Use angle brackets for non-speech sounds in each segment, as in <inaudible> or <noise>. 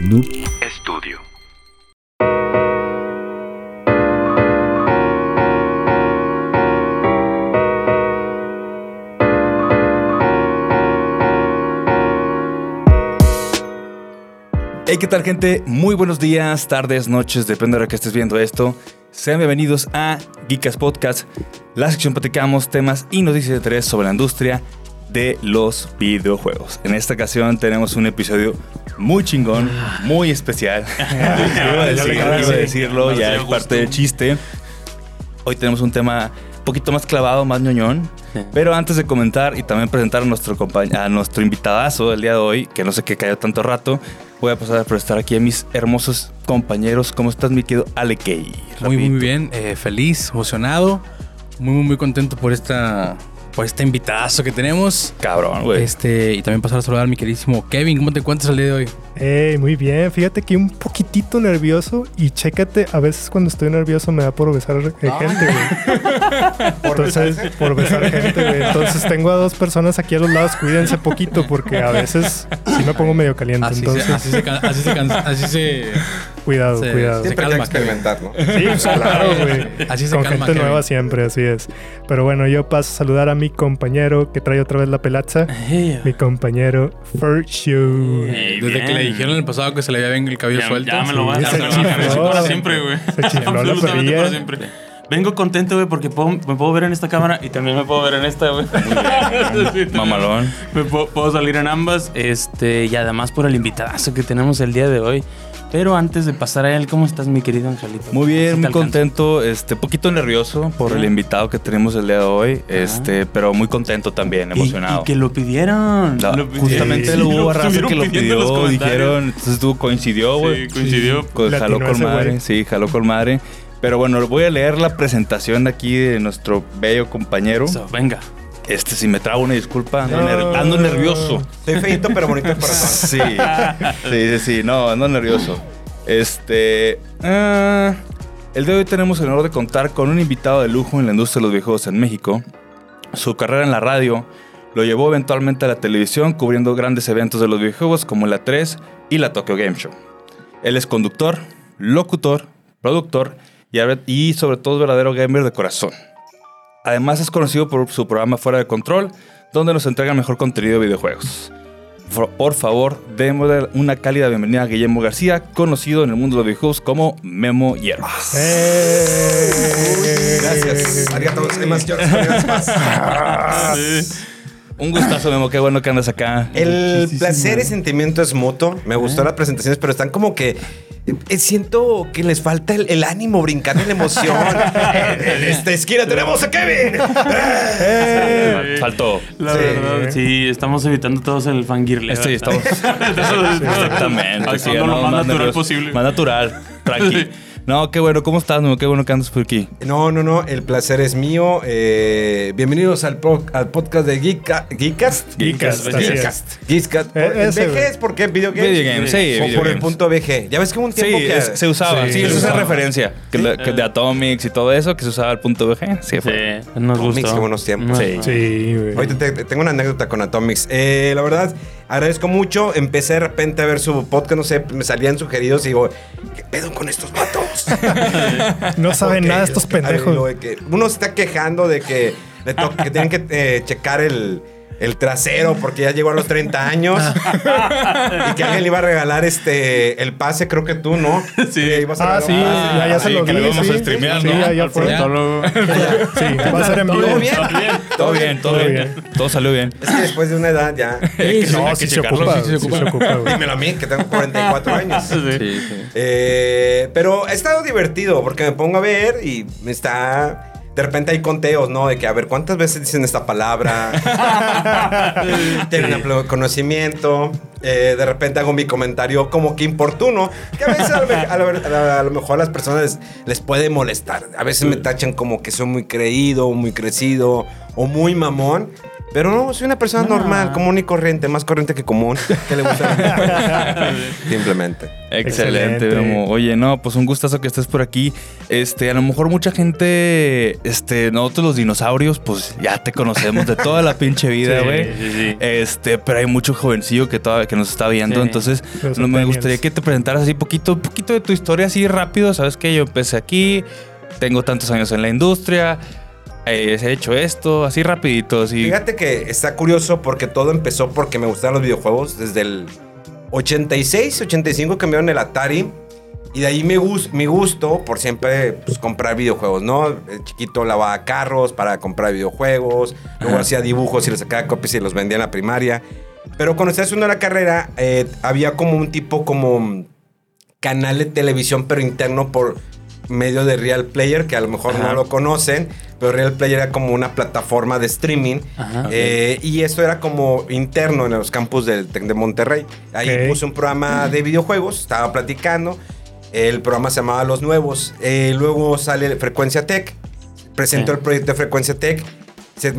Noob Studio. Hey, ¿qué tal gente? Muy buenos días, tardes, noches, depende de la que estés viendo esto. Sean bienvenidos a Geekas Podcast, la sección platicamos temas y noticias de interés sobre la industria de los videojuegos. En esta ocasión tenemos un episodio muy chingón, muy especial. <laughs> iba, a decir- iba a decirlo, ya es parte del chiste. Hoy tenemos un tema un poquito más clavado, más ñoñón. Pero antes de comentar y también presentar a nuestro, a nuestro invitadazo del día de hoy, que no sé qué cayó tanto rato, voy a pasar a presentar aquí a mis hermosos compañeros. ¿Cómo estás, mi querido Ale Kay? Muy, muy bien, eh, feliz, emocionado, muy, muy, muy contento por esta, por este invitadazo que tenemos. Cabrón, güey. Este, y también pasar a saludar a mi queridísimo Kevin. ¿Cómo te encuentras el día de hoy? Ey, muy bien. Fíjate que un poquitito nervioso y chécate, a veces cuando estoy nervioso me da por besar eh, gente, güey. <laughs> Entonces, por besar gente, güey. Entonces tengo a dos personas aquí a los lados, cuídense poquito porque a veces sí me pongo medio caliente. Así, Entonces, se, así, se, así, se, así se, cuidado, se- cuidado. Siempre hay que experimentar, ¿no? Sí, <laughs> claro, güey. Así se Con calma, gente Kevin. nueva siempre, así es. Pero bueno, yo paso a saludar a mi compañero que trae otra vez la pelaza. Mi compañero Shoe. Ey, Desde bien. que le dijeron el pasado que se le había bien el cabello Ya, suelto. ya me lo voy a chifló. para siempre, güey. Se chifló la Absolutamente perilla. para siempre. Vengo contento, güey, porque puedo- me puedo ver en esta cámara y también me puedo ver en esta, güey. <laughs> Sí. Mamalón. Me puedo, puedo salir en ambas. Este, y además por el invitadazo que tenemos el día de hoy. Pero antes de pasar a él, ¿cómo estás, mi querido Angelito? Muy ¿Sí bien, muy alcanza? contento, este, poquito nervioso por el invitado que tenemos el día de hoy, este, pero muy contento también, Y- emocionado. Y, que lo pidieron. La- Lo pidieron. justamente Sí, lo hubo raza que lo pidió, dijeron, entonces tú coincidió, güey. Sí, coincidió. Co- Le jaló con madre, güey. sí, jaló con madre. Pero bueno, voy a leer la presentación aquí de nuestro bello compañero. Eso, venga. Este, si me trago una disculpa, ando, No. ner- ando nervioso. Soy feito, pero bonito de corazón. Sí, sí, sí, sí, no, ando nervioso. Este. ah, el día de hoy tenemos el honor de contar con un invitado de lujo en la industria de los videojuegos en México. Su carrera en la radio lo llevó eventualmente a la televisión, cubriendo grandes eventos de los videojuegos como la 3 y la Tokyo Game Show. Él es conductor, locutor, productor y sobre todo verdadero gamer de corazón. Además es conocido por su programa Fuera de Control, donde nos entrega el mejor contenido de videojuegos. Por favor, démosle una cálida bienvenida a Guillermo García, conocido en el mundo de los videojuegos como Memo Hierbas. ¡Eh! Gracias. Arigato onegaishimasu. <laughs> Un gustazo, Memo, qué bueno que andas acá. El placer y sentimiento es mutuo. Me gustó las presentaciones, pero están como que. Eh, siento que les falta el, el ánimo, brincar en la emoción. <laughs> en esta esquina tenemos a Kevin. Eh, Faltó. La Sí. verdad, sí, estamos evitando todos el fangirle. Sí, estamos. <laughs> Exactamente. sí, Actuando lo más natural nervioso. posible. Más natural. <laughs> Tranqui. No, qué bueno. ¿Cómo estás, Memo? Qué bueno que andas por aquí. No, no, no. El placer es mío. Eh, bienvenidos al, po- al podcast de Geeka- Geekcast. Geekcast, es. Geekcast. Geekcast. Eh, ese, ¿BG güey. es por qué? ¿Video games? Video games, sí, O video por el punto BG. Ya ves que hubo un Sí, tiempo que... es- se usaba. Sí, Sí, eso se es referencia. Que, la- que de Atomics y todo eso, que se usaba el punto BG. Sí, Sí, fue. nos Comics, gustó. qué buenos tiempos. Sí. Sí, güey. Ahorita te- te- tengo una anécdota con Atomics. Eh, la verdad, agradezco mucho. Empecé de repente a ver su podcast, no sé, me salían sugeridos y digo, ¿qué pedo con estos vatos? <laughs> No saben Porque, nada estos ver, pendejos. uno se está quejando de que, le que tienen que eh, checar el, el trasero porque ya llegó a los 30 años <laughs> y que alguien le iba a regalar este el pase, creo que tú, ¿no? Sí. Le ibas a Ah, sí, pase. ya, ya se sí, lo que di. le vamos sí. a streamear, Sí, ¿no? ya, ya fue. Proctólogo. Sí, <laughs> va a ser en vivo. ¿Todo bien? Todo bien, todo Todo bien. bien. Todo salió bien. Es que después de una edad ya. <laughs> No, sí que se ocupa. sí se Sí se ocupa. Dímelo a mí, que tengo 44 años. Sí. Sí, sí. Eh, pero ha estado divertido porque me pongo a ver y me está. De repente hay conteos, ¿no? De que a ver cuántas veces dicen esta palabra. <laughs> Tienen amplio conocimiento. Eh, de repente hago mi comentario como que importuno. Que a veces a lo, me- a lo- a lo mejor a las personas les, les puede molestar. A veces me tachan como que soy muy creído, muy crecido o muy mamón. Pero no, soy una persona No. normal, común y corriente, más corriente que común. <laughs> que le gusta <laughs> Simplemente. Excelente. Oye, no, pues un gustazo que estés por aquí. Este, a lo mejor mucha gente, este, nosotros los dinosaurios, pues ya te conocemos de toda la pinche vida, Sí, güey. Sí, sí. Este, pero hay mucho jovencillo que todavía que nos está viendo, Sí. entonces Los no, me gustaría que te presentaras así poquito, un poquito de tu historia así rápido. Sabes que yo empecé aquí, tengo tantos años en la industria, eh, he hecho esto, así rapidito, así. Fíjate que está curioso porque todo empezó porque me gustaban los videojuegos. Desde el 86, 85 cambiaron el Atari. Y de ahí mi, gus- mi gusto por siempre pues, comprar videojuegos, ¿no? El chiquito lavaba carros para comprar videojuegos. Luego Ajá. hacía dibujos y les sacaba copias y los vendía en la primaria. Pero cuando estaba haciendo la carrera, eh, había como un tipo como canal de televisión, pero interno por medio de Real Player, que a lo mejor Ajá. no lo conocen, pero Real Player era como una plataforma de streaming. Ajá. Eh, y esto era como interno en los campus del TEC de Monterrey. Ahí puse un programa de videojuegos, estaba platicando. El programa se llamaba Los Nuevos. Eh, luego sale Frecuencia Tech. Presentó el proyecto de Frecuencia Tech. Se,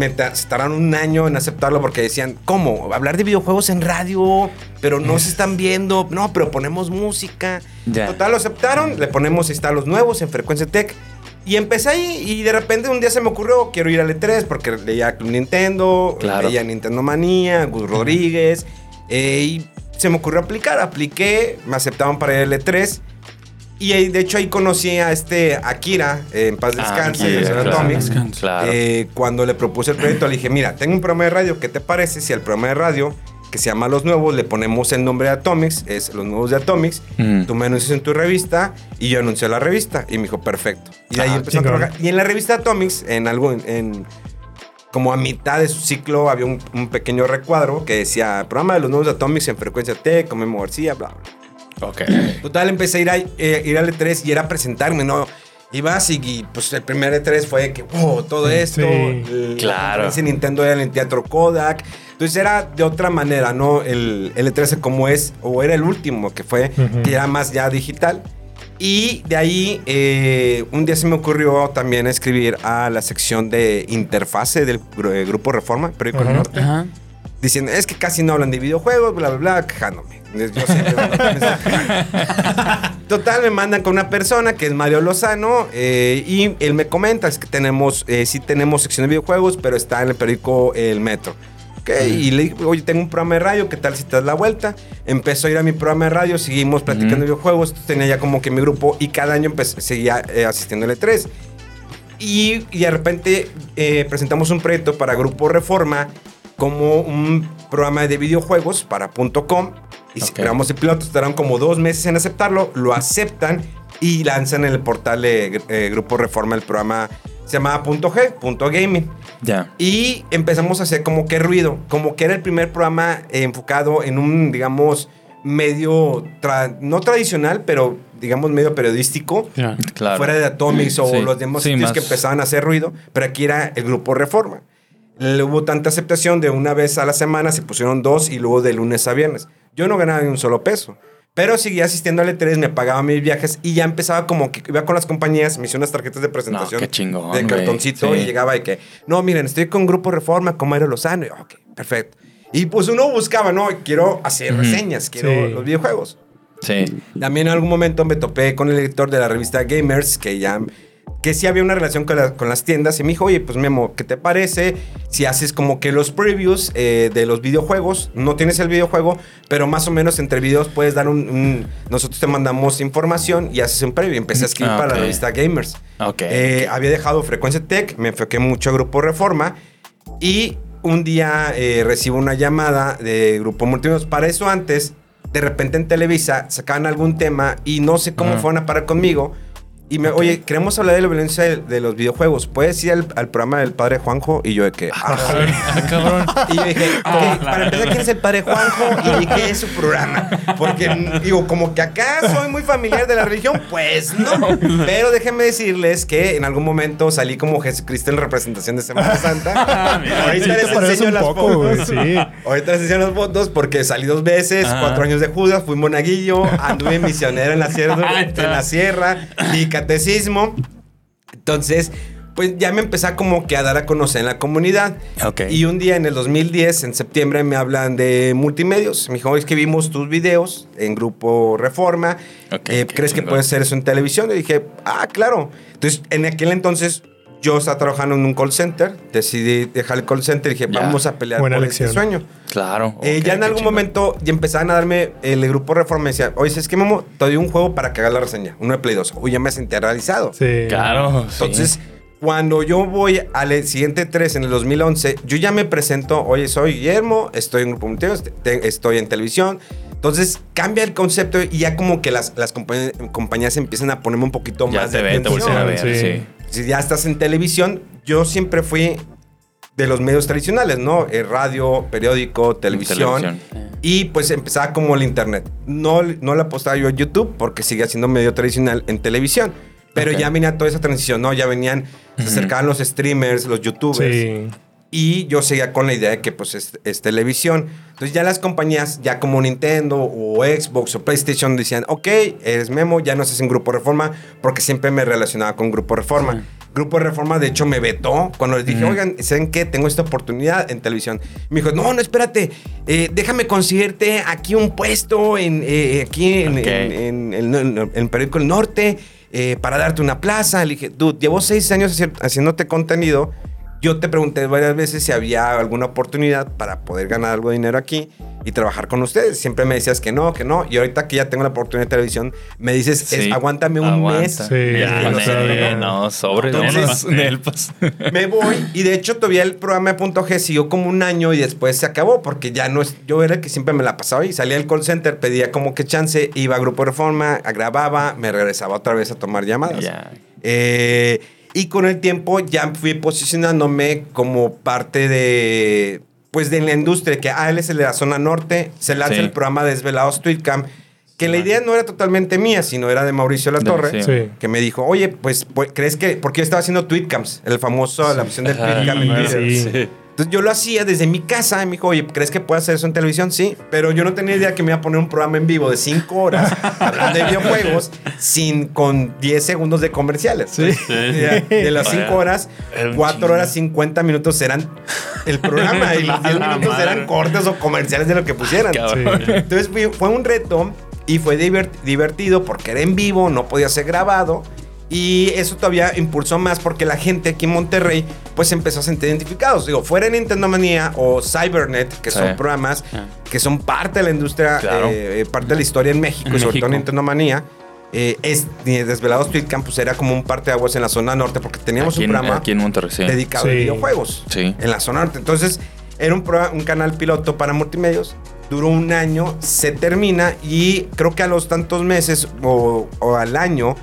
tardaron un año en aceptarlo porque decían, ¿cómo? Hablar de videojuegos en radio, pero no se están viendo. No, pero ponemos música. Total, lo aceptaron. Le ponemos está los nuevos en Frecuencia Tech. Y empecé ahí y de repente un día se me ocurrió, quiero ir al E3 porque leía Club Nintendo, Claro. leía Nintendo Manía, Gus Rodríguez. eh, y se me ocurrió aplicar. Apliqué, me aceptaban para ir al E3. Y ahí, de hecho ahí conocí a este Akira, eh, en paz Ah, descanse, Akira, de Zona claro. Atomics. Claro. Eh, cuando le propuse el proyecto, le dije, mira, tengo un programa de radio, ¿qué te parece si al programa de radio, que se llama Los Nuevos, le ponemos el nombre de Atomics, es Los Nuevos de Atomics, Mm. tú me anuncias en tu revista y yo anuncio la revista. Y me dijo, perfecto. Y de ahí Ah, empezó a trabajar. Y en la revista Atomics, en algo, en, en- como a mitad de su ciclo, había un, un pequeño recuadro que decía, programa de Los Nuevos de Atomics en frecuencia T, con Memo García, bla, bla. Ok. Total, empecé a ir, a, eh, ir al E3 y era presentarme, ¿no? Ibas y, y, pues el primer E3 fue que, wow, todo esto. Sí. el- Claro. de Nintendo era en el Teatro Kodak. Entonces era de otra manera, ¿no? El, el E3 como es, o era el último que fue, que era más ya digital. Y de ahí, eh, un día se me ocurrió también escribir a la sección de interfase del eh, Grupo Reforma, Periódico del Ajá. Norte diciendo, es que casi no hablan de videojuegos, bla, bla, bla, quejándome. Yo siempre estoy quejando. <laughs> Total, me mandan con una persona que es Mario Lozano eh, y él me comenta, es que tenemos, eh, sí tenemos sección de videojuegos, pero está en el periódico El Metro. Ok, y le dije, oye, tengo un programa de radio, ¿qué tal si te das la vuelta? Empezó a ir a mi programa de radio, seguimos platicando de videojuegos, tenía ya como que mi grupo y cada año empecé- seguía eh, asistiendo al E3. Y, y de repente eh, presentamos un proyecto para Grupo Reforma como un programa de videojuegos para .com. Y si Ok. creamos el piloto, tardaron como dos meses en aceptarlo, lo aceptan y lanzan en el portal de eh, Grupo Reforma el programa, se llamaba .g, punto .gaming. Ya. Y empezamos a hacer como que ruido, como que era el primer programa eh, enfocado en un, digamos, medio, tra- no tradicional, pero digamos medio periodístico. Claro. Claro. Fuera de Atomics o Sí, los demás sí, sitios más. que empezaban a hacer ruido, pero aquí era el grupo Reforma. Le hubo tanta aceptación de una vez a la semana, se pusieron dos y luego de lunes a viernes. Yo no ganaba ni un solo peso. Pero seguía asistiendo al E3, me pagaba mis viajes y ya empezaba como que iba con las compañías, me hice unas tarjetas de presentación No, qué chingón, de cartoncito Sí. y llegaba y que, no, miren, estoy con Grupo Reforma, con Mario Lozano. Y, yo, ok, perfecto. Y pues uno buscaba, no, quiero hacer reseñas, quiero Sí. los videojuegos. Sí. También en algún momento me topé con el editor de la revista Gamers, que ya que sí había una relación con, la- con las tiendas y me dijo, oye, pues Memo, ¿qué te parece si haces como que los previews eh, de los videojuegos? No tienes el videojuego, pero más o menos entre videos puedes dar un... un- nosotros te mandamos información y haces un preview. Empecé a escribir Ah, para la revista Gamers. Ok. Eh, había dejado Frecuencia Tech, me enfoqué mucho a Grupo Reforma y un día eh, recibo una llamada de Grupo Multimedios. Para eso antes, de repente en Televisa sacaban algún tema y no sé cómo Ajá. fueron a parar conmigo. Y me, oye, queremos hablar de la violencia de, de los videojuegos. ¿Puedes ir al, al programa del padre Juanjo? Y yo de que... "Ah, Ah, cabrón. y yo dije, ok, para empezar, ¿quién es el padre Juanjo? Y qué es su programa. Porque, digo, como que acá soy muy familiar de la religión, pues no. Pero déjenme decirles que en algún momento salí como Jesucristo en representación de Semana Santa. Ahorita Sí, les enseño las poco, fotos. sí. Ahorita les enseño las fotos porque salí dos veces, cuatro años de Judas, fui monaguillo, anduve misionero en la sierra, en la sierra y catecismo. Entonces, pues ya me empecé a como que a dar a conocer en la comunidad. Y un día en el 2010, en septiembre, me hablan de multimedios. Me dijo, es que vimos tus videos en Grupo Reforma. Eh, ¿Crees que puedes hacer eso en televisión? Y dije, ah, claro. Entonces, en aquel entonces, yo estaba trabajando en un call center. Decidí dejar el call center y dije, Ya. vamos a pelear Buena por elección. este sueño. Claro. Eh, ya en algún chingón. momento ya empezaban a darme el grupo Reforma. Me decía, oye, es que Memo, te doy un juego para que hagas la reseña. Uno de Play 2. Uy, ya me sentía realizado. Sí. Claro. sí. Entonces, cuando yo voy al siguiente 3 en el 2011, yo ya me presento, oye, soy Guillermo, estoy en Grupo Multimedios, te- estoy en televisión. Entonces, cambia el concepto y ya como que las, las compañías, compañías empiezan a ponerme un poquito ya más te de ven, te atención. voltean a ver. Sí. Sí. Si ya estás en televisión, yo siempre fui de los medios tradicionales, ¿no? Eh, radio, periódico, televisión. Televisión. Y pues empezaba como el internet. No, no le apostaba yo a YouTube porque seguía siendo medio tradicional en televisión. Pero ya venía toda esa transición, ¿no? Ya venían, se acercaban los streamers, los youtubers. Sí. Y yo seguía con la idea de que pues es, es televisión. Entonces ya las compañías, ya como Nintendo o Xbox o PlayStation decían, ok, eres Memo, ya no estás en Grupo Reforma, porque siempre me relacionaba con Grupo Reforma. Grupo Reforma, de hecho, me vetó cuando les dije, oigan, ¿saben qué? Tengo esta oportunidad en televisión. Me dijo, no, no, espérate, eh, déjame conseguirte aquí un puesto en, eh, aquí en, Ok. en- en el, periódico El Norte eh, para darte una plaza. Le dije, dude, llevo seis años haci- haciéndote contenido. Yo te pregunté varias veces si había alguna oportunidad para poder ganar algo de dinero aquí y trabajar con ustedes. Siempre me decías que no, que no. Y ahorita que ya tengo la oportunidad de televisión, me dices, es, aguántame un Aguanta. mes. Sí, Ya, no sabía. no, sobre. Entonces- Nelpas. Me voy y de hecho todavía el programa de Punto G siguió como un año y después se acabó porque ya no es, yo era el que siempre me la pasaba y salía del call center, pedía como que chance, iba a Grupo Reforma, grababa, me regresaba otra vez a tomar llamadas. Ya. Eh, y con el tiempo ya fui posicionándome como parte de, pues de la industria, que ah, él es el de la zona norte, se lanza Sí. el programa Desvelados Tweetcam, que la idea no era totalmente mía, sino era de Mauricio Latorre, Sí. que me dijo, oye, pues, pues, ¿crees que...? Porque yo estaba haciendo tweetcams, el famoso, la opción del tweetcam. en Ajá, Twitter. sí. Entonces yo lo hacía desde mi casa y me dijo, oye, ¿crees que puedo hacer eso en televisión? Sí, pero yo no tenía idea que me iba a poner un programa en vivo de 5 horas hablando de videojuegos sin con 10 segundos de comerciales. Sí. De, de las 5 horas, Era un 4 chingo. horas 50 minutos eran el programa y los 10 La minutos madre. eran cortes o comerciales de lo que pusieran. Cabrón. Entonces fue, fue un reto y fue divert- divertido porque era en vivo, no podía ser grabado. Y eso todavía impulsó más porque la gente aquí en Monterrey pues empezó a sentir identificados. Digo, fuera Nintendo Manía o Cybernet, que Sí. son programas Ah. que son parte de la industria, Claro. eh, parte de la historia en México En y sobre México. todo Nintendo Manía. eh, es, Desvelados Tweet Campus era como un parte de aguas en la zona norte porque teníamos Aquí un en, programa aquí en Monterrey, sí. dedicado a videojuegos Sí. en la zona norte. Entonces, era un, programa- un canal piloto para multimedios. Duró un año, se termina y creo que a los tantos meses o, o al año,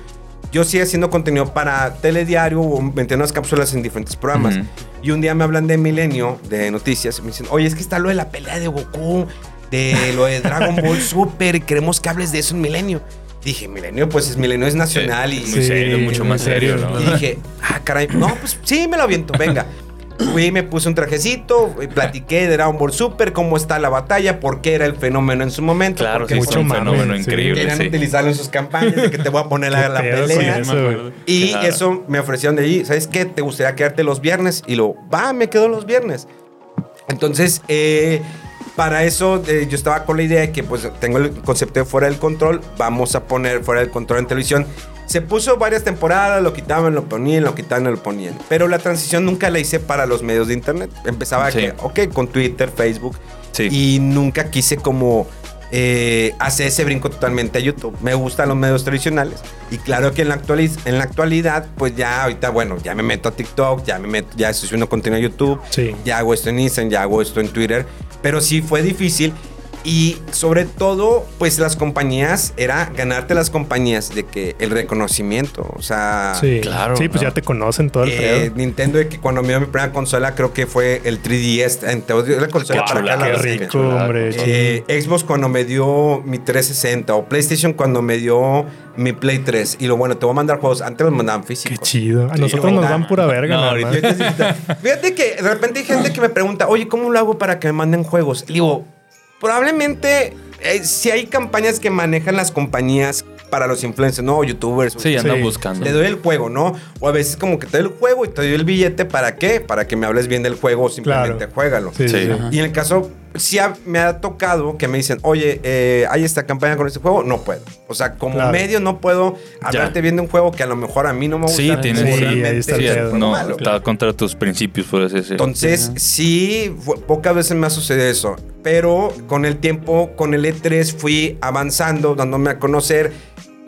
yo sigo haciendo contenido para telediario o metiendo unas cápsulas en diferentes programas. Ujú. Y un día me hablan de Milenio, de noticias, y me dicen, oye, es que está lo de la pelea de Goku, de lo de Dragon Ball <laughs> Super, y queremos que hables de eso en Milenio. Dije, Milenio, pues es Milenio es nacional y... Muy serio, mucho más serio, serio, ¿no? Y dije, ah, caray, no, pues sí, me lo aviento, venga. <laughs> Fui, me puse un trajecito, platiqué de Dragon Ball Super, cómo está la batalla, por qué era el fenómeno en su momento. Claro, sí, mucho un fenómeno sí. increíble. querían sí. utilizarlo en sus campañas, de que te voy a poner <laughs> la, la ¿Qué pedo con pelea. eso. Y Claro. eso me ofrecieron de allí, ¿sabes qué? ¿Te gustaría quedarte los viernes? Y lo, va, me quedo los viernes. Entonces, eh, para eso eh, yo estaba con la idea de que pues tengo el concepto de fuera del control, vamos a poner fuera del control en televisión. Se puso varias temporadas, lo quitaban, lo ponían, lo quitaban, lo ponían. Pero la transición nunca la hice para los medios de internet. Empezaba Sí. que, ok, con Twitter, Facebook. Sí. Y nunca quise como eh, hacer ese brinco totalmente a YouTube. Me gustan los medios tradicionales. Y claro que en la, actualiz- en la actualidad, pues ya ahorita, bueno, ya me meto a TikTok, ya me meto, ya estoy subiendo contenido a YouTube, Sí. ya hago esto en Instagram, ya hago esto en Twitter. Pero sí fue difícil. Y sobre todo, pues las compañías, era ganarte las compañías de que el reconocimiento, o sea... Sí, Claro, Sí, pues ¿no? ya te conocen todo el eh. Nintendo de que cuando me dio mi primera consola creo que fue el 3DS en teoría, la consola Qué para chula, acá Qué rico, hombre. Eh, Xbox cuando me dio mi 360 o PlayStation cuando me dio mi Play 3 y lo bueno te voy a mandar juegos antes los mandaban Qué físicos chido. A nosotros nos dan pura verga, No, nada ahorita- más. Fíjate, fíjate que de repente hay gente que me pregunta, oye, ¿cómo lo hago para que me manden juegos? Y digo, probablemente eh, si hay campañas que manejan las compañías para los influencers, no, youtubers. Sí, andan Sí. buscando. Te doy el juego, ¿no? O a veces como que te doy el juego y te doy el billete, ¿para qué? Para que me hables bien del juego o simplemente Claro. juégalo. Sí, sí, Sí. sí. Y en el caso, sí ha- me ha tocado que me dicen, oye, eh, hay esta campaña con este juego, no puedo. O sea, como Claro. medio no puedo hablarte bien de un juego que a lo mejor a mí no me gusta. Sí, tienes Sí, está juego no, malo. está contra tus principios, por así decirlo. Entonces, sí, fue- pocas veces me ha sucedido eso. Pero con el tiempo, con el E3, fui avanzando, dándome a conocer.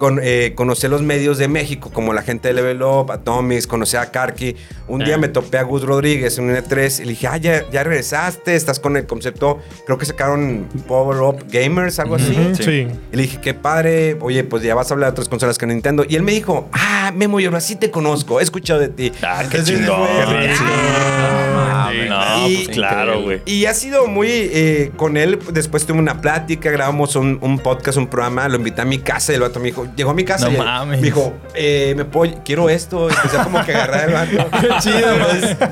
Con, eh, conocí los medios de México, como la gente de Level Up, Atomics, conocí a Karki. Un día me topé a Gus Rodríguez en un E3 y le dije, ah, ya, ya regresaste, estás con el concepto. Creo que sacaron Power Up Gamers, algo así. Sí. sí. Y le dije, qué padre, oye, pues ya vas a hablar de otras consolas que Nintendo. Y él me dijo, ah, Memo, yo ahora sí te conozco, he escuchado de ti. Ah, qué Entonces, chingón. fue- Qué No, Y- pues claro, güey. Y ha sido muy eh, con él. Después tuve una plática, grabamos un, un podcast, un programa. Lo invité a mi casa y el vato me dijo, llegó a mi casa No y mames. me dijo, eh, me puedo, quiero esto. Y empecé como que a agarrar el vato. <laughs> Qué chido.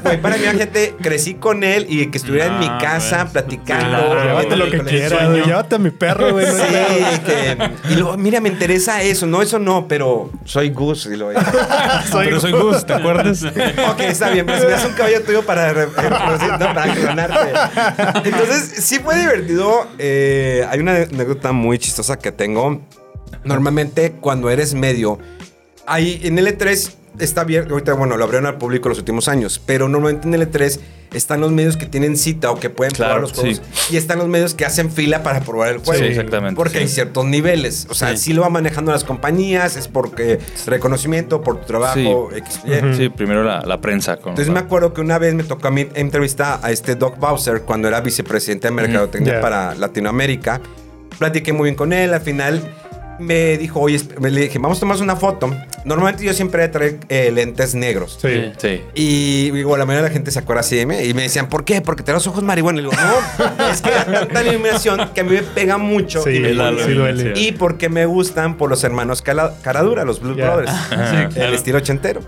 Fue para mí, gente, crecí con él y que estuviera en mi casa platicando. Claro, Llévate lo que quieras. Llévate a mi perro, güey. Sí, que, y luego, mira, me interesa eso, no, eso no, pero soy Gus. Y lo, <laughs> Pero soy Gus, ¿te acuerdas? Ok, está bien, pero si me das un caballo tuyo para, para clonarte. Entonces, sí fue divertido. Eh, hay una anécdota muy chistosa que tengo. Normalmente, cuando eres medio, hay en L3 está abierto. Ahorita, bueno, lo abrieron al público los últimos años, pero normalmente en L3 están los medios que tienen cita o que pueden Claro, probar los juegos. Y están los medios que hacen fila para probar el juego. Sí, exactamente. Porque hay sí. ciertos niveles. O sea, Sí. sí. lo van manejando las compañías, es porque reconocimiento por tu trabajo. Sí. X, Y. Sí, primero la, la prensa. Con Entonces me acuerdo que una vez me tocó a mí entrevistar a este Doc Bowser cuando era vicepresidente de Mercadotecnia Ya. para Latinoamérica. Platiqué muy bien con él. Al final me dijo, oye, me le dije, vamos a tomarnos una foto. Normalmente yo siempre traigo eh, lentes negros. Sí. Sí. Y digo, la mayoría de la gente se acuerda así de mí. Y me decían, ¿por qué? Porque te los ojos marihuana. Y digo, no, <laughs> es que da tanta iluminación que a mí me pega mucho. Sí, y, me la sí y porque me gustan por los hermanos Caradura, los Blues Ya. Brothers. El estilo ochentero.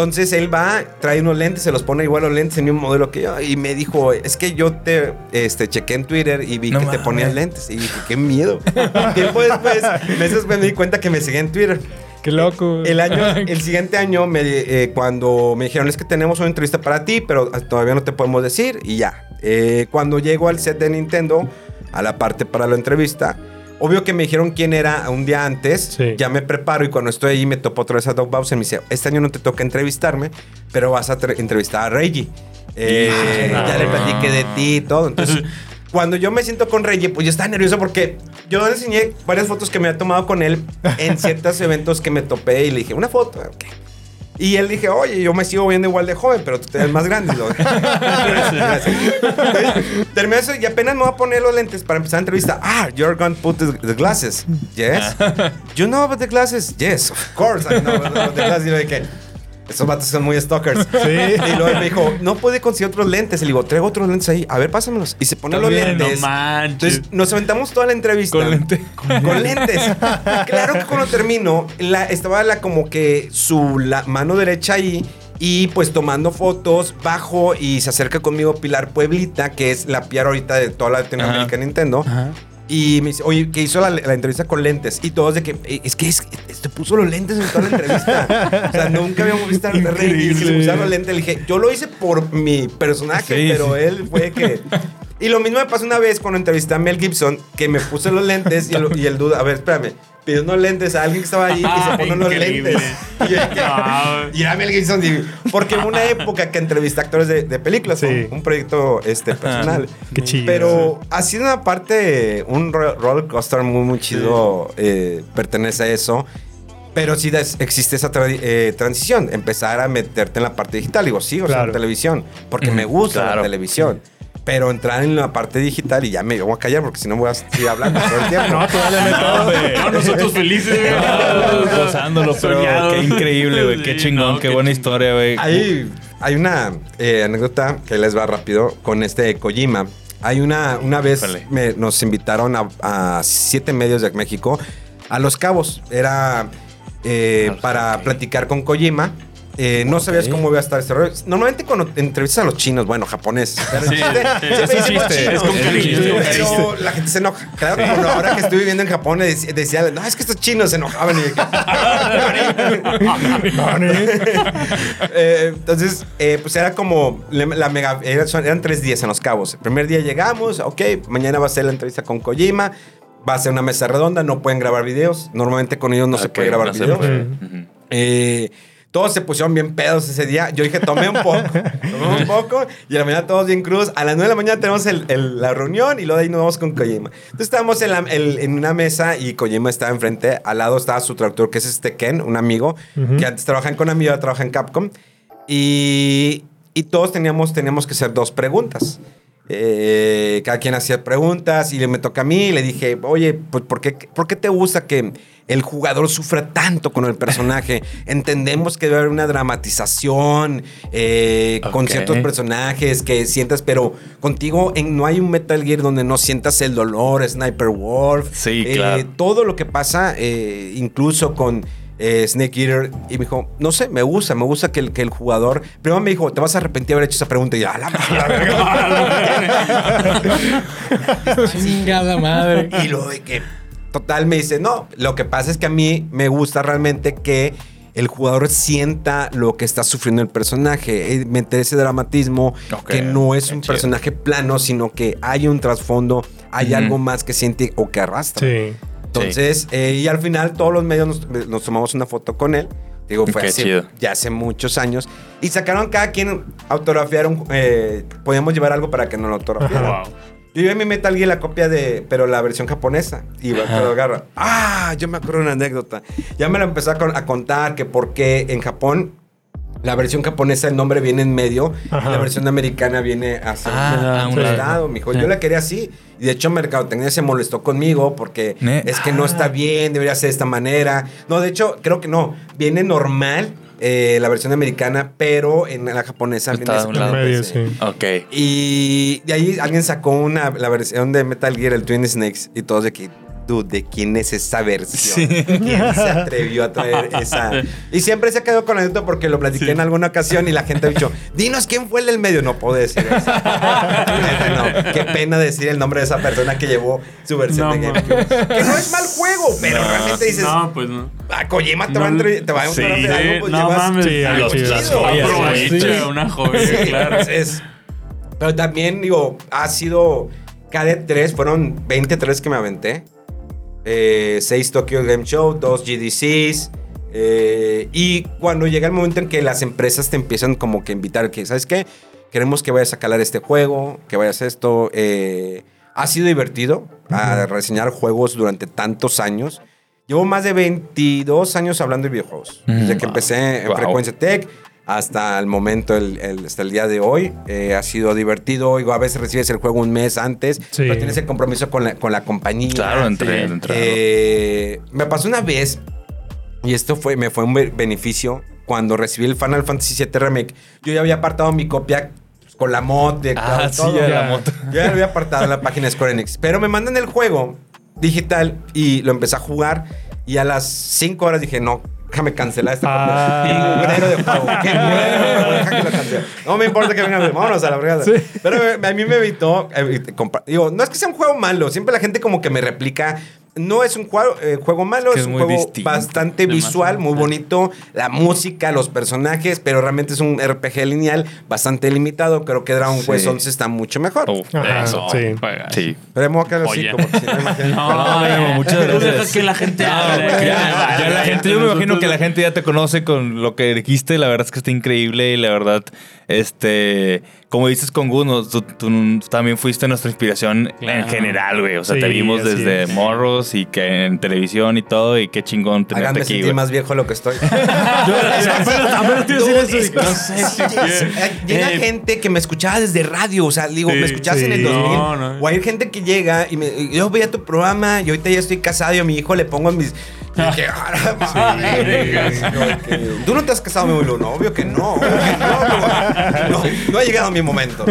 Entonces él va, trae unos lentes, se los pone igual los lentes en un modelo que yo. Y me dijo, es que yo te este, chequé en Twitter y vi No que te ponías lentes. Y dije, qué miedo. <laughs> Tiempo después, meses después me di cuenta que me seguía en Twitter. Qué loco. El año, <laughs> el siguiente año, me, eh, cuando me dijeron, es que tenemos una entrevista para ti, pero todavía no te podemos decir, y ya. Eh, cuando llego al set de Nintendo, a la parte para la entrevista, obvio que me dijeron quién era un día antes, Sí. ya me preparo y cuando estoy ahí me topo otra vez a Doc Bowser, me dice, este año no te toca entrevistarme, pero vas a tre- entrevistar a Reggie. Eh, <laughs> ya le platiqué de ti y todo, entonces... <laughs> Cuando yo me siento con Reggie, pues yo estaba nervioso porque yo le enseñé varias fotos que me había tomado con él en <laughs> ciertos eventos que me topé y le dije, una foto, ok. Y él dije, oye, yo me sigo viendo igual de joven, pero tú te ves más grande. <laughs> Terminé eso y apenas me voy a poner los lentes para empezar la entrevista. Ah, you're going to put the, the glasses. Yes. <laughs> You know about the glasses? Yes, of course I know about the glasses. Y yo dije, esos vatos son muy stalkers. Sí. Y luego él me dijo, no puede conseguir otros lentes. Y le digo, traigo otros lentes ahí. A ver, pásamelos. Y se pone los También, no lentes. manches. Entonces nos aventamos toda la entrevista. Con lente. Con lentes. claro que cuando termino, la, estaba la, como que su la mano derecha ahí. Y pues tomando fotos, bajo y se acerca conmigo Pilar Pueblita, que es la PR ahorita de toda la Latinoamérica Ajá. de Nintendo. Y me dice, oye, que hizo la, la entrevista con lentes. Y todos de que, "Eh, es que es, te puso los lentes en toda la entrevista. o sea, nunca habíamos visto a Rey y le pusieron los lentes. Le dije, yo lo hice por mi personaje, Sí, pero sí. él fue que... <laughs> Y lo mismo me pasó una vez cuando entrevisté a Mel Gibson, que me puse los lentes y el, y el duda, a ver, espérame, pidió unos lentes a alguien que estaba ahí y se <laughs> pone unos lentes. Y, <laughs> No. <laughs> y era Mel Gibson, y- porque en una época que entrevisté actores de, de películas, Sí. fue un proyecto este, personal. Qué chido. Pero ha sido una parte, un ro- roller coaster muy, muy chido, eh, pertenece a eso. Pero sí des- existe esa tra- eh, transición, empezar a meterte en la parte digital. Digo, sí, o sea, en televisión, porque me gusta claro. la televisión. Pero entrar en la parte digital y ya me voy a callar porque si no voy a seguir hablando todo el <laughs> tiempo. No, tú dale hombre. No, nosotros felices, güey. No, <laughs> gozándolo, pero Soñado. qué increíble, güey. Qué chingón, no, qué qué buena historia, güey. Hay, hay una eh, anécdota que les va rápido con este Kojima. Hay una, una vez me- nos invitaron a, a siete medios de México a Los Cabos. Era eh, Ah, para platicar con Kojima. Eh, no sabías cómo iba a estar este rollo. Normalmente cuando entrevistas a los chinos, bueno, japoneses. Sí, sí, es un chiste. Pero la gente se enoja. Claro, como ahora que estuve viviendo en Japón, decía, decía, no, es que estos chinos se enojaban. Y <laughs> Eh, entonces, eh, pues era como la, mega. eran tres días en Los Cabos. El primer día llegamos, ok, mañana va a ser la entrevista con Kojima. Va a ser una mesa redonda, no pueden grabar videos. Normalmente con ellos no se puede grabar no videos. Eh, todos se pusieron bien pedos ese día. Yo dije, tomé un poco. tomé un poco. Y a la mañana todos bien cruz. A las 9 de la mañana tenemos el- el- la reunión y luego de ahí nos vamos con Kojima. Entonces estábamos en, la- el- en una mesa y Kojima estaba enfrente. Al lado estaba su traductor, que es este Ken, un amigo, que antes trabajaba en Konami ahora trabaja en Capcom. Y, y todos teníamos, teníamos que hacer dos preguntas. Eh, cada quien hacía preguntas y me toca a mí y le dije, oye, pues ¿por qué, ¿por qué te gusta que el jugador sufra tanto con el personaje? <laughs> Entendemos que debe haber una dramatización eh, con ciertos personajes que sientas, pero contigo en- no hay un Metal Gear donde no sientas el dolor, Sniper Wolf. Sí, eh, claro. Todo lo que pasa, eh, incluso con eh, Snake Eater, y me dijo, no sé, me gusta, me gusta que el, que el jugador. Primero me dijo, te vas a arrepentir de haber hecho esa pregunta. Y yo, "A la <laughs> verga". <laughs> Chingada madre. Y luego de que, total, me dice, no, lo que pasa es que a mí me gusta realmente que el jugador sienta lo que está sufriendo el personaje, eh, meter ese dramatismo, que no es un chido. personaje plano, sino que hay un trasfondo, hay algo más que siente o que arrastra. Sí. Entonces, eh, y al final todos los medios nos, nos tomamos una foto con él. Digo, fue hace- ya hace muchos años. Y sacaron cada quien autografiaron, eh, podíamos llevar algo para que nos lo autografiaran. Wow. Yo llevé mi Metal Gear la copia de, pero la versión japonesa. Y lo agarra. Ah, yo me acuerdo una anécdota. Ya me la empezó a, con- a contar que por qué en Japón la versión japonesa el nombre viene en medio Ajá. y la versión americana viene hacia Ah, a un lado, mijo. Yo la quería así. Y de hecho Mercadotecnia se molestó conmigo porque es que no está bien, debería ser de esta manera. No, de hecho, creo que no. Viene normal eh, la versión americana, pero en la japonesa Está viene lado. medio, sí. Ok. Y de ahí alguien sacó una, la versión de Metal Gear, el Twin Snakes, y todos de que, dude, ¿de quién es esa versión? ¿Quién se atrevió a traer <laughs> esa? Y siempre se quedó con la anécdota porque lo platiqué en alguna ocasión y la gente ha dicho, dinos quién fue el del medio. No puedo decir eso. <laughs> no, qué pena decir el nombre de esa persona que llevó su versión No, de GameCube. Que no es mal juego, pero realmente dices, No, pues no. a Kojima te va a, entre- te va a Sí, Sí, algo, pues no llevas- mames. Sí, sí. Una joya, Sí, claro. es- pero también, digo, ha sido. Cada tres fueron 23 que me aventé. 6 Tokyo Game Show, 2 GDCs. eh, y cuando llega el momento en que las empresas te empiezan como que a invitar, que, ¿sabes qué? Queremos que vayas a calar este juego, que vayas a esto. eh, ha sido divertido a reseñar juegos durante tantos años. Llevo más de 22 años hablando de videojuegos. Desde que Wow. empecé en Wow. Frecuencia Tech hasta el momento, el, el- hasta el día de hoy. Eh, ha sido divertido. Digo, a veces recibes el juego un mes antes, Sí. pero tienes el compromiso con la, con la compañía. Claro, entre, Sí. entre- Eh, me pasó una vez, y esto fue, me fue un be- beneficio, cuando recibí el Final Fantasy VII Remake. Yo ya había apartado mi copia con la mod de Ah, todo, sí, todo. ya la moto. Yo ya lo había apartado en la página de Square Enix. Pero me mandan el juego digital y lo empecé a jugar. Y a las 5 horas dije, no, déjame cancelar esta Ah. de. <laughs> No me importa que venga. Vámonos a la fregada. Sí. Pero eh, a mí me evitó. eh, compa- digo, no es que sea un juego malo. Siempre la gente como que me replica. No es un juego, eh, juego malo, Que es, es un juego distinto. bastante visual, muy bonito, la música, los personajes, pero realmente es un RPG lineal bastante limitado. Creo que Dragon Sí. Quest 11 está mucho mejor. Ajá, eso. sí. Juega. Sí. Pero voy a quedar así, Oye. como que si <laughs> no. No, no, muchas gracias. que la gente No, hable. güey, que ya, vale. ya la gente, yo me imagino que la gente ya te conoce con lo que dijiste. La verdad es que está increíble y la verdad, este, como dices con Gus, nos- tú, tú también fuiste nuestra inspiración en general, güey. O sea, Sí, te vimos desde es. morros y que en televisión y todo y qué chingón tenerte Háganme aquí, sentir güey. más viejo de lo que estoy. <laughs> Apenas te iba a decir eso. y- No sé si Eh, Llega Eh, gente que me escuchaba desde radio, o sea, digo, Sí, me escuchabas en el sí. 2000. No, no. O hay gente que llega y me, y yo veía tu programa y ahorita ya estoy casado y a mi hijo le pongo mis. Que, "Ah, madre". Como que, Tú no te has casado, mi abuelo. No, obvio que no. obvio que no, no, no ha llegado mi momento.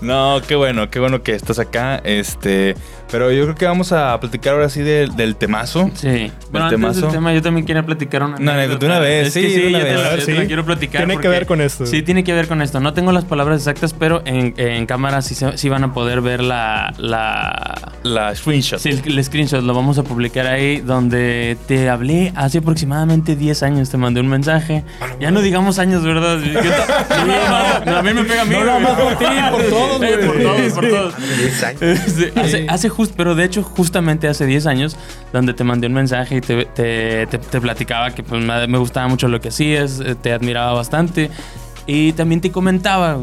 No, qué bueno, qué bueno que estás acá. Este, Pero yo creo que vamos a platicar ahora sí del, del temazo. Sí. Bueno, antes temazo. del tema, yo también quería platicar una Una anécdota, de una vez, Es que sí, una yo te vez. la- yo te la sí. quiero platicar. Tiene que ver con esto. Sí, tiene que ver con esto. No tengo las palabras exactas, pero en, en cámara sí, sí van a poder ver la, la, La screenshot. Sí, el, el screenshot lo vamos a publicar ahí donde te hablé hace aproximadamente 10 años, te mandé un mensaje. Ya no digamos años, ¿verdad? Sí, <laughs> no, no, a mí me pega a mí. No, más por ti, por todos, <laughs> güey. Por todos, por todos. <laughs> 10 años. Este, hace, hace pero de hecho justamente hace 10 años donde te mandé un mensaje y te- te platicaba que pues, me me gustaba mucho lo que hacías, eh, te admiraba bastante y también te comentaba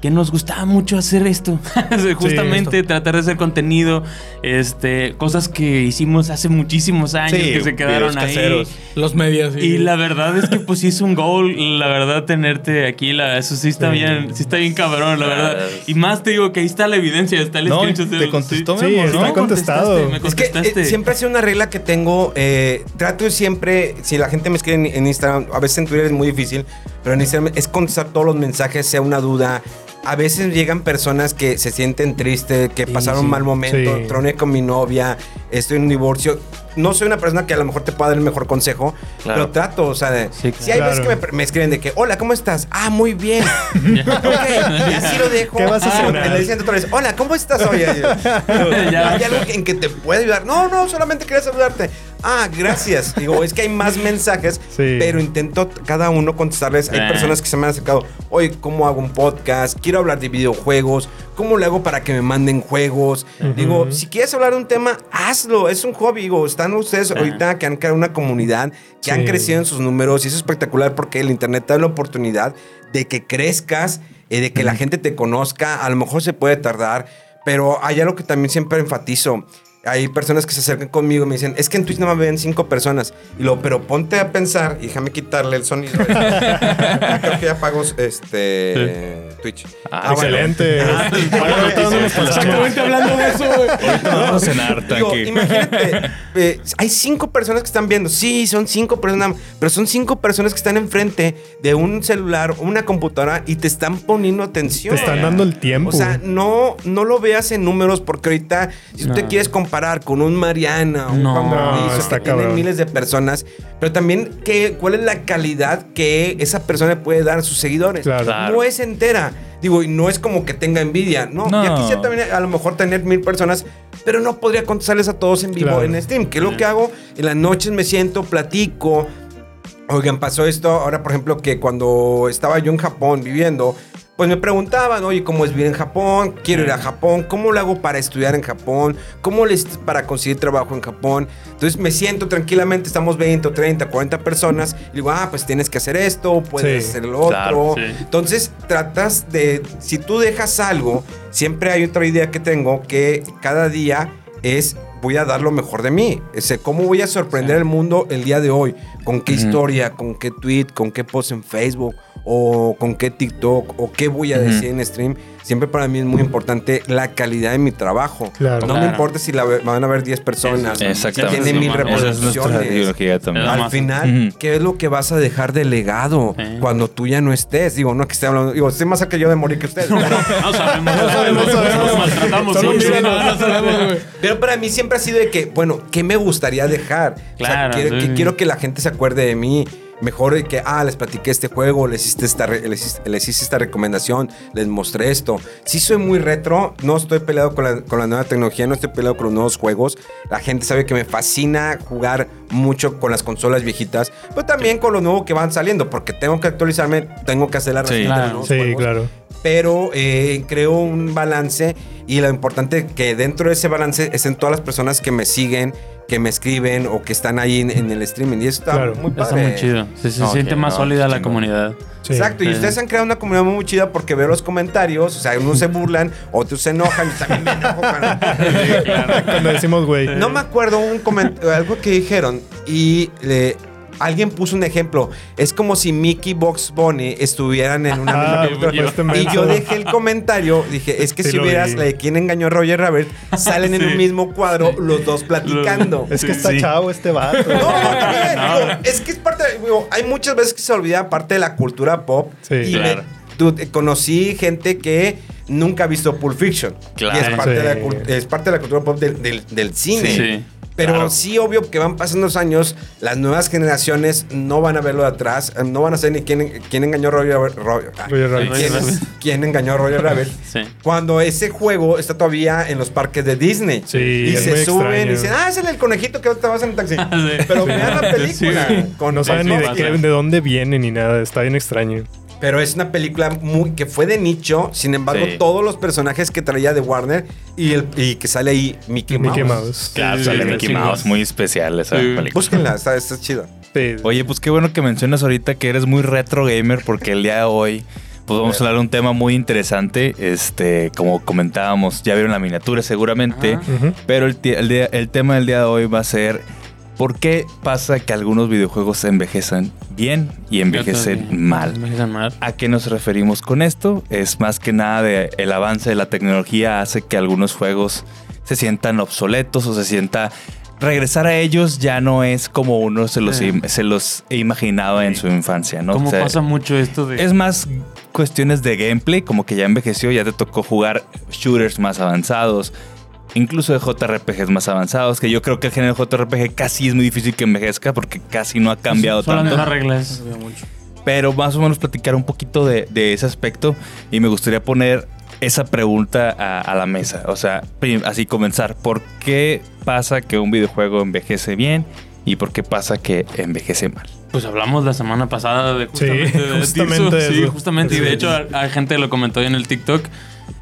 que nos gustaba mucho hacer esto, <laughs> justamente tratar de hacer contenido, este, cosas que hicimos hace muchísimos años Sí, que se quedaron ahí. caseros. Los medios. sí. Y la verdad es que pues sí es un goal, la verdad, tenerte aquí, la, eso sí está Sí. bien, sí está bien cabrón, la verdad. Y más te digo que ahí está la evidencia, está el No, screenshot te contestó, Sí, mi amor, está ¿no? contestado. contestaste, me Es que eh, contestaste. siempre ha sido una regla que tengo. eh, trato de siempre, si la gente me escribe en, en Instagram, a veces en Twitter es muy difícil, pero en Instagram es contestar todos los mensajes, sea una duda. A veces llegan personas que se sienten tristes, que pasaron sí. un mal momento, Sí. troné con mi novia, estoy en un divorcio. No soy una persona que a lo mejor te pueda dar el mejor consejo, Claro. pero trato, o sea, de- Sí, si hay claro. veces que me, me escriben de que, hola, ¿cómo estás? Ah, muy bien. <laughs> ok, y así lo dejo. ¿Qué vas a Ah, cenar? Le dicen otra vez, hola, ¿cómo estás hoy? <laughs> ¿Hay algo en que te puede ayudar? No, no, solamente quería saludarte. Ah, gracias. Digo, es que hay más mensajes, Sí. pero intento cada uno contestarles. Hay Eh. personas que se me han acercado, oye, ¿cómo hago un podcast? Quiero hablar de videojuegos. ¿Cómo le hago para que me manden juegos? Digo, si quieres hablar de un tema, hazlo. Es un hobby. Digo, están ustedes ahorita que han creado una comunidad, que han crecido en sus números y eso es espectacular porque el Internet te da la oportunidad de que crezcas, eh, de que la gente te conozca. A lo mejor se puede tardar, pero hay algo que también siempre enfatizo. Hay personas que se acercan conmigo y me dicen, es que en Twitch nada más ven cinco personas. Y pero ponte a pensar, y déjame quitarle el sonido. <laughs> Creo que ya pago este Twitch. Ah. Excelente. Exactamente hablando de eso, güey. Ahorita vamos a cenar, imagínate, eh, hay cinco personas que están viendo. Sí, son cinco personas, pero son cinco personas que están enfrente de un celular o una computadora y te están poniendo atención. Te están dando el tiempo. O sea, no, no lo veas en números porque ahorita, si tú te No. quieres comparar con un Mariana, un No. Juan No, está que tienen cabrón. miles de personas, pero también ¿qué, cuál es la calidad que esa persona puede dar a sus seguidores. Claro. Claro. No es entera. Digo, y no es como que tenga envidia. No, No. ya quisiera también a lo mejor tener mil personas, pero no podría contestarles a todos en vivo Claro. en Steam. Que es lo que hago? En las noches me siento, platico. Oigan, pasó esto. Ahora, por ejemplo, que cuando estaba yo en Japón viviendo, pues me preguntaban, oye, ¿cómo es vivir en Japón? Quiero ir a Japón. ¿Cómo lo hago para estudiar en Japón? ¿Cómo les para conseguir trabajo en Japón? Entonces me siento tranquilamente, estamos 20, 30, 40 personas. Y digo, ah, pues tienes que hacer esto, puedes Sí, hacer lo otro. sí. Entonces tratas de, si tú dejas algo, siempre hay otra idea que tengo que cada día es voy a dar lo mejor de mí. Ese, ¿Cómo voy a sorprender al mundo el día de hoy? ¿Con qué historia? ¿Con qué tweet? ¿Con qué post en Facebook? ¿O con qué TikTok? ¿O qué voy a Ujú. decir en stream? Siempre para mí es muy importante la calidad de mi trabajo. Claro. No me Claro. importa si la van a ver 10 personas. Exactamente. Tiene mil reproducciones. Es Al final, Ujú. ¿qué es lo que vas a dejar de legado cuando tú ya no estés? Digo, no que esté hablando, digo, estoy más cerca yo de morir que ustedes. <laughs> pero, <laughs> No sabemos, no sabemos, sabemos. sabemos. Maltratamos No, no sabemos, pero para mí siempre ha sido de que, bueno, ¿qué me gustaría dejar? Claro, o sea, quiero, sí. que, quiero que la gente se acuerde de mí. Mejor de que, ah, les platiqué este juego, les hice esta, re- les, hice- les hice esta recomendación, les mostré esto. Sí soy muy retro, no estoy peleado con la, con la nueva tecnología, no estoy peleado con los nuevos juegos. La gente sabe que me fascina jugar mucho con las consolas viejitas, pero también con lo nuevo que van saliendo, porque tengo que actualizarme, tengo que hacer la Sí, reseña de los claro. nuevos Sí, juegos claro. Pero eh, creo un balance y lo importante que dentro de ese balance estén todas las personas que me siguen, que me escriben o que están ahí en, en el streaming y eso está Claro. muy Está padre. muy chido. Se, se No, siente más no, sólida la comunidad. Sí. Exacto, y ustedes han creado una comunidad muy chida porque veo los comentarios, o sea, unos se burlan, otros se enojan, y también me enojo cuando- <laughs> <laughs> Cuando decimos, güey. No me acuerdo un comentario, algo que dijeron y le- alguien puso un ejemplo. Es como si Mickey y Box Bunny estuvieran en una Ah, misma pues, este Y yo dejé el comentario, dije, es que Sí si hubieras vi. la de quién engañó a Roger Rabbit, salen en un mismo cuadro los dos platicando. Es que está Sí. chavo este vato. No, No. digo, es que es parte, de- digo, hay muchas veces que se olvida parte de la cultura pop. Sí. y me- Claro. tú- eh, conocí gente que nunca ha visto Pulp Fiction. Claro. Y es parte, de la, es parte de la cultura pop del, del- del cine. Sí. Pero Claro. sí, obvio que van pasando los años, las nuevas generaciones no van a verlo de atrás, no van a saber ni quién, quién engañó a Roger, Ro- ah, Roger Rabbit. quién, quién engañó a Roger Rabbit. <laughs> Sí. Cuando ese juego está todavía en los parques de Disney. Sí, y se suben extraño. y dicen, ah, es el conejito que ahorita vas en el taxi. <laughs> Sí. Pero vean la película. Sí. con- No saben ni de, qué- de dónde viene ni nada. Está bien extraño. Pero es una película muy que fue de nicho. Sin embargo, Sí. todos los personajes que traía de Warner y, el, y que sale ahí Mickey Mouse. Mickey Mouse. Claro, Sí, sale Mickey. Mouse, muy especial esa Sí. película. Búsquenla, está, está chida. Sí. Oye, pues qué bueno que mencionas ahorita que eres muy retro gamer porque el día de hoy pues vamos a hablar de un tema muy interesante. Este, como comentábamos, ya vieron la miniatura seguramente, Ajá. Ujú. pero el, el día- el tema del día de hoy va a ser ¿por qué pasa que algunos videojuegos envejecen bien y envejecen mal? Envejecen mal. ¿A qué nos referimos con esto? Es más que nada de el avance de la tecnología hace que algunos juegos se sientan obsoletos o se sienta regresar a ellos ya no es como uno se los, Sí. im- se los imaginaba en su infancia, ¿no? Como O sea, pasa mucho esto de... es más cuestiones de gameplay, como que ya envejeció, ya te tocó jugar shooters más avanzados, incluso de JRPGs más avanzados, que yo creo que el género JRPG casi es muy difícil que envejezca porque casi no ha cambiado Son las tanto. mismas reglas. mucho. Pero más o menos platicar un poquito de, de ese aspecto y me gustaría poner esa pregunta a, a la mesa. O sea, así comenzar. ¿Por qué pasa que un videojuego envejece bien y por qué pasa que envejece mal? Pues hablamos la semana pasada de Sí, justamente, de <laughs> justamente Tirso. Sí, eso. justamente. Y Sí. de hecho, hay gente que lo comentó en el TikTok.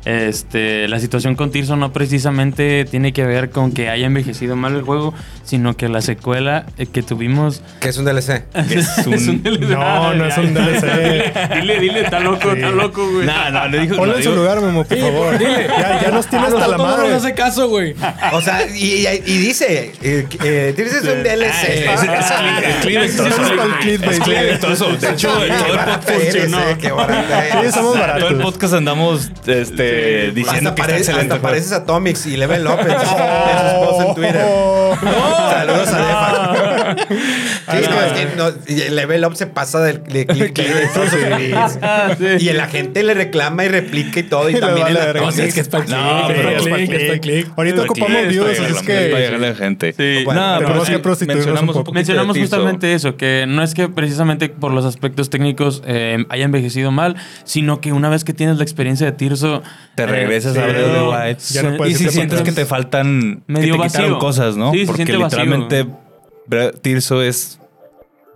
Este, la situación con Tirso no precisamente tiene que ver con que haya envejecido mal el juego, sino que la secuela eh, que tuvimos Que es un DLC. <laughs> Es un- DLC. No, no es un DLC. Dile, dile, está loco, está loco, güey. No, no, le dijo. Ponlo no, en su lugar, Memo, por favor. Ya, ya nos tiene hasta la no madre. nos hace caso, güey. O sea, y, y- y dice, eh, eh, dice es un DLC. Es- cliventoso. De hecho, todo el podcast funcionó. Sí, Todo el podcast andamos este, diciendo Hasta, que está parece, excelente. hasta pareces Atomics y Level Up en sus, <laughs> en sus posts en Twitter. Saludos a Defa. Sí, no, es que no, el Level Up se pasa del de <laughs> de sí. Y la gente le reclama y replica y todo. Y <laughs> también vale. Atomics. Sí, es que es para el No, click, pero es el click, es para click. click. Ahorita ocupamos views, así es que... la gente. Sí. No, pero que mencionamos un de Mencionamos justamente eso, que no es que precisamente por los aspectos técnicos eh, haya envejecido mal, sino que una vez que tienes la experiencia de Tirso... Te eh, regresas a Breath of the Wild. ya no puedes y si sientes que te faltan, Medio que te quitaron cosas, ¿no? Porque literalmente Tirso es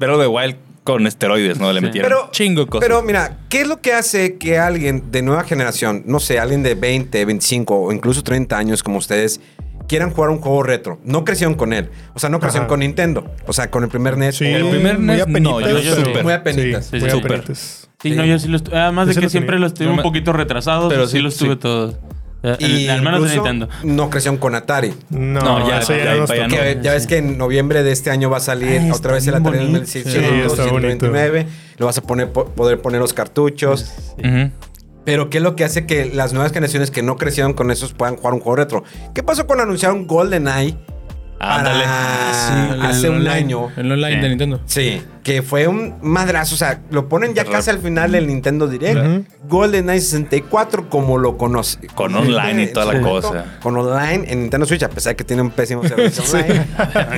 of the Wild con esteroides, ¿no? Le Sí. metieron Pero, chingo de cosas. pero mira, ¿qué es lo que hace que alguien de nueva generación, no sé, alguien de 20, 25 o incluso 30 años como ustedes, quieran jugar un juego retro? No crecieron con él. O sea, no crecieron Ajá. con Nintendo. O sea, con el primer NES. Sí, El primer muy NES, no, apenitas, yo yo pero- súper. Muy apenitas. Sí, Sí, muy sí. apenitas. Sí, Sí. no, yo sí los. Además de Yo que lo siempre los tuve Yo un poquito retrasados, Pero pero sí sí, los sí. tuve todos. Eh, Y al menos Nintendo. No crecieron con Atari. No, No, ya, eso ya, ya, nos ya tocó. no. Que ya ves que en noviembre de este año va a salir Ay, otra vez el Atari bien bonito. 2600, Sí, está bonito. 129. Lo vas a poner, poder poner los cartuchos. Pero ¿qué es lo que hace que las nuevas generaciones que no crecieron con esos puedan jugar un juego retro? ¿Qué pasó cuando anunciaron GoldenEye? Ándale. para- el hace un online, año. El online Sí. de Nintendo. Sí, que fue un madrazo. O sea, lo ponen ya casi al final del Nintendo Direct. Ujú. GoldenEye 64, como lo conoce. Con online y toda la Sí. cosa. Con online en Nintendo Switch, a pesar de que tiene un pésimo <laughs> servicio online.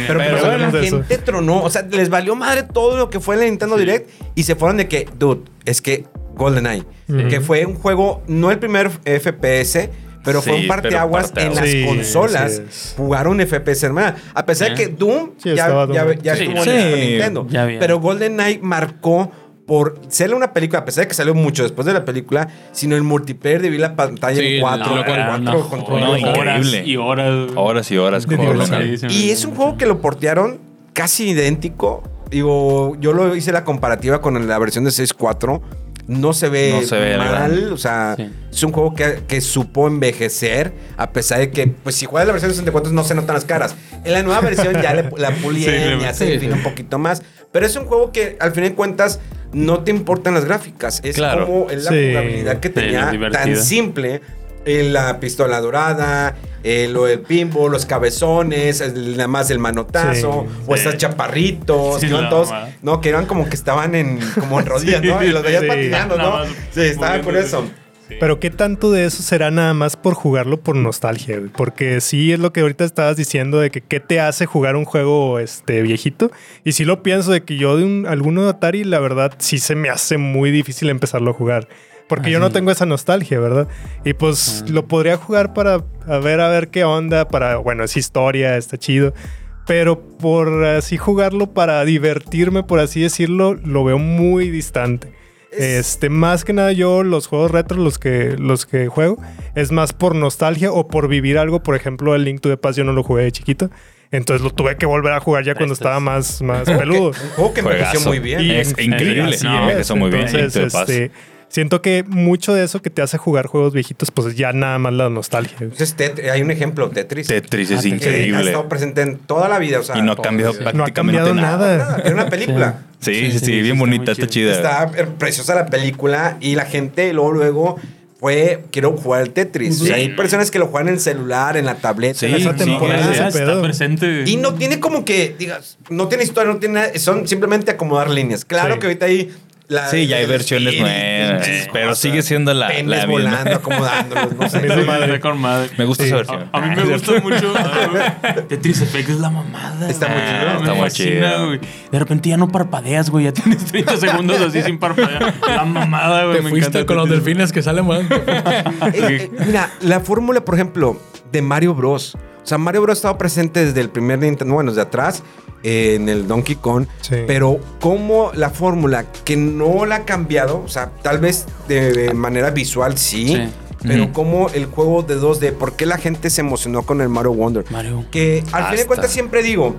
Pero, Pero bueno, la de eso. gente tronó. O sea, les valió madre todo lo que fue el Nintendo Direct y se fueron de que, dude, es que GoldenEye, que fue un juego, no el primer FPS. Pero fue Sí, un parteaguas en las. Sí, consolas. Jugaron FPS, hermana. A pesar de Sí. que Doom Sí, ya, ya, ya Sí, estuvo sí. en Nintendo. Ya. Pero GoldenEye marcó por ser una película, a pesar de que salió mucho después de la película, sino el multiplayer de vi la pantalla Sí, en cuatro, no, cuatro controles. No, horas increíble. y horas. Horas y horas. GoldenEye. Y es un juego que lo portearon casi idéntico. Digo, yo lo hice la comparativa con la versión de 6.4. No se ve, No se ve mal. O sea, Sí. es un juego que, que supo envejecer. A pesar de que, pues, si juegas la versión de 64 no se notan las caras. En la nueva versión ya le, la <laughs> pulieron, Sí, ya se sí, define sí. un poquito más. Pero es un juego que, al fin de cuentas, no te importan las gráficas. Es Claro. como es la Sí. jugabilidad que tenía tan simple. Eh, la pistola dorada, eh, lo del pinball, los cabezones, el- nada más el manotazo, Sí. o chaparritos, Sí, todos, mamá. no, que eran como que estaban en, como en <laughs> rodillas, ¿no? Y los veías Sí. patinando, ¿no? más Sí, estaba con eso. Sí. Pero qué tanto de eso será nada más por jugarlo por nostalgia, güey? Porque sí es lo que ahorita estabas diciendo de que qué te hace jugar un juego este viejito. Y sí lo pienso de que yo de un, alguno de Atari, la verdad, sí se me hace muy difícil empezarlo a jugar. Porque yo no tengo esa nostalgia, ¿verdad? Y pues lo podría jugar para a ver a ver qué onda, para, bueno, es historia, está chido. Pero por así jugarlo para divertirme, por así decirlo, lo veo muy distante. Este, más que nada yo los juegos retro los que los que juego es más por nostalgia o por vivir algo, por ejemplo, el Link to the Past yo no lo jugué de chiquito. Entonces lo tuve que volver a jugar ya cuando estaba más, más peludo. Un juego que envejeció Juegazo. muy bien. Y- Es increíble. No, es. empezó muy bien. Entonces, Link to the Past. este, siento que mucho de eso que te hace jugar juegos viejitos, pues ya nada más la nostalgia. Entonces, Tet- hay un ejemplo, Tetris. Tetris Ah, es Tetris. que ha increíble. estado presente en toda la vida. O sea, Y no ha cambiado. No ha prácticamente cambiado nada. nada. Era una película. Sí, sí, Sí, sí, sí, sí, bien bonita, está chida. Está eh, preciosa la película y la gente luego, luego fue, quiero jugar el Tetris. O sea, hay personas que lo juegan en el celular, en la tableta, Sí, en esa sí, temporada. Ya está pedo. presente. Y no tiene como que, digas, no tiene historia, no tiene nada, son simplemente acomodar líneas. Claro Sí. que ahorita hay... la- Sí, ya hay versiones Spirit, nuevas, pero sigue siendo la- la volando, acomodándolos, no <laughs> sé. Madre. Está con madre. Me gusta Sí. esa A, versión. a mí me gusta mucho. ah, Tetris Effect es la mamada. Está muy güey. chido. Está muy chido. güey. De repente ya no parpadeas, güey. Ya tienes <laughs> 30 segundos así sin parpadear. La mamada, güey. Te me fuiste encanta con los delfines que salen volando. <laughs> Eh, eh, mira, la fórmula, por ejemplo, de Mario Bros. O sea, Mario Bros ha estado presente desde el primer Nintendo, bueno, desde atrás, eh, en el Donkey Kong. Sí. Pero como la fórmula que no la ha cambiado, o sea, tal vez de, de manera visual sí, Sí. pero como el juego de 2D, ¿por qué la gente se emocionó con el Mario Wonder? Mario. Que al fin de Hasta. cuentas siempre digo,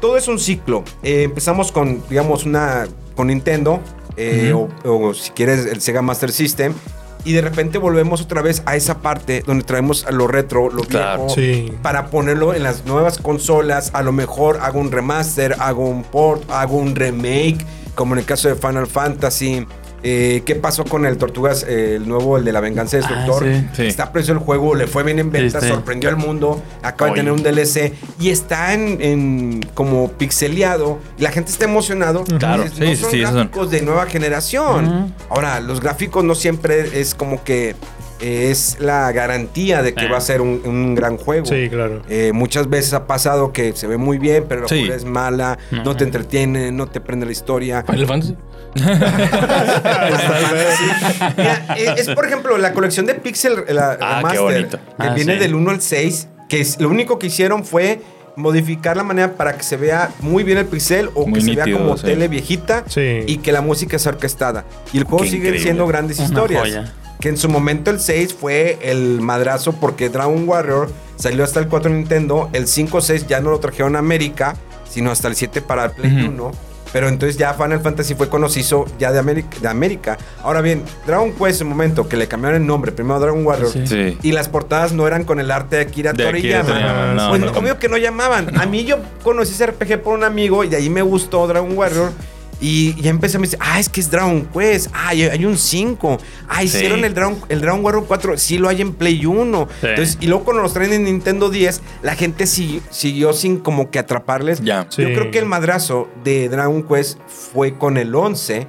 todo es un ciclo. Eh, empezamos con, digamos, una con Nintendo, eh, o, o si quieres el Sega Master System, y de repente volvemos otra vez a esa parte donde traemos a lo retro, lo Claro. viejo, Sí. para ponerlo en las nuevas consolas. A lo mejor hago un remaster, hago un port, hago un remake, como en el caso de Final Fantasy. Eh, ¿Qué pasó con el Tortugas, eh, el nuevo, el de la venganza destructor? Ah, sí. Sí. Está precio el juego, le fue bien en Sí, sí. sorprendió al mundo, acaba de tener un DLC y está en, en como pixeleado y la gente está emocionado. Claro, Dices, no sí, son sí, esos son. gráficos de nueva generación. Ahora, los gráficos no siempre es como que es la garantía de que Eh. va a ser un, un gran juego. Sí, claro. Eh, muchas veces ha pasado que se ve muy bien, pero la Sí. jugabilidad es mala, no, No. te entretiene, no te prende la historia. Final Fantasy. <laughs> Mira, eh, es por ejemplo la colección de Pixel la Ah, qué Remaster, bonito. que Ah, viene sí. del 1 al 6, que es, lo único que hicieron fue modificar la manera para que se vea muy bien el pixel o Muy que se vea nítido, como sí. tele viejita Sí. y que la música es orquestada. Y el juego Qué sigue increíble. siendo grandes Una historias. joya. Que en su momento el 6 fue el madrazo porque Dragon Warrior salió hasta el 4 Nintendo, el 5 6 ya no lo trajeron a América, sino hasta el 7 para el Play Ujú. 1. Pero entonces ya Final Fantasy fue conocido ya de América, de América. Ahora bien, Dragon Quest en un momento que le cambiaron el nombre, primero Dragon Warrior, Sí. Sí. y las portadas no eran con el arte de Akira De Toriyama. No, pues no. obvio que no llamaban. A mí yo conocí ese RPG por un amigo y de ahí me gustó Dragon Warrior. Y ya empecé a decir, ah, es que es Dragon Quest. Ah, hay un 5. Ah, Sí. hicieron el Dragon, el Dragon Warrior 4. Sí lo hay en Play 1. Sí. Entonces, y luego cuando los traen en Nintendo 10, la gente si- siguió sin como que atraparles. Ya. Sí. Yo creo que el madrazo de Dragon Quest fue con el 11.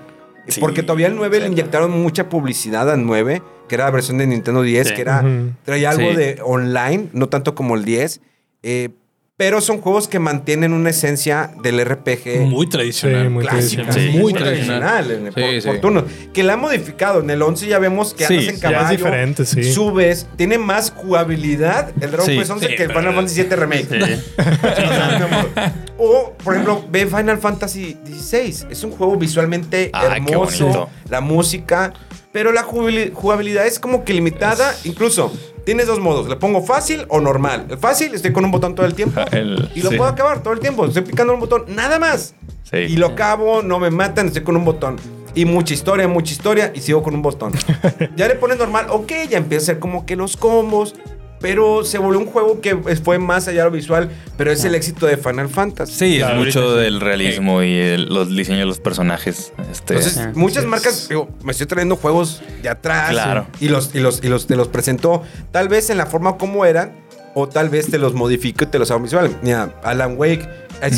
Sí, porque todavía el 9 le inyectaron mucha publicidad al 9, que era la versión de Nintendo 10, Sí. que era traía algo Sí. de online, no tanto como el 10. eh, pero son juegos que mantienen una esencia del RPG Muy tradicional. Sí, muy clásica, tradicional. Sí, muy tradicional, en- Sí, por, sí. por turnos. Que la han modificado. En el 11 ya vemos que Sí, andas en ya es caballo. diferente, sí. Subes, tiene más jugabilidad el Dragon Sí. Quest 11 Sí, que el Final Fantasy 7 Remake. Sí. <laughs> O, por ejemplo, ve Final Fantasy XVI. Es un juego visualmente qué hermoso. La música. Pero la jugabili- jugabilidad es como que limitada. Incluso, tienes dos modos. Le pongo fácil o normal. El fácil, estoy con un botón todo el tiempo. <laughs> El- y lo sí. puedo acabar todo el tiempo. Estoy picando un botón. Nada más. Sí. Y lo acabo, no me matan, estoy con un botón. Y mucha historia, mucha historia, y sigo con un botón. <laughs> ya le pones normal, ok, ya empieza a ser como que los combos. Pero se volvió un juego que fue más allá de lo visual, pero es el éxito de Final Fantasy. Sí, es mucho sí. del realismo y el- los diseños de los personajes. Este, Entonces, Sí. muchas marcas, digo, me estoy trayendo juegos de atrás. Claro. Y los, y los, y los, te los presentó, tal vez en la forma como eran, o tal vez te los modifico y te los hago visual. Mira, Alan Wake,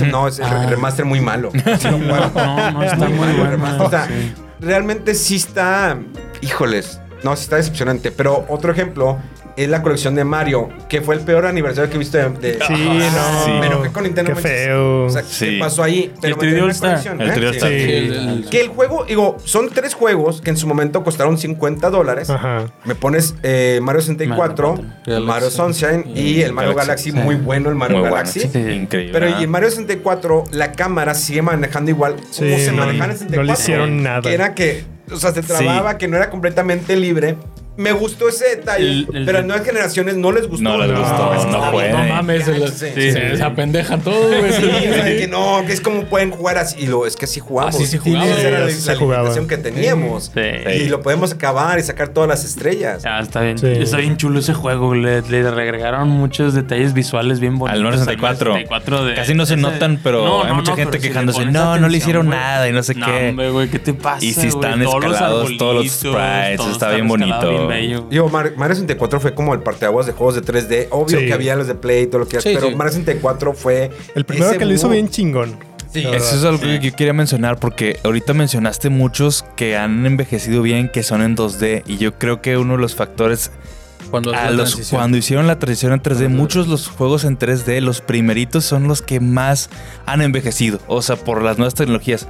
no, es el Ah. remaster muy malo. <laughs> No, no está <laughs> muy malo el bueno. remaster. O sea, sí. realmente sí está, híjoles, No, sí está decepcionante. Pero otro ejemplo es la colección de Mario, que fue el peor aniversario que he visto de. de- Sí, Ah, no. Me enojé con Nintendo. Qué feo. O sea, Sí. ¿qué pasó ahí? Pero el me 3D traen la All-Star. colección, El ¿eh? 3D Sí. Sí. el- Que el juego, digo, son tres juegos que en su momento costaron 50 dólares. Ajá. Me pones eh, Mario 64, Mario. Sunshine y el Mario Galaxy. Galaxy, muy bueno el Mario Muy bueno. Galaxy. sí, increíble. Pero y en Mario 64 la cámara sigue manejando igual Sí, como se no, manejaba en el no 64. le hicieron nada. Que era que, o sea, se trababa, que no era completamente libre. Me gustó ese detalle, El- el- pero a nuevas generaciones no les gustó. No les gustó, no No mames, sí. sí, se güey. Sí, de que no, que es como pueden jugar así. Y lo, es que así jugamos. Así se jugaba. Esa era la, Sí, se que teníamos. Sí. Y lo podemos acabar y sacar todas las estrellas. Ah, está bien, Sí. está bien chulo ese juego. Le, le agregaron muchos detalles visuales bien bonitos. Al Mario 64. 64 de- Casi no se ese- notan, pero hay mucha gente si quejándose, pones "No, no le hicieron güey". nada y no sé No, qué. hombre, güey, ¿qué te pasa? Y sí güey? están los escalados, todos los sprites, está bien bonito. Bello. Digo, Mar- Mario 64 fue como el parteaguas de juegos de 3D. Obvio Sí. que había los de Play y todo lo que Sí, pero sí. Mario 64 fue. El primero que lo hizo bien chingón. Sí, Eso es algo que yo quería mencionar porque ahorita mencionaste muchos que han envejecido bien, que son en 2D. Y yo creo que uno de los factores Cuando a los, cuando hicieron la transición en 3D, muchos de los juegos en 3D, los primeritos son los que más han envejecido. O sea, por las nuevas tecnologías.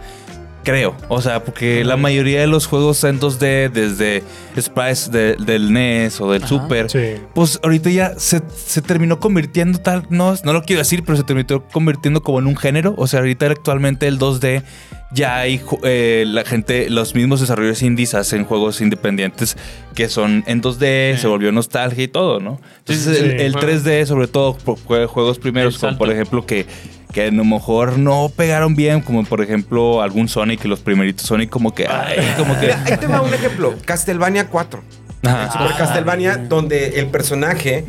Creo. O sea, porque la mayoría de los juegos en 2D, desde sprites de- del NES o del Ajá. Super, Sí. pues ahorita ya se, se terminó convirtiendo tal, no, no lo quiero decir, pero se terminó convirtiendo como en un género. O sea, ahorita actualmente el 2D ya hay eh, la gente, los mismos desarrolladores indies hacen juegos independientes que son en 2D, Sí. se volvió nostalgia y todo, ¿no? Entonces sí, el, el 3D, sobre todo juegos primeros, como por ejemplo que que a lo mejor no pegaron bien, como por ejemplo algún Sonic, los primeritos Sonic como que, ay, como que... Mira, ahí te va un ejemplo. Castlevania 4. Ajá. Super Ah, Castlevania, bien. donde el personaje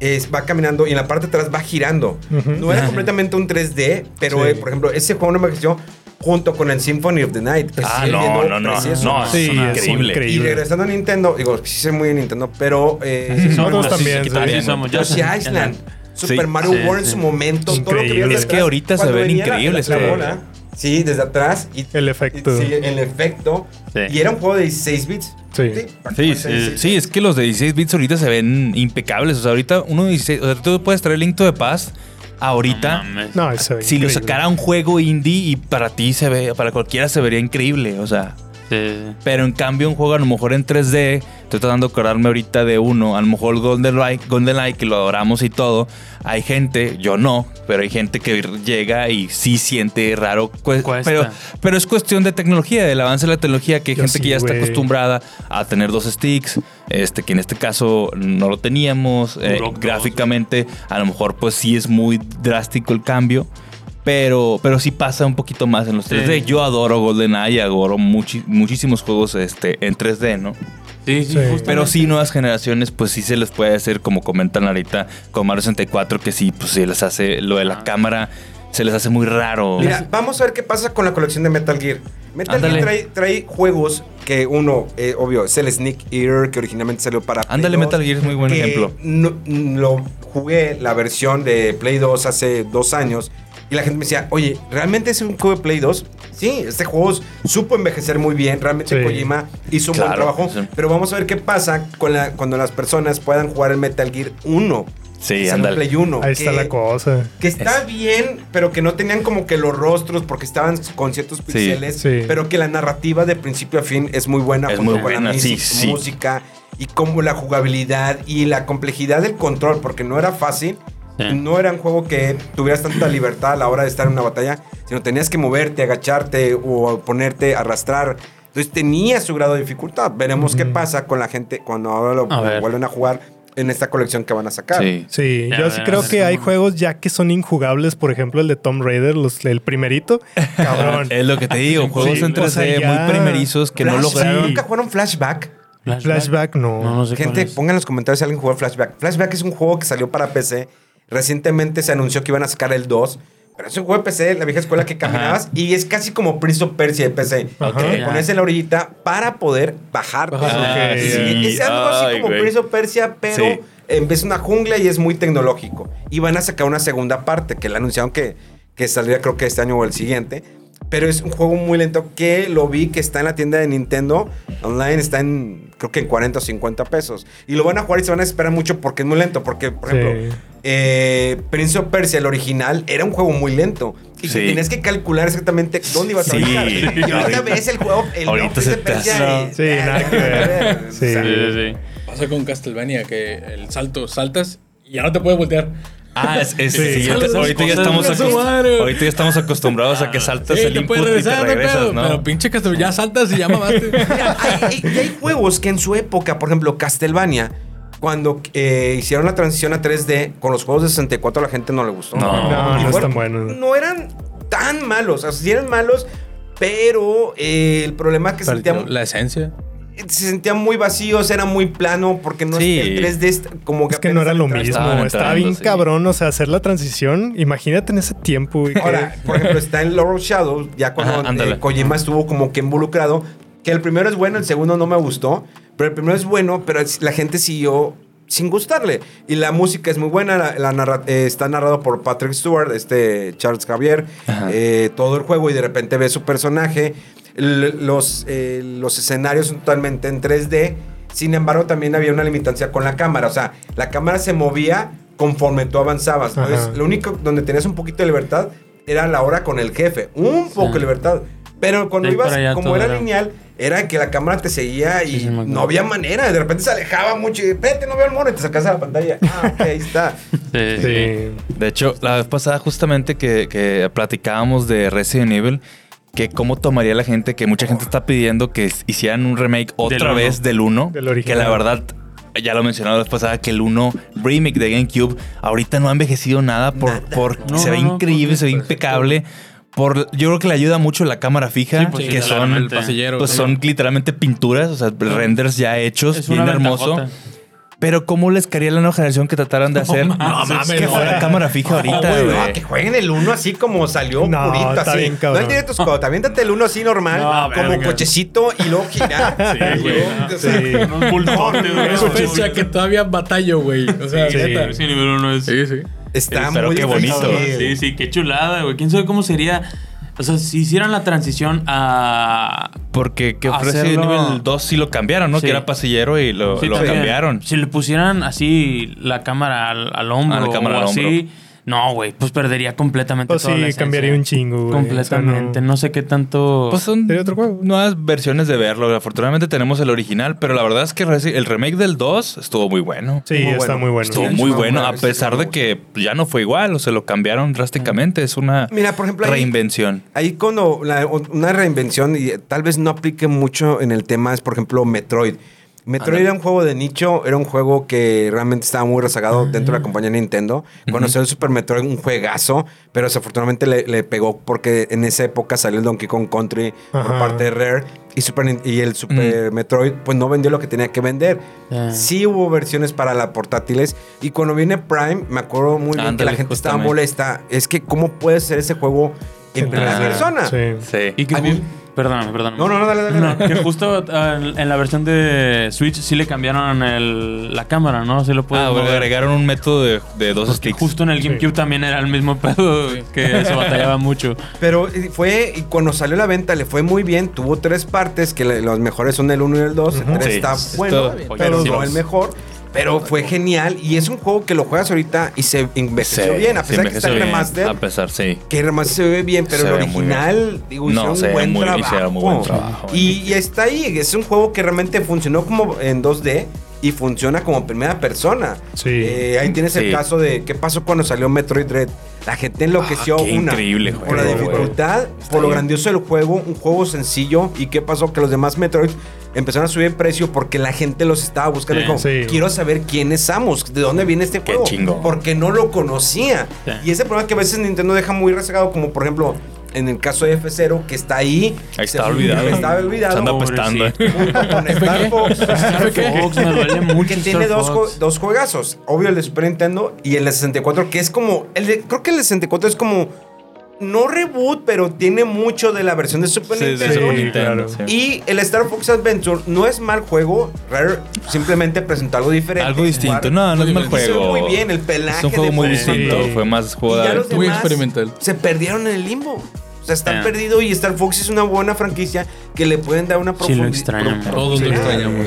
es, va caminando y en la parte de atrás va girando. Ujú. No era completamente un 3D, pero Sí. eh, por ejemplo, ese juego no me envejeció junto con el Symphony of the Night. que Ah, sigue no, no, no, precioso. no, Sí, es es increíble. Y increíble. regresando a Nintendo, digo, sí sé muy bien Nintendo, pero eh, Nosotros Así también, sí. también somos, Yoshi Island, Super Sí. Mario Sí, World en sí. su momento, todo lo que Es que atrás, ahorita se ven la- increíbles, La, pero- bola, sí, desde atrás. Y, El efecto. Sí, el efecto. Sí. Y era un juego de 16 bits. Sí. Sí, sí, sí, es que los de 16 bits ahorita se ven impecables. O sea, ahorita uno de 16, o sea, tú puedes traer Link to the Past ahorita. No. No, eso si lo sacara un juego indie y para ti se ve, para cualquiera se vería increíble, o sea. Sí. Pero en cambio un juego a lo mejor en 3D, estoy tratando de acordarme ahorita de uno, a lo mejor GoldenEye, GoldenEye que lo adoramos y todo, hay gente, yo no, pero hay gente que llega y sí siente raro, Cuesta. pero pero es cuestión de tecnología, del avance de la tecnología, que hay Yo gente sí, que ya está acostumbrada a tener dos sticks, este que en este caso no lo teníamos, eh, gráficamente a lo mejor pues sí es muy drástico el cambio. Pero, pero sí pasa un poquito más en los Sí. 3D. Yo adoro GoldenEye, adoro muchi- muchísimos juegos este, en 3D, ¿no? Sí, sí, Sí. Pero sí, nuevas generaciones, pues sí se les puede hacer, como comentan ahorita, con Mario 64, que sí, pues se les hace lo de la Ah. cámara, se les hace muy raro. Mira, vamos a ver qué pasa con la colección de Metal Gear. Metal Ándale. Gear trae, trae juegos que uno, eh, obvio, es el Sneak Eater, que originalmente salió para Ándale, 2, Metal Gear es muy buen que ejemplo. no- lo jugué la versión de Play 2 hace dos años y la gente me decía, oye, ¿realmente es un juego de Play 2? Sí, este juego supo envejecer muy bien. Realmente Sí. Kojima hizo un buen trabajo. sí. Pero vamos a ver qué pasa con la, cuando las personas puedan jugar el Metal Gear 1. Sí, ándale. Play 1. Ahí está la cosa. que está bien, pero que no tenían como que los rostros porque estaban con ciertos pixeles, sí. pero que la narrativa de principio a fin es muy buena. Es muy con la buena, sí, music- sí. música y como la jugabilidad y la complejidad del control, porque no era fácil. Sí. No era un juego que tuvieras tanta libertad a la hora de estar en una batalla, sino tenías que moverte, agacharte o ponerte, arrastrar. Entonces tenía su grado de dificultad. Veremos qué pasa con la gente cuando ahora lo A vuelven a jugar en esta colección que van a sacar. Sí. Sí, Ya, yo ya, sí creo ya, que hay ya. juegos ya que son injugables, por ejemplo el de Tomb Raider, los, el primerito. <laughs> Cabrón. Es lo que te digo, juegos Sí, en 3D o sea, ya- muy primerizos que no lograron. ¿Nunca jugaron Flashback? Flashback no. No, no sé Gente, pongan en los comentarios si alguien jugó Flashback. Flashback es un juego que salió para PC. Recientemente se anunció que iban a sacar el 2. Pero es un juego de PC, la vieja escuela que caminabas. Y es casi como Prince of Persia de PC. Ya. pones en la orillita para poder bajar. Ah, Sí, es algo así Ay, como güey. Prince of Persia, pero Sí. de una jungla y es muy tecnológico. Y van a sacar una segunda parte que le anunciaron que, que saldría creo que este año o el siguiente. Pero es un juego muy lento que lo vi que está en la tienda de Nintendo online, está en creo que en 40 o 50 pesos. Y lo van a jugar y se van a esperar mucho porque es muy lento. Porque, por Sí. ejemplo, eh, Prince of Persia, el original, era un juego muy lento. Y Sí. tenías que calcular exactamente dónde ibas a Sí. brincar. Y ahorita ves el juego, el ahorita se Persia hace- y- Sí, nada que ver. Sí. Sí, sí, sí. Pasa con Castlevania que el salto, saltas y ya no te puedes voltear. Ah, es, es- Sí. ahorita, ya estamos ahorita ya acostumbrados a que saltas Sí, el input puedes y te regresar, no regresas, ¿no? Pero pinche Castlevania, ya saltas y ya mamaste. <laughs> Mira, hay, hay- y hay juegos que en su época, por ejemplo, Castlevania, cuando eh, hicieron la transición a 3D, con los juegos de 64 a la gente no le gustó. No. No, no fueron- están buenos. No eran tan malos, o sea, sí eran malos, pero eh, el problema es que se Perdió sentían, la esencia. Se sentían muy vacíos, era muy plano, porque no Sí. es el 3D est- como que Es que no era lo mismo. Estaba entrando, bien sí. cabrón, o sea, hacer la transición. Imagínate en ese tiempo, que- Ahora, por ejemplo, está en Laurel Shadow, ya cuando Ajá, eh, Kojima estuvo como que involucrado, que el primero es bueno, el segundo no me gustó, pero el primero es bueno, pero la gente siguió sin gustarle. Y la música es muy buena, la, la narra- eh, está narrado por Patrick Stewart, este Charles Javier, Ajá. eh, todo el juego y de repente ves su personaje. Los, eh, los escenarios son totalmente en 3D. Sin embargo, también había una limitancia con la cámara. O sea, la cámara se movía conforme tú avanzabas. Entonces, lo único donde tenías un poquito de libertad era la hora con el jefe. Un poco de libertad. Pero cuando ibas, como era, era- lineal, era que la cámara te seguía y Sí, no había manera. De repente se alejaba mucho y, espérate, no veo el mono y te sacas a la pantalla. Ah, ok, ahí está. Sí. De hecho, la vez pasada justamente que, que platicábamos de Resident Evil, que cómo tomaría la gente, que mucha gente está pidiendo que hicieran un remake otra Del uno. vez del 1, Del que la verdad, ya lo mencionaba la vez pasada, que el 1 remake de GameCube ahorita no ha envejecido nada, por, Nada. por No, se ve no, increíble, se ve impecable. Por, yo creo que le ayuda mucho la cámara fija, Sí, pues sí, que son. El pues sí. son literalmente pinturas, o sea, renders ya hechos, Es bien hermoso. ventajota. Pero ¿cómo les caería a la nueva generación que trataran de hacer mames, que no. fuera cámara fija ahorita, güey, güey? no, que jueguen el 1 así como salió No, purito, está así. bien no cabrón. en directos cuando te aviéntate el 1 así normal, No, como verga. cochecito y luego girar. <laughs> Sí, güey. O sea, Sí. Unos bultotes, güey. Es fecha que todavía batallo, güey. O sea, Sí. neta. Sí, nivel uno es. Sí, sí. Está Pero muy qué bonito. Sí, sí, qué chulada, güey. ¿Quién sabe cómo sería? O sea, si hicieran la transición a. Porque que ofrece Hacerlo- nivel 2 sí lo cambiaron, ¿no? Sí. Que era pasillero y lo, Sí, lo también. cambiaron. Si le pusieran así la cámara al, al hombro Ah, la cámara o al así, no, güey, pues perdería completamente Pues toda sí, cambiaría un chingo, güey. Completamente. O sea, no... sé qué tanto. Pues son Sería otro juego. nuevas versiones de verlo. Afortunadamente tenemos el original, pero la verdad es que el remake del 2 estuvo muy bueno. Sí, Muy está bueno. muy bueno. Estuvo Sí, muy bueno, no, a pesar de que ya no fue igual, o se lo cambiaron drásticamente. Es una Mira, por ejemplo, ahí- reinvención. Ahí cuando la- una reinvención, y tal vez no aplique mucho en el tema, es por ejemplo Metroid. Metroid era un juego de nicho, era un juego que realmente estaba muy rezagado dentro de la compañía Nintendo. Cuando salió el Super Metroid, un juegazo, pero desafortunadamente le, le pegó porque en esa época salió el Donkey Kong Country por parte de Rare y, Super, y el Super Metroid pues no vendió lo que tenía que vender. Ah. Sí hubo versiones para las portátiles y cuando viene Prime, me acuerdo muy bien que la gente estaba molesta. Es que, ¿cómo puede ser ese juego en primera Ah, persona? Sí. Sí. Y que A mí- Perdóname, perdóname. No, no, no, dale, dale. No, que justo ah, en la versión de Switch sí le cambiaron el- la cámara, ¿no? Sí lo puedes Ah, mover. agregaron un método de, de dos Porque sticks. justo en el Sí. GameCube también era el mismo pedo que se batallaba mucho. <laughs> Pero fue, y cuando salió a la venta le fue muy bien. Tuvo tres partes, que los mejores son el 1 y el 2. El 3 Sí, está es bueno, pero no el mejor. Pero fue genial. Y es un juego que lo juegas ahorita y se envejeció Sí, bien. A pesar que está bien, remaster. A pesar, sí. Que el remaster se ve bien, pero Se el original, digo, No, un buen muy- trabajo. muy buen trabajo. Y, y está ahí. Es un juego que realmente funcionó como en 2D y funciona como primera persona. Sí. Eh, ahí tienes el Sí. caso de qué pasó cuando salió Metroid Dread. La gente enloqueció Ah, una. increíble por la juego, dificultad, por lo grandioso del juego, un juego sencillo. ¿Y qué pasó? Que los demás Metroid empezaron a subir el precio porque la gente los estaba buscando. Sí. y como, Sí. quiero saber quién es Samus, de dónde viene este Qué juego. Porque no lo conocía. Sí. Y ese problema que a veces Nintendo deja muy rezagado, como por ejemplo en el caso de F0, que está ahí. Ahí está olvidado. Está olvidado. Se anda apestando. con Star Fox. Star Fox, me duele mucho. que tiene dos, jue- dos juegazos. Obvio el de Super Nintendo y el de 64, que es como. El de- creo que el de 64 es como. No reboot, pero tiene mucho de la versión de Super Sí, de Nintendo. Super Sí, Nintendo, claro. sí. Y el Star Fox Adventure no es mal juego. Rare simplemente presentó algo diferente. Algo distinto. Jugar- No, no es mal Hizo juego. muy bien el pelaje. Es un juego de muy fondo. distinto. Sí. Fue más de... los Muy experimental. Se perdieron en el limbo. O sea, está Yeah. perdido y Star Fox es una buena franquicia que le pueden dar una Sí, lo profundidad. extrañamos. Todos lo extrañamos.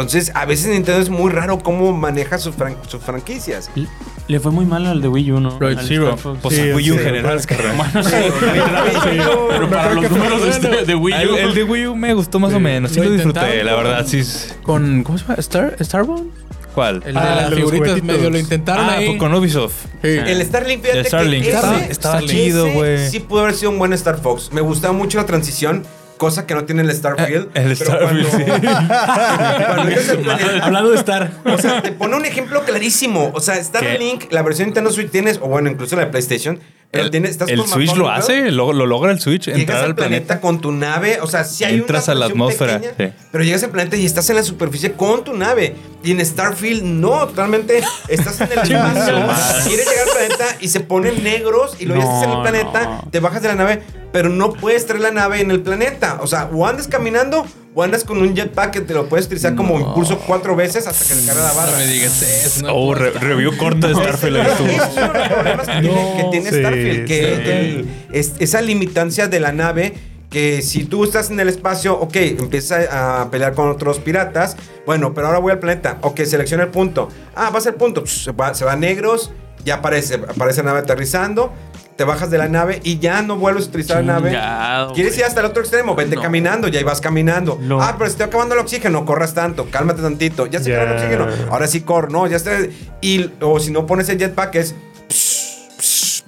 Entonces, a veces Nintendo es muy raro cómo maneja sus, fran- sus franquicias. Le fue muy mal al de Wii U, ¿no? Right, Al Zero. Pues Sí, Wii U en sí, general. sí. Pero Pero para los números de, este- de Wii El, U. el de Wii U me gustó más o menos. Sí Lo lo disfruté, la verdad. Sí. Con, ¿cómo se llama? Star, Starbone. ¿Cuál? El de Ah, las el figuritas medio lo intentaron ah, ahí. pues con Ubisoft. Sí. El Starlink, fíjate El Starlink. que ese- Estaba- estaba ese chido, güey. Sí pudo haber sido un buen Star Fox. Me gustaba mucho la transición, cosa que no tiene el Starfield. El pero Starfield, cuando- <laughs> cuando planeta- <laughs> Hablando de Star. O sea, te pone un ejemplo clarísimo. O sea, Starlink, la versión de Nintendo Switch tienes, o bueno, incluso la de PlayStation, pero El, tienes, estás el con Switch lo ¿no? hace, lo, lo logra el Switch, Llegas entrar al al planeta, planeta. con tu nave, o sea, si hay Entras una a la atmósfera, pequeña, sí. pero llegas al planeta y estás en la superficie con tu nave. Y en Starfield no, totalmente estás en el <laughs> espacio, quieres llegar al planeta y se ponen negros y luego ya estás en el No, planeta, no. te bajas de la nave, pero no puedes traer la nave en el planeta. O sea, o andas caminando o andas con un jetpack que te lo puedes utilizar como impulso cuatro veces hasta que se carga la barra. No me digas eso. no Oh, re- review corto de Starfield. <laughs> que tiene, que tiene sí, Starfield, que sí. el- es- esa limitancia de la nave que si tú estás en el espacio, ok, empiezas a pelear con otros piratas, bueno, pero ahora voy al planeta, ok, selecciona el punto, ah, vas al punto, psh, se va, se va a negros, ya aparece, aparece la nave aterrizando, te bajas de la nave y ya no vuelves a utilizar la nave. ¿Quieres ir hasta el otro extremo? Vete No. caminando, ya vas caminando. No. Ah, pero se está acabando el oxígeno, corras tanto, cálmate tantito. Ya se acabó el oxígeno, ahora sí corre, no, ya está. Y, o si no pones el jetpack es.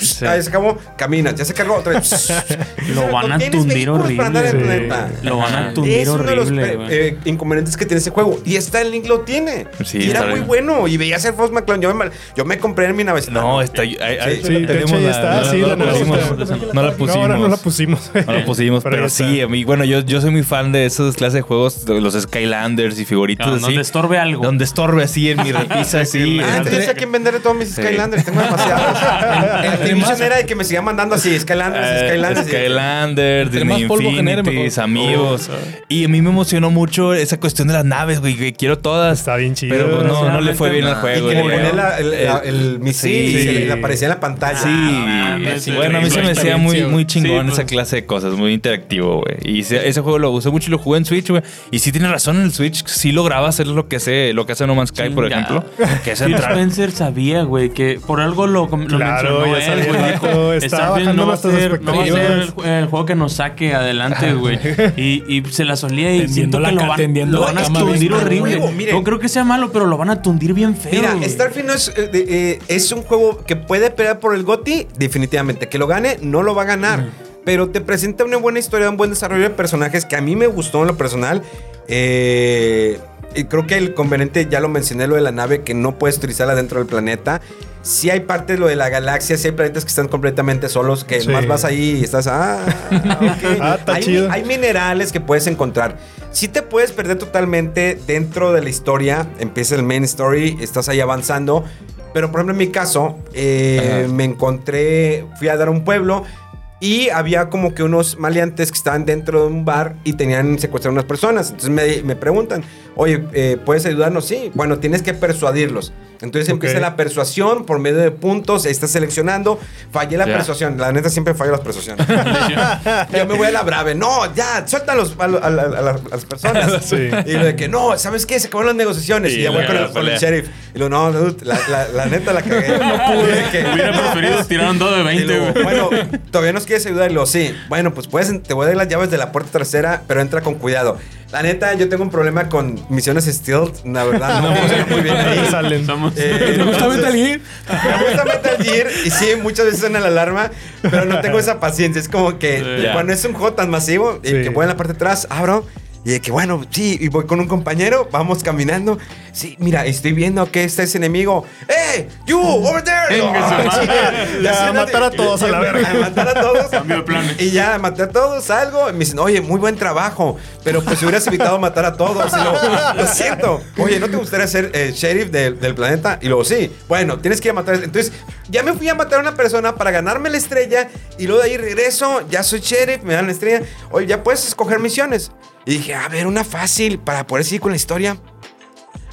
Sí. Ah, ya se acabó, caminas, ya se cargó otra vez. <laughs> Lo van a tundir vehículos para andar en el horrible. planeta. Lo van a tundir Es uno de los horrible, eh, güey. eh, inconvenientes que tiene ese juego. Y Starlink lo tiene. Sí, y era muy bueno. Y veía ser Fox McCloud. Yo me, yo me compré en mi nave. No, está ahí. ahí- ahí Sí, la tenemos, la- está, no- sí, no la la pusimos. está. No la pusimos. No, ahora no la pusimos. No lo pusimos, <laughs> pero, sí, está. a mí, bueno, yo, yo soy muy fan de esas clases de juegos, de los Skylanders y así. donde estorbe algo. Donde estorbe así en mi repisa, <laughs> así. Ah, entonces a quién venderle todos mis Sí. Skylanders. Tengo demasiados. Entre Mi más- misión era de que me sigan mandando así Skylanders, Eh, Skylanders. Skylanders, Disney mejor. amigos. Y a mí me emocionó mucho esa cuestión de las naves, güey, que quiero todas. Está bien chido. Pero pues, no, no le fue bien al juego. Y que le la- el, el misil Sí. y se le, aparecía en la pantalla. Sí, Ah, bueno, a mí se me hacía muy, muy chingón Sí, esa pues. clase de cosas, muy interactivo, güey. Y ese, ese juego lo usé mucho y lo jugué en Switch, güey. Y sí tiene razón, en el Switch sí lograba hacer lo que hace, lo que hace No Man's Sky, por ejemplo. Que es Phil entrar. Spencer sabía, güey, que por algo lo, lo Claro, mencionó ya él, sabía güey. el Dijo, vato, estaba Starfield bajando no va a ser, no va a ser el, juego que nos saque adelante, güey. Y, y se la solía y siento la que lo van, lo van a tundir horrible. Miren. No creo que sea malo, pero lo van a tundir bien feo. Mira, güey. Starfield no es, eh, eh, es un juego que puede pelear por el GOTY, definitivamente. Que lo gane, no lo va a ganar. Pero te presenta una buena historia, un buen desarrollo de personajes que a mí me gustó en lo personal. Eh, y creo que el conveniente, ya lo mencioné, lo de la nave, que no puedes utilizarla dentro del planeta. Si hay parte de lo de la galaxia, si hay planetas que están completamente solos, que Sí. más vas ahí y estás, ah. <laughs> Ah, está hay, chido. hay minerales que puedes encontrar. Si te puedes perder totalmente dentro de la historia, empieza el main story, estás ahí avanzando. Pero por ejemplo en mi caso, eh, me encontré, fui a dar a un pueblo y había como que unos maleantes que estaban dentro de un bar y tenían secuestrado unas personas. Entonces me, me preguntan, oye, eh, ¿puedes ayudarnos? Sí. Bueno, tienes que persuadirlos. Entonces Ok. empieza la persuasión por medio de puntos, estás seleccionando. Fallé la persuasión, la neta siempre fallo las persuasiones. <laughs> Yo me voy a la brave. No, ya, suéltalos a, lo- a la- a la- a las personas. <laughs> Sí. Y lo de que, no, ¿sabes qué? Se acabaron las negociaciones. Sí, y ya voy con el, la con el pelea. sheriff. Y lo, no, la, la- la neta la cagué. <laughs> no pude. Hubiera preferido tirar un dado de 20, güey. bueno, todavía nos quieres ayudar. Y lo, sí. Bueno, pues puedes, te voy a dar las llaves de la puerta trasera, pero entra con cuidado. La neta, yo tengo un problema con misiones stealth. La verdad, no <laughs> funciona muy bien ahí. Salen. Eh, ¿Te gusta Metal Gear? me gusta Metal Gear y sí, muchas veces suena la alarma, pero no tengo esa paciencia. Es como que Ya. cuando es un juego tan masivo, y Sí. que voy en la parte de atrás, abro. Y de que bueno, sí, y voy con un compañero, vamos caminando. Sí, mira, estoy viendo que está ese enemigo. ¡Hey! ¡You! ¡Over there! Su Ah, sí, Ya, matar a todos a la <laughs> verga. Matar a todos. Cambio de planes. Y ya, maté a todos, salgo. Y me dicen, oye, muy buen trabajo. Pero pues si hubieras evitado matar a todos. Y lo siento. Oye, ¿no te gustaría ser eh, sheriff del, del planeta? Y luego, sí. Bueno, tienes que ir a matar. Entonces, ya me fui a matar a una persona para ganarme la estrella. Y luego de ahí regreso, ya soy sheriff, me dan la estrella. Oye, ya puedes escoger misiones. Y dije, a ver, una fácil para poder seguir con la historia.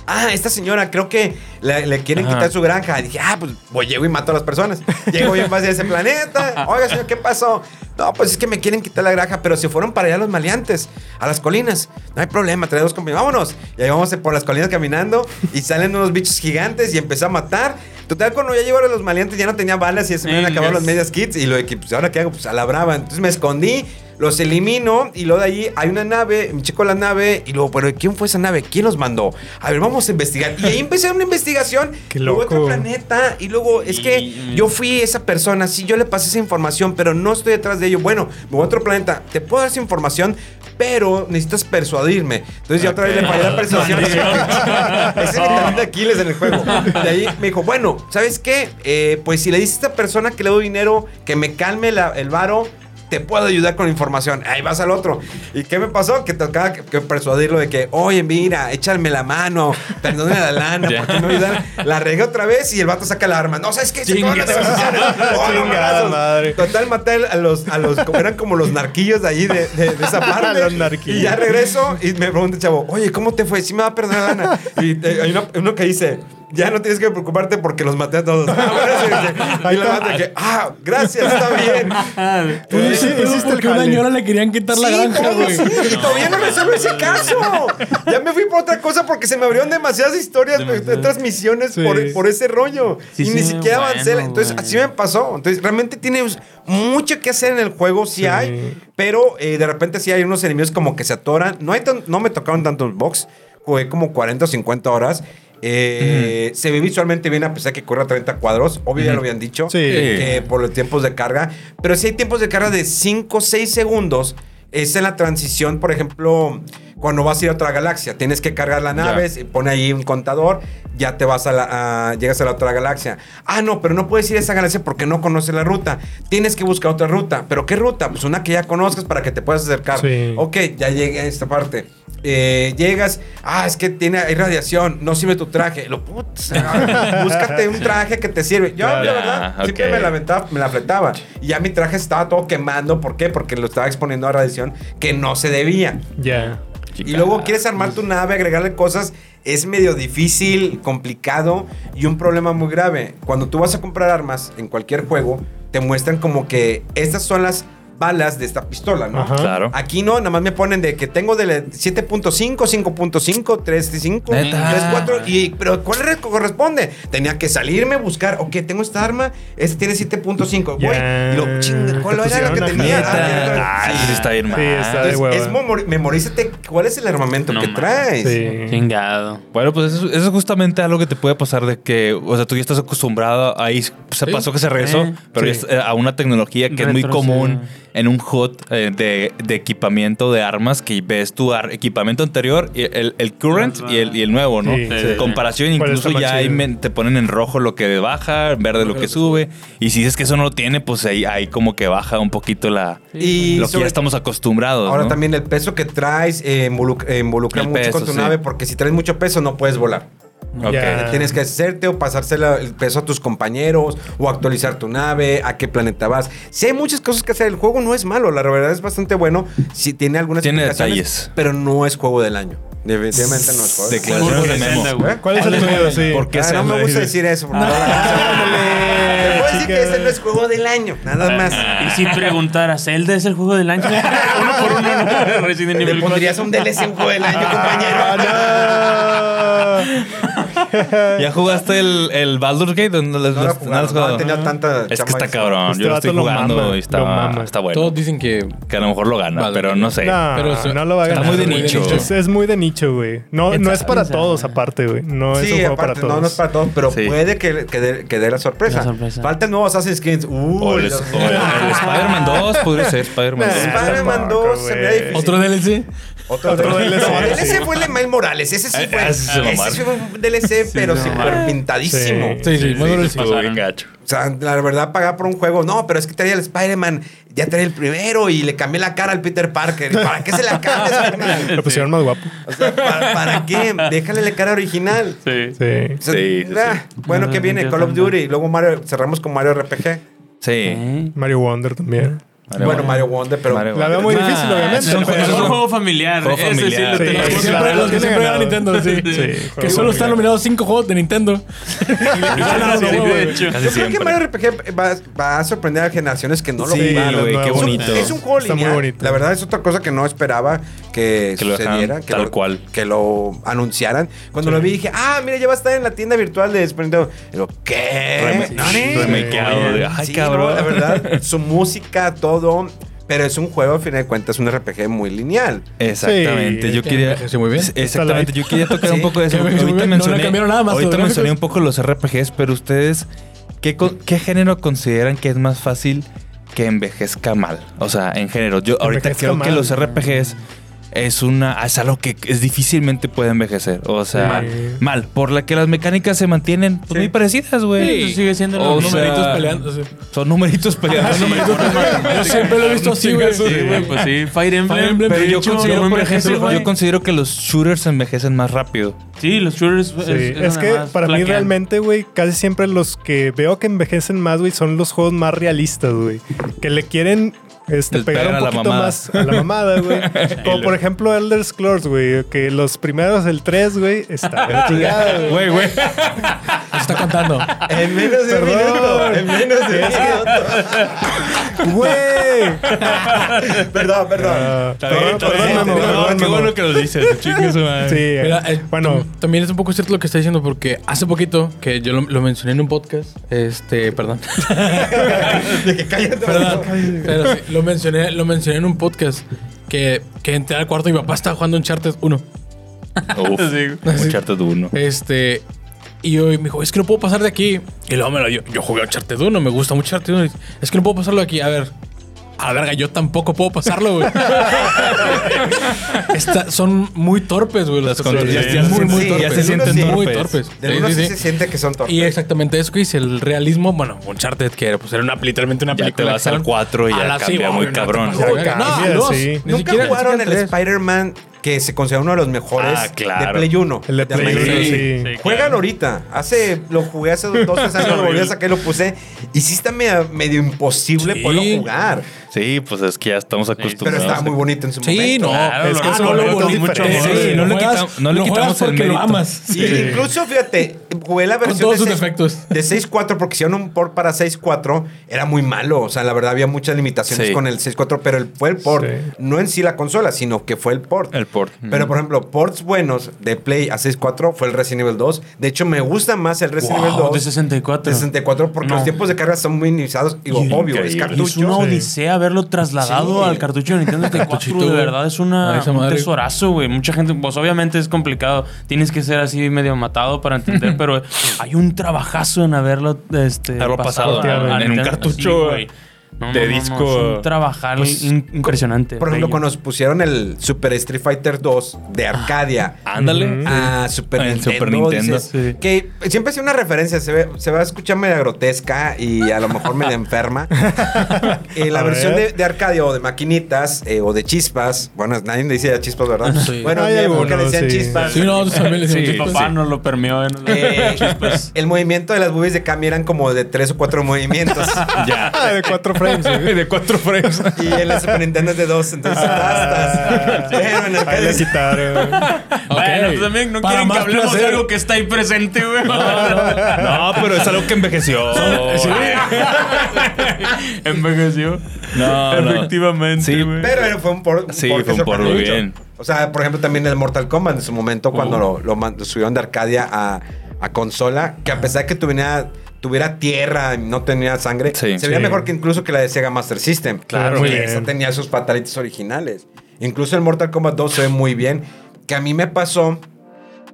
ah, esta señora creo que le, le quieren Ajá. quitar su granja. Y dije, ah, pues voy, llego y mato a las personas. Llego bien fácil a ese planeta. Oiga, señor, ¿qué pasó? No, pues es que me quieren quitar la granja, pero se fueron para allá los maleantes, a las colinas. No hay problema, trae dos compañeros, vámonos. Y ahí vamos por las colinas caminando y salen unos bichos gigantes y empecé a matar. Total, cuando ya llegaron los maleantes ya no tenía balas y ya se me habían acabado Vengas. las medias kits. Y lo de que, pues, ¿ahora qué hago? Pues a la brava. Entonces me escondí, los elimino y luego de ahí hay una nave, me checo la nave y luego, pero ¿quién fue esa nave? ¿Quién los mandó? A ver, vamos a investigar. Y ahí empecé una investigación. Qué luego otro loco. planeta y luego es que Y- yo fui esa persona, sí, yo le pasé esa información, pero no estoy detrás de ello. Bueno, me voy a otro planeta, te puedo dar esa información, pero necesitas persuadirme. Entonces ya otra vez le fallé la <laughs> persuasión. Ese <laughs> es mi talón de Aquiles en el juego. De ahí me dijo, bueno, ¿sabes qué? Eh, pues si le dices a esta persona que le doy dinero, que me calme la- el varo, te puedo ayudar con información. Ahí vas al otro. ¿Y qué me pasó? Que tocaba que, que persuadirlo de que, oye, mira, échame la mano, perdóname la lana. ¿por qué no ayudan? La regué otra vez y el vato saca la arma. No, ¿sabes qué? Se Chinga. acaban las decisiones. Oh, madre. Total, maté a los, a los, eran como los narquillos de allí, de, de- de esa <laughs> parte. Los narquillos. Y ya regreso y me pregunta el chavo, oye, ¿cómo te fue? ¿Sí me va a perdonar la lana? Y eh, hay uno, uno que dice, ya no tienes que preocuparte porque los maté a todos. <laughs> Ah. Y la banda que, ah, gracias, está bien. Tú hici- hiciste Porque a una señora le querían quitar la granja, ¿cómo güey. sí? Y todavía no resuelve ese caso. Ya me fui por otra cosa porque se me abrieron demasiadas historias, otras misiones Sí. por, por ese rollo. Sí, y sí, ni siquiera bueno, avancé. Entonces, así me pasó. Entonces, realmente tienes mucho que hacer en el juego, sí, Sí. hay. Pero eh, de repente sí hay unos enemigos como que se atoran. No, hay no me tocaron tantos box. Jugué como 40 o 50 horas. Eh, Se ve visualmente bien a pesar que corre a 30 cuadros. Obvio, ya lo habían dicho. Sí. Eh, por los tiempos de carga. Pero si hay tiempos de carga de 5 o 6 segundos, es en la transición, por ejemplo, cuando vas a ir a otra galaxia. Tienes que cargar la nave, se pone ahí un contador, ya te vas a la, a- llegas a la otra galaxia. Ah, no, pero no puedes ir a esa galaxia porque no conoces la ruta. Tienes que buscar otra ruta. ¿Pero qué ruta? Pues una que ya conozcas para que te puedas acercar. Sí. Ok, ya llegué a esta parte. Eh, llegas, ah, es que tiene hay radiación, no sirve tu traje. Lo putz, ah, <laughs> búscate un traje que te sirve. Yo, la verdad, Ya, siempre me la aventaba, me la fletaba. Y ya mi traje estaba todo quemando. ¿Por qué? Porque lo estaba exponiendo a radiación que no se debía. Ya. Y luego quieres armar tu nave, agregarle cosas. Es medio difícil, complicado y un problema muy grave. Cuando tú vas a comprar armas en cualquier juego, te muestran como que estas son las balas de esta pistola, ¿no? Ajá. Claro. Aquí no, nada más me ponen de que tengo de 7.5, 5.5, 3.5, Neta. 3.4. Y, pero ¿cuál corresponde? Tenía que salirme, buscar, ok, tengo esta arma, este tiene 7.5. Voy. Ya. Y lo chinga, ¿cuál era la que tenía? Ah. Ah, sí, está bien mal. Sí, está de Entonces, hueva. es memorízate cuál es el armamento No que mames. traes. Sí. Chingado. Bueno, pues eso, eso es justamente algo que te puede pasar de que, o sea, tú ya estás acostumbrado, ahí se Sí. pasó que se regresó, Sí. pero Sí. ya es, eh, a una tecnología que es muy común en un HUD eh, de, de equipamiento de armas que ves tu ar- equipamiento anterior, y el, el current y el, y el nuevo, ¿no? Sí, sí. Comparación, ¿Cuál incluso ya ahí te ponen en rojo lo que baja, en verde lo que sube, y si dices que eso no lo tiene, pues ahí, ahí como que baja un poquito la, Y lo que ya estamos acostumbrados. Ahora ¿no? también el peso que traes eh, eh, involucra El mucho peso, con tu sí. nave porque si traes mucho peso no puedes volar. Ok. Ya. Tienes que hacerte o pasársela el peso a tus compañeros o actualizar tu nave, a qué planeta vas. Si hay muchas cosas que hacer, el juego no es malo, la verdad es bastante bueno. Si tiene algunas Tiene detalles. pero no es juego del año. Definitivamente no es juego del año. Declaraciones de Memo. güey. ¿Eh? ¿Cuál es el tuyo? Sí. ¿Por qué Ah, no me gusta decir eso. porque no <laughs> Te puedo decir que ese no es juego del año, nada más. Y si preguntara, ¿Zelda es el juego del año? <laughs> uno por uno, ¿no? Resident ¿Le pondrías un DLC un juego del año, compañero? Ah, <laughs> ¿Ya jugaste el, el Baldur's Gate? ¿No, lo- No jugado, no no tenía tanta Es que está cabrón. Este Yo lo estoy lo jugando mama, y está, lo está bueno. Todos dicen que Que a lo mejor lo gana, pero no sé. No, Pero eso- no lo va a está ganar. muy de nicho. Es, es muy de nicho, güey. No, ¿Quién no es para todos, aparte, güey. No es un Sí, juego aparte, para todos. no, no es para todos, pero Sí. puede que, que, dé, que dé la sorpresa. La sorpresa. Falta el nuevo Assassin's Creed. Uh, O el, los- o el- el Spider-Man 2 podría ser Spider-Man Nah. 2. Spider-Man Tampoco, 2 se me da güey. difícil. otro DLC. Otro, Otro DLC. DLC, No, sí. DLC fue el de Miles Morales. Ese sí Eh, fue. ese fue un DLC, pero lo súper pintadísimo. Sí. Sí, sí, muy bueno, sí. Estuvo bien gacho. O sea, la verdad, pagar por un juego. No, pero es que traía el Spider-Man. Ya traía el primero y le cambié la cara al Peter Parker. ¿Y ¿Para qué se la cambias? <laughs> Lo pusieron más guapo. O sea, ¿para, para qué? Déjale la cara original. Sí. Sí. O sea, Sí, sí, ah, Bueno, No, que viene Call of. Duty luego Mario, cerramos con Mario RPG. Sí. Mario Wonder también. Bueno, Mario Wonder, pero. Mario La veo muy Ah, difícil, obviamente. es un pero- Es un juego- juego familiar. Juego Ese sí familiar. lo Sí, tenemos sí, Que sí, siempre, claro, los que siempre. Nintendo, sí. Sí, Que solo están nominados cinco juegos de Nintendo. <laughs> Yo creo que. Mario RPG va, va a sorprender a generaciones que no lo Sí, jugaron. güey, qué Es un- bonito. Es un juego Está muy lineal. bonito. La verdad es otra cosa que no esperaba que, Que lo sucediera. dejaran tal lo, cual. Que lo anunciaran. Cuando lo vi dije, ah, mira, ya va a estar en la tienda virtual de Super Nintendo. Y digo, ¿qué? Remakeado de- ay, cabrón. la verdad, <laughs> su música, todo. Pero es un juego, a fin de cuentas, es un RPG muy lineal. Exactamente, Sí, yo que quería. envejeció muy bien. Exactamente, yo quería tocar un poco de eso. Ahorita bien, no mencioné, cambiaron nada más ahorita mencioné un poco los RPGs, pero ustedes, ¿qué, ¿qué género consideran que es más fácil que envejezca mal? O sea, en género. Yo ahorita Envejezca creo que los RPGs es una es algo que es difícilmente puede envejecer. O sea, Sí. mal. Por la que las mecánicas se mantienen pues, Sí. muy parecidas, güey. Sí, sigue siendo O lo sea, Numeritos peleando. sí. Son numeritos peleando. Son numeritos peleando. Yo siempre lo he visto así, güey. Sí, güey, pues sí. Fire Emblem. Fire Emblem, Pero yo hecho, considero, envejece, ejemplo, yo considero que los shooters envejecen más rápido. Sí, los shooters. Sí, es, que para mí realmente, güey, casi siempre los que veo que envejecen más, güey, son los juegos más realistas, güey. Que le quieren este, pegar un a la poquito mamada. más a la mamada, güey. <laughs> Como por ejemplo Elder Scrolls, güey. Que los primeros, el 3, güey, está chingada, <laughs> güey. Güey, güey. Se está contando. En menos de un minuto. En menos de un minuto. ¡Güey! <laughs> Perdón, perdón. Perdón, perdón, perdón, qué bueno que lo dices. Chingue su madre. Sí, Mira, eh, bueno, tam- también es un poco cierto lo que está diciendo porque hace poquito que yo lo, lo mencioné en un podcast, este, perdón, De que cállate. perdón, pero sí, lo mencioné, lo mencioné en un podcast que, que entré al cuarto y mi papá estaba jugando Uncharted 1. Uf, Uncharted 1. Este, y yo y me dijo, es que no puedo pasar de aquí. Y luego me lo yo, yo jugué Uncharted 1, me gusta mucho Uncharted 1. Es que no puedo pasarlo de aquí. A ver, a la verga, yo tampoco puedo pasarlo, güey. <laughs> Está- son muy torpes, güey. Las. Ya, muy, muy Sí, torpes. ya se sienten muy torpes. torpes. De Sí, uno sí, sí, sí. se siente que son torpes. Y exactamente eso que dice, el realismo, bueno, Uncharted, que era, pues era una, literalmente una Ya te película. vas al 4 y ya la- cambia sí, muy no, cabrón. no sí. ¿Nunca siquiera- jugaron el. Spider-Man que se considera uno de los mejores Ah, claro. de Play 1? el de Play Play uno, uno. sí. Juegan ahorita. Hace, lo jugué hace dos, tres años, <laughs> lo volví a sacar y lo puse. Y sí está medio, medio imposible Sí. poderlo jugar. Sí, pues es que ya estamos Pero acostumbrados. está muy bonito en su Sí, momento. no, Claro, es lo que eso recuerdo lo con bonito. mucho Sí, sí, no lo le quitamos- no le lo quitamos el porque lo mérito. amas. Y incluso, fíjate, jugué la versión todos de, sus seis- defectos. de 6.4 porque hicieron un port para 6.4. Era muy malo. O sea, la verdad había muchas limitaciones Sí. con el 6.4, pero el, fue el port. Sí. No en sí la consola, sino que fue el port. El port. Pero, por ejemplo, ports buenos de Play a 6.4 fue el Resident Evil 2. De hecho, me gusta más el Resident Evil Wow, 2 de 64. de 64 porque No. los tiempos de carga son muy minimizados. Y obvio, es cartucho. Es una odisea haberlo trasladado Sí. al cartucho de Nintendo <laughs> 64. Cartuchito, de verdad, es una, un tesorazo, güey. Mucha gente, pues obviamente es complicado. Tienes que ser así medio matado para entender, <laughs> pero hay un trabajazo en haberlo, este, Haberlo pasado a- a en un cartucho güey. No, de no, no, no, disco. Es un trabajar Pues, in- impresionante. Por ejemplo, bello. cuando nos pusieron el Super Street Fighter 2 de Arcadia Ándale. a Super En Nintendo. Super Nintendo. dices, Sí. Que siempre ha sido una referencia. Se, ve, se va a escuchar media grotesca y a lo mejor media enferma. <laughs> Eh, la A versión ver. de, de Arcadia o de maquinitas eh, o de chispas. Bueno, nadie le dice chispas, ¿verdad? Sí. Bueno, en le algunos, decían sí. chispas. Sí, no, también le mi chispas. papá nos lo permeó. ¿eh? <laughs> Eh, el movimiento de las boobies de Cami eran como de tres o cuatro movimientos. <laughs> Ya. Ah, de cuatro frames, <laughs> güey. de 4 frames. y en la Super Nintendo es de dos. Entonces, bastas. Pero en Ahí le quitaron. <laughs> Bueno, pues también no Para quieren que hablemos de algo que está ahí presente, güey. No, pero es algo que envejeció. <laughs> Sí. Envejeció. No, no. Efectivamente, Sí, güey. Pero fue un por, Sí, fue un por sorprendió muy mucho. bien. O sea, por ejemplo, también el Mortal Kombat en su momento, cuando Uh. lo, lo man- lo subieron de Arcadia a, a consola, que a pesar de que tuviera, tuviera tierra y no tenía sangre, Sí. se veía Sí. mejor que incluso que la de Sega Master System. Claro, Porque muy esa tenía sus fatalities originales. Incluso el Mortal Kombat 2 se ve muy bien. Que a mí me pasó.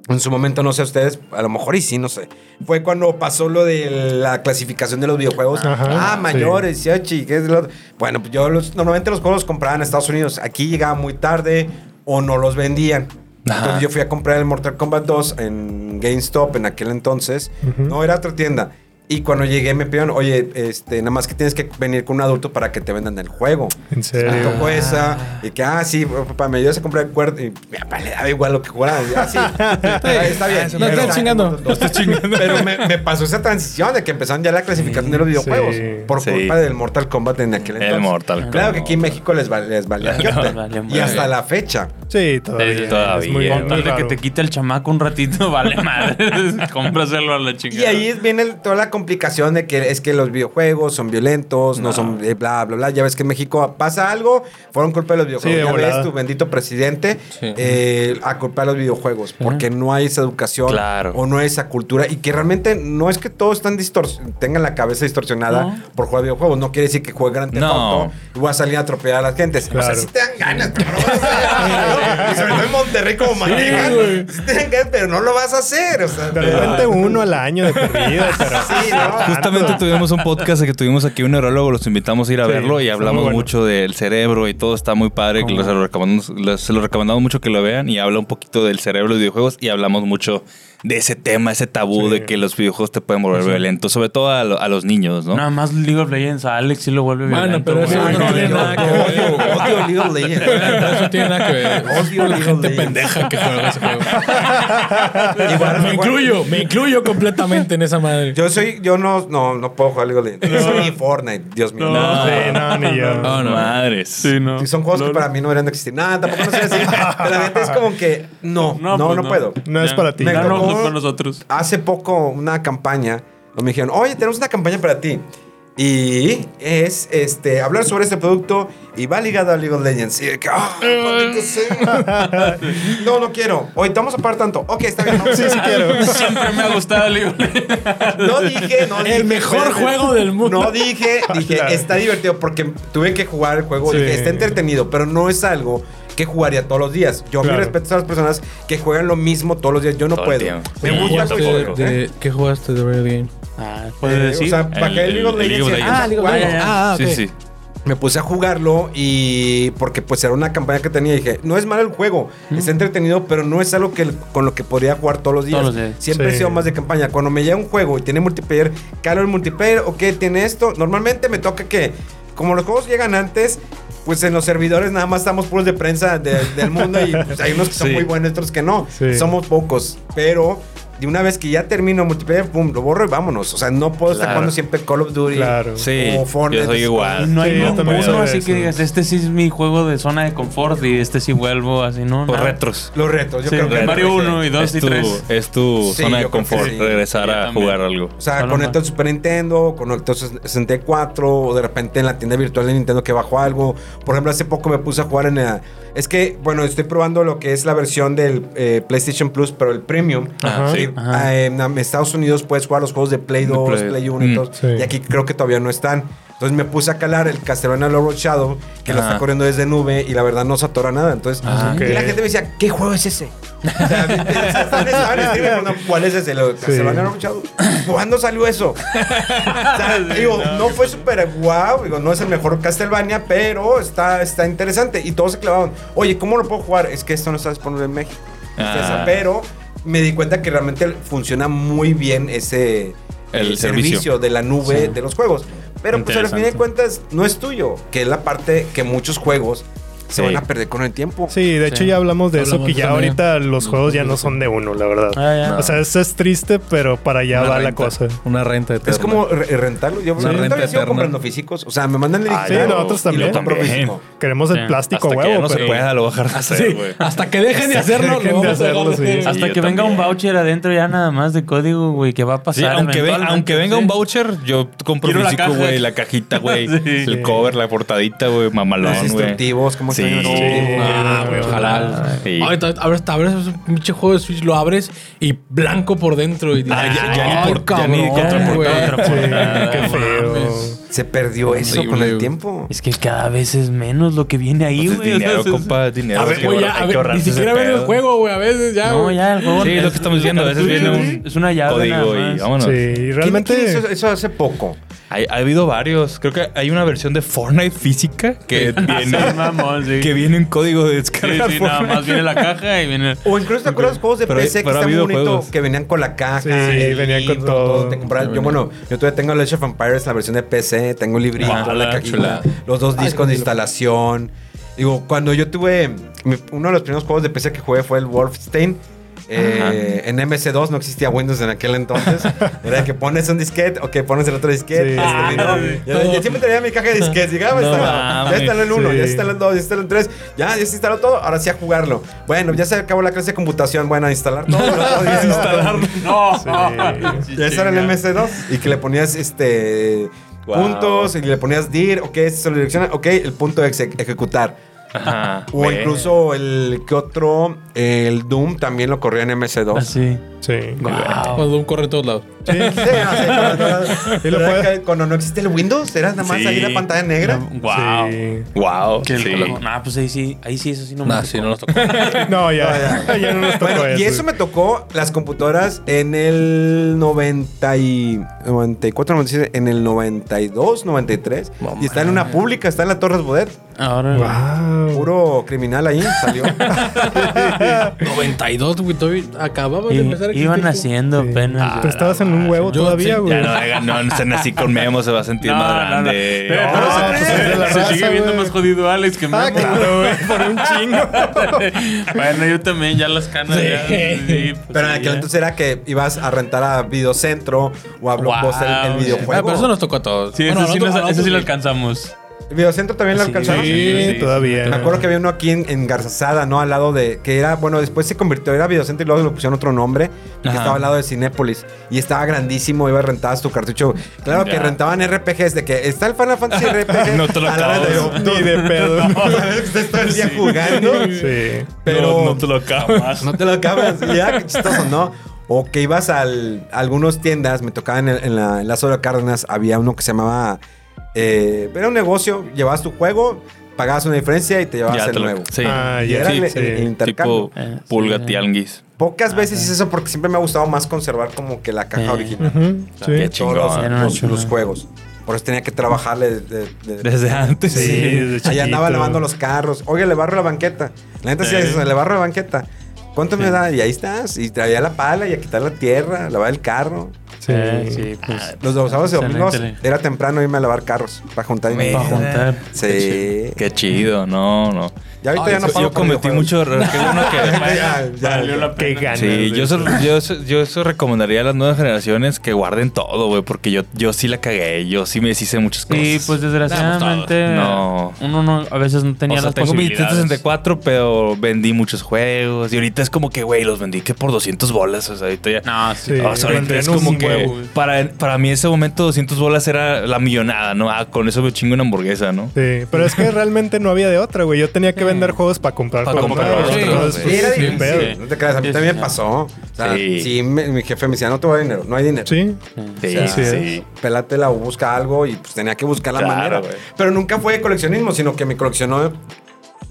En su momento, no sé ustedes, a lo mejor y sí, no sé. Fue cuando pasó lo de la clasificación de los videojuegos. Ajá, ah, sí. mayores, 18, y qué es lo. Bueno, pues yo los- normalmente los juegos los compraba en Estados Unidos. Aquí llegaba muy tarde o no los vendían. Ajá. Entonces yo fui a comprar el Mortal Kombat 2 en GameStop en aquel entonces. Ujú. No, era otra tienda. Y cuando llegué me pidieron, oye, este, nada más que tienes que venir con un adulto para que te vendan el juego. En Me serio. tocó esa. Y que, ah, sí, papá, me ayudas a comprar el cuerdo. Y mi papá le daba igual lo que jugara. Ah, sí, <laughs> está, bien. No Pero- estás chingando. No estás chingando. Pero me, me pasó esa transición de que empezaron ya la clasificación de los videojuegos. Sí. Por Sí. culpa del Mortal Kombat en aquel El entonces. Mortal Claro que aquí en México les, val- les valía <laughs> Y hasta la fecha. Sí, todavía. Sí, todavía. Es muy, tal de que raro. te quite el chamaco un ratito, <laughs> vale madre. <laughs> Cómpraselo a la chingada. Y ahí viene toda la complicación de que es que los videojuegos son violentos, no, son eh, bla, bla, bla. Ya ves que en México pasa algo, fueron culpa de los videojuegos. Sí, ya volada. ves tu bendito presidente Sí. eh, a culpa de los videojuegos, porque no hay esa educación Claro. o no hay esa cultura y que realmente no es que todos están tengan la cabeza distorsionada No. por jugar videojuegos. No quiere decir que jueguen Grand Theft No. Y voy a salir a atropellar a las gentes. O sea, Claro. sí te dan ganas, pero no lo vas a hacer. <laughs> Y sobre todo en Monterrey como manejan, sí pero no lo vas a hacer. O sea, De repente uno al año de corrido, pero Sí, ¿no? Justamente tuvimos un podcast que tuvimos aquí un neurólogo, los invitamos a ir a Sí, verlo y hablamos bueno. mucho del cerebro y todo está muy padre, que se lo, recomendamos, les- se lo recomendamos mucho que lo vean y habla un poquito del cerebro de los videojuegos y hablamos mucho de ese tema, ese tabú Sí. de que los videojuegos te pueden volver violentos, sobre todo a, lo- a los niños, ¿no? Nada más League of Legends a Alex sí lo vuelve Bueno, violento. pero eso güey. no tiene nada que ver. odio, League of Legends. <laughs> Eso tiene nada que ver. Odio la League of gente Legends. pendeja que juega ese juego. <laughs> Igual, me incluyo, me incluyo completamente en esa madre. Yo soy, yo no, no, no puedo jugar League of Legends. Ni Fortnite, Dios mío. No. Sí, no, ni yo. No, no. Madres. Sí, no. Sí, son juegos que No, para mí no deberían de existir. Nada, tampoco no soy así. <laughs> Pero la neta es como que no, no, no, pues puedo. No es para ti. Me no, tocó- para nosotros. Hace poco una campaña, me dijeron, oye, tenemos una campaña para ti. Y es este hablar sobre este producto y va ligado a League of Legends. Y de que, ah, sea. <laughs> No, no quiero. Oye, te vamos a pagar tanto. Ok, está bien. No, Sí, sí quiero. <laughs> Siempre me ha gustado League of Legends. No dije, no dije. El mejor espérate. juego del mundo. No dije, dije, <laughs> Claro. está divertido porque tuve que jugar el juego. Sí. Dije, está entretenido, pero no es algo que jugaría todos los días. Yo Claro. me respeto a las personas que juegan lo mismo todos los días. Yo no Todo el puedo. tiempo. Me ¿Qué gusta jugaste el juego. de, ¿eh? ¿Qué jugaste de Real Game? Ah, Eh, ¿puedes decir? O sea, bajé el El- of el League of Legends. Ah, League of jugarlo. Legends. Ah, Sí, ok. sí. Me puse a jugarlo y porque pues era una campaña que tenía y dije, no es malo el juego, está entretenido, pero no es algo que con lo que podría jugar todos los días. Todos los días. Siempre Sí. he sido más de campaña. Cuando me llega un juego y tiene multiplayer, calo el multiplayer, ok, tiene esto. Normalmente me toca que, como los juegos llegan antes, pues en los servidores nada más estamos puros de prensa de- del mundo y pues, hay unos que son Sí. muy buenos, otros que no. Sí. Somos pocos, pero de una vez que ya termino multiplayer, pum, lo borro y vámonos. O sea, no puedo estar jugando siempre Call of Duty Claro. Sí, o Fortnite. yo soy igual. No hay Sí, yo uno, también uno soy de así eso. que digas, este sí es mi juego de zona de confort y este sí vuelvo, así, ¿no? Nada. retros. Los retos, yo Sí, creo que Mario sí. 1 y 2 Es y tu, 3. es tu Sí, zona de confort, sí. regresar Yo a también. jugar algo. O sea, conecto el Super Nintendo, conecto el 64, o de repente en la tienda virtual de Nintendo que bajo algo. Por ejemplo, hace poco me puse a jugar en la... Es que, bueno, estoy probando lo que es la versión del eh, PlayStation Plus, pero el Premium. Ajá. Sí, Ajá. ah, en Estados Unidos puedes jugar los juegos de Play 2, Play. Play, 1 y Mm, todo. sí. Y aquí creo que todavía no están. Entonces me puse a calar el Castlevania Lord Shadow, que lo está corriendo desde nube y la verdad no se atora nada. Entonces, Ah, y la gente me decía, ¿qué juego es ese? O sea, <laughs> ¿Cuál es ese? Lo, Castlevania Lord Shadow. ¿Cuándo salió eso? <laughs> O sea, digo, no fue súper guau, digo, no es el mejor Castlevania, pero está, está interesante. Y todos se clavaban, oye, ¿cómo lo puedo jugar? Es que esto no está disponible en México. Ah. Pero me di cuenta que realmente funciona muy bien ese El eh, servicio. de la nube Sí. de los juegos. Pero pues al fin de cuentas no es tuyo, que es la parte que muchos juegos se Sí. van a perder con el tiempo. Sí, de hecho ya hablamos de eso, que de ya también. ahorita los juegos ya no son de uno, la verdad. Ah, ya. O sea, eso es triste, pero para allá Una va la cosa. Una renta eterna. Es como re- rentarlo. Yo, Una renta sigo comprando físicos. O sea, me mandan el Ah, Sí, nosotros también. Queremos Sí. el plástico Hasta que ya huevo, no se pueda, lo voy a dejar de hacer, Sí, güey. hasta que dejen de hacerlo. Hasta que venga un voucher adentro ya nada más de código, güey, que va a pasar. Aunque, venga un voucher, yo compro físico, güey, la cajita, güey, <laughs> el cover, la portadita, güey, mamalón, güey. instructivos, ¿cómo Sí. Sí. Ah, güey, ojalá. Sí. Ahorita abres, abres un pinche juego de Switch, lo abres y blanco por dentro. Y Ah, ya- ya ni Ay, por- ya ni cabrón, portada. qué feo. Se perdió eso Horrible, con el tiempo. Es que cada vez es menos lo que viene ahí, Pues es güey. o sea, dinero, compa, dinero. A ver, que güey, ahorrar- ya, a hay que ver, ni siquiera ven el juego, güey. A veces ya, No, ya el juego. Sí, es lo que estamos diciendo. A veces viene un Es una llave. nada código y vámonos. Sí, y ¿Quién- realmente. quién hizo eso hace poco. Hay- ha habido varios. Creo que hay una versión de Fortnite física que viene, <laughs> Sí, mamón, sí. que viene en código de Sí, descarga. sí, nada más viene la caja y viene. O incluso te acuerdas de juegos de Pero- PC que pero ha están bonitos, que venían con la caja. Sí, venían con todo. Te yo, bueno, yo todavía tengo Age of Empires, la versión de PC, tengo el librito, Ah, la cajita, los dos discos de instalación. Digo, cuando yo tuve uno de los primeros juegos de PC que jugué fue el Wolfenstein. eh, en MS2 no existía Windows en aquel entonces. <laughs> Era que pones un disquete o que pones el otro disquete. Sí. este, Ah, ¿no? yo, yo siempre traía mi caja de disquetes. Llegaba, No instalado. mames. ya instaló el 1, Sí. ya instaló el 2, ya instaló el 3. Ya, ya se instaló todo. Ahora sí a jugarlo. Bueno, ya se acabó la clase de computación. Bueno, a instalar todo. <laughs> Instalarlo. <laughs> No, Sí. Ya era el MS2 y que le ponías este Puntos y le ponías dir, ok, se lo direcciona, ok, el punto exe- ejecutar. Ajá. O Güey. incluso el que otro, el Doom también lo corría en MS2. Así. Sí. Wow. Cuando un corre en todos lados. Sí, <laughs> lo ¿verdad puede- que cuando no existe el Windows, era nada más Sí. ahí la pantalla negra. Wow. Sí. Wow. Que sí. Nah, pues ahí sí, ahí sí, eso sí no me Nah, tocó. sí, no nos tocó. <laughs> No, ya, <laughs> ya, no nos tocó Bueno, y eso. eso me tocó las computadoras en el 90 y 94, 97, en el 92, 93. No y está en una pública, está en la Torres Bodet. Ahora. Wow. Puro criminal ahí salió. <laughs> 92, güey. todavía Acababa de empezar a existir. iban haciendo Sí. apenas. Tú estabas en un huevo Yo todavía, sí, güey. Ya no, no, no así con Memo, se va a sentir No, más no, no. grande. Pero, No, pero se, pues es de la se raza, sigue viendo güey. más jodido Alex que Memo. Ah, claro, güey. Por un chingo. <laughs> bueno, yo también, ya las canas. Sí. Ya, sí, pues Pero en aquel ya. entonces era que ibas a rentar a Videocentro o a Blockbuster el- el, Wow, videojuego. Ah, pero eso nos tocó a todos. Sí, Bueno, eso, sí, lo nosotros- alcanzamos. Videocentro también lo alcanzaron. Sí, todavía. Me acuerdo que había uno aquí en, en Garzazada, ¿no? Al lado de. Que era, bueno, después se convirtió, era Videocentro y luego le pusieron otro nombre. Que estaba al lado de Cinépolis. Y estaba grandísimo, iba rentabas tu cartucho. Claro que rentaban RPGs, de que está el Final Fantasy <laughs> RPG. No te lo a la hora de- acabas. Ni de pedo. <laughs> Sabes que estás todo el día jugando. Sí. Pero no, no te lo acabas. <laughs> No te lo acabas. Ya, qué chistoso, ¿no? O que ibas al, a algunas tiendas, me tocaba en, el- en la, en la Zona Cárdenas, había uno que se llamaba. Eh, era un negocio, llevabas tu juego, pagabas una diferencia y te llevabas Ya el te lo- nuevo. Sí. Ah, Y ya. era Sí, el, sí. el- intercambio. Tipo Eh, sí, pulga tianguis. Pocas veces hice eso porque siempre me ha gustado más conservar como que la caja Eh. original. Sí. chingón. Todos los, juegos. Por eso tenía que trabajarle de- de- de- Desde antes. Sí, desde Ahí andaba lavando los carros. Oye, le barro la banqueta. La neta sí, Sí. le barro la banqueta. ¿Cuánto me da? Y ahí estás. Y traía la pala y a quitar la tierra, lavar el carro. Sí. Eh, sí, pues. Los sábados y domingos era temprano irme a lavar carros para juntar dinero. Para juntar. Sí. Qué chido, no, no. Ya ahorita Ay, ya no yo pago por cometí mucho error. Qué bueno que. <laughs> Ya, ya. Valió la pena. ganas. Sí, yo eso. eso, yo, eso- yo eso recomendaría a las nuevas generaciones que guarden todo, güey, porque yo, yo sí la cagué, yo sí me deshice muchas cosas. Sí, pues desgraciadamente. No. Uno no, a veces no tenía o sea, las tengo mi posibilidades. 64, pero vendí muchos juegos y ahorita es como que, güey, los vendí que por 200 bolas, o sea, ahorita ya... No, sí. O sea, ahorita es como un que güey. para, para mí ese momento 200 bolas era la millonada, ¿no? Ah, con eso me chingo una hamburguesa, ¿no? Sí, pero es que <laughs> realmente no había de otra, güey. Yo tenía que vender juegos para comprar Para juegos comprar otros, entonces, era pues, difícil. pedo. Sí. No te creas, a mí Sí, también sí. me pasó. O sea, Sí. sí, me- mi jefe me decía, no te voy a dinero, no hay dinero. Sí. Sí, O sea, sí sí. Pélatela o busca algo y pues tenía que buscar la Claro, manera. güey. Pero nunca fue de coleccionismo, sino que mi coleccionó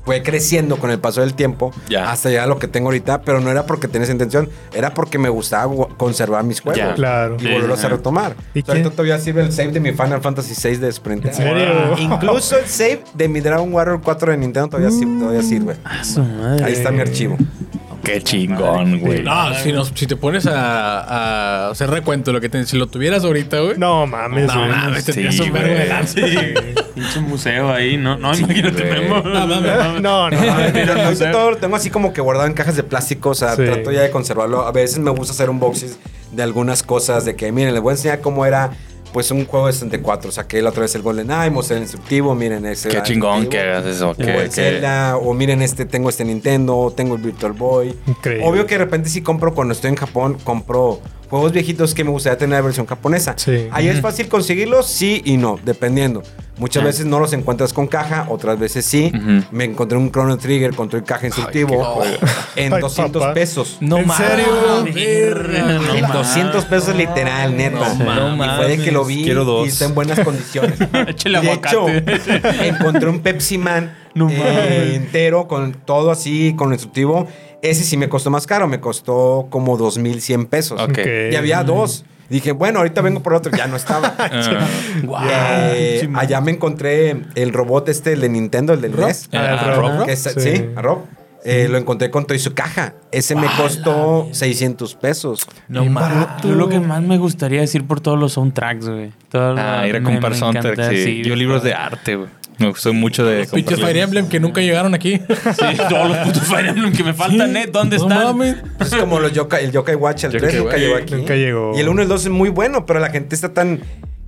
fue creciendo con el paso del tiempo Ya. hasta llegar a lo que tengo ahorita, pero no era porque tenía esa intención, era porque me gustaba gu- conservar mis juegos. Ya. Claro. Y volverlos a retomar. ¿Y todavía sirve el save de mi Final Fantasy VI de Sprint. ¿En serio? Incluso el save de mi Dragon Warrior 4 de Nintendo todavía, sir- todavía sirve. Ah, su madre. Ahí está mi archivo. Qué chingón, güey. No, si, nos- si te pones a, a hacer recuento de lo que te, si lo tuvieras ahorita, güey. No mames, No, güey. mames, te Sí, tiras un vergo de güey. lanza. Pinche museo ahí, ¿no? No, imagínate, güey. Memo. No, mames. No, no. Pero ahorita <laughs> todo lo tengo así como que guardado en cajas de plástico. O sea, Sí. trato ya de conservarlo. A veces me gusta hacer unboxings de algunas cosas. De que, miren, les voy a enseñar cómo era pues un juego de 64. Saqué la otra vez el GoldenEye, mostré el instructivo. Miren ese. Qué chingón que hagas eso. O el Zelda, o miren este, tengo este Nintendo, tengo el Virtual Boy. Increíble. Obvio que de repente sí compro cuando estoy en Japón, compro juegos viejitos que me gustaría tener la versión japonesa. Sí. Ahí es fácil conseguirlos, sí y no, dependiendo. Muchas veces no los encuentras con caja, otras veces sí. Me encontré un Chrono Trigger con el caja instructivo en Ay, 200 papá. pesos. No ¿En serio? no En mames. 200 pesos literal, neta. No y fue de que lo vi y está en buenas condiciones. <laughs> Échale de hecho, encontré un Pepsi Man No eh, mames. entero con todo así, con el instructivo. Ese sí me costó más caro, me costó como 2100 pesos. Ok. Y había dos. Dije, bueno, ahorita vengo por otro. Ya no estaba. <laughs> Ah, <laughs> Guau. Eh, allá me encontré el robot este, el de Nintendo, el del ¿Rob? NES. Ah, Ah, Rob. Rob. Que es- Sí. sí, a Rob. Eh, lo encontré con todo y su caja. Ese me costó 600 pesos. No mames. Yo lo que más me gustaría decir por todos los soundtracks, güey. Todo Ah, ir a comprar me soundtrack, encanta, sí. Yo libros de arte, güey. Me gustó mucho de Pinches comprar Fire Emblem que nunca llegaron aquí. <laughs> Sí, todos los putos Fire Emblem que me faltan, ¿eh? ¿Dónde No están? mames. Es como los Yokai, el Yokai Watch, el Yokai 3 nunca llegó aquí. Nunca llegó. Y el 1 y el 2 es muy bueno, pero la gente está tan...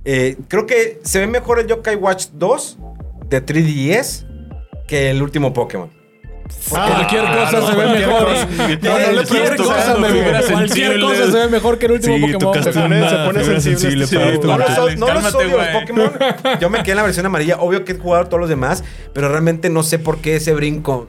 eh, creo que se ve mejor el Yokai Watch 2 de 3DS que el último Pokémon. Ah, cualquier cosa se ve mejor. cosa. No, no le Cualquier cosa, me Cualquier se ve mejor que el último Sí, Pokémon. tocaste Se pone, se pone fibra sensible. sensible tu- No los, Cálmate, no los odio los. Pokémon. <laughs> Yo me quedé en la versión amarilla. Obvio que he jugado todos los demás, pero realmente no sé por qué ese brinco.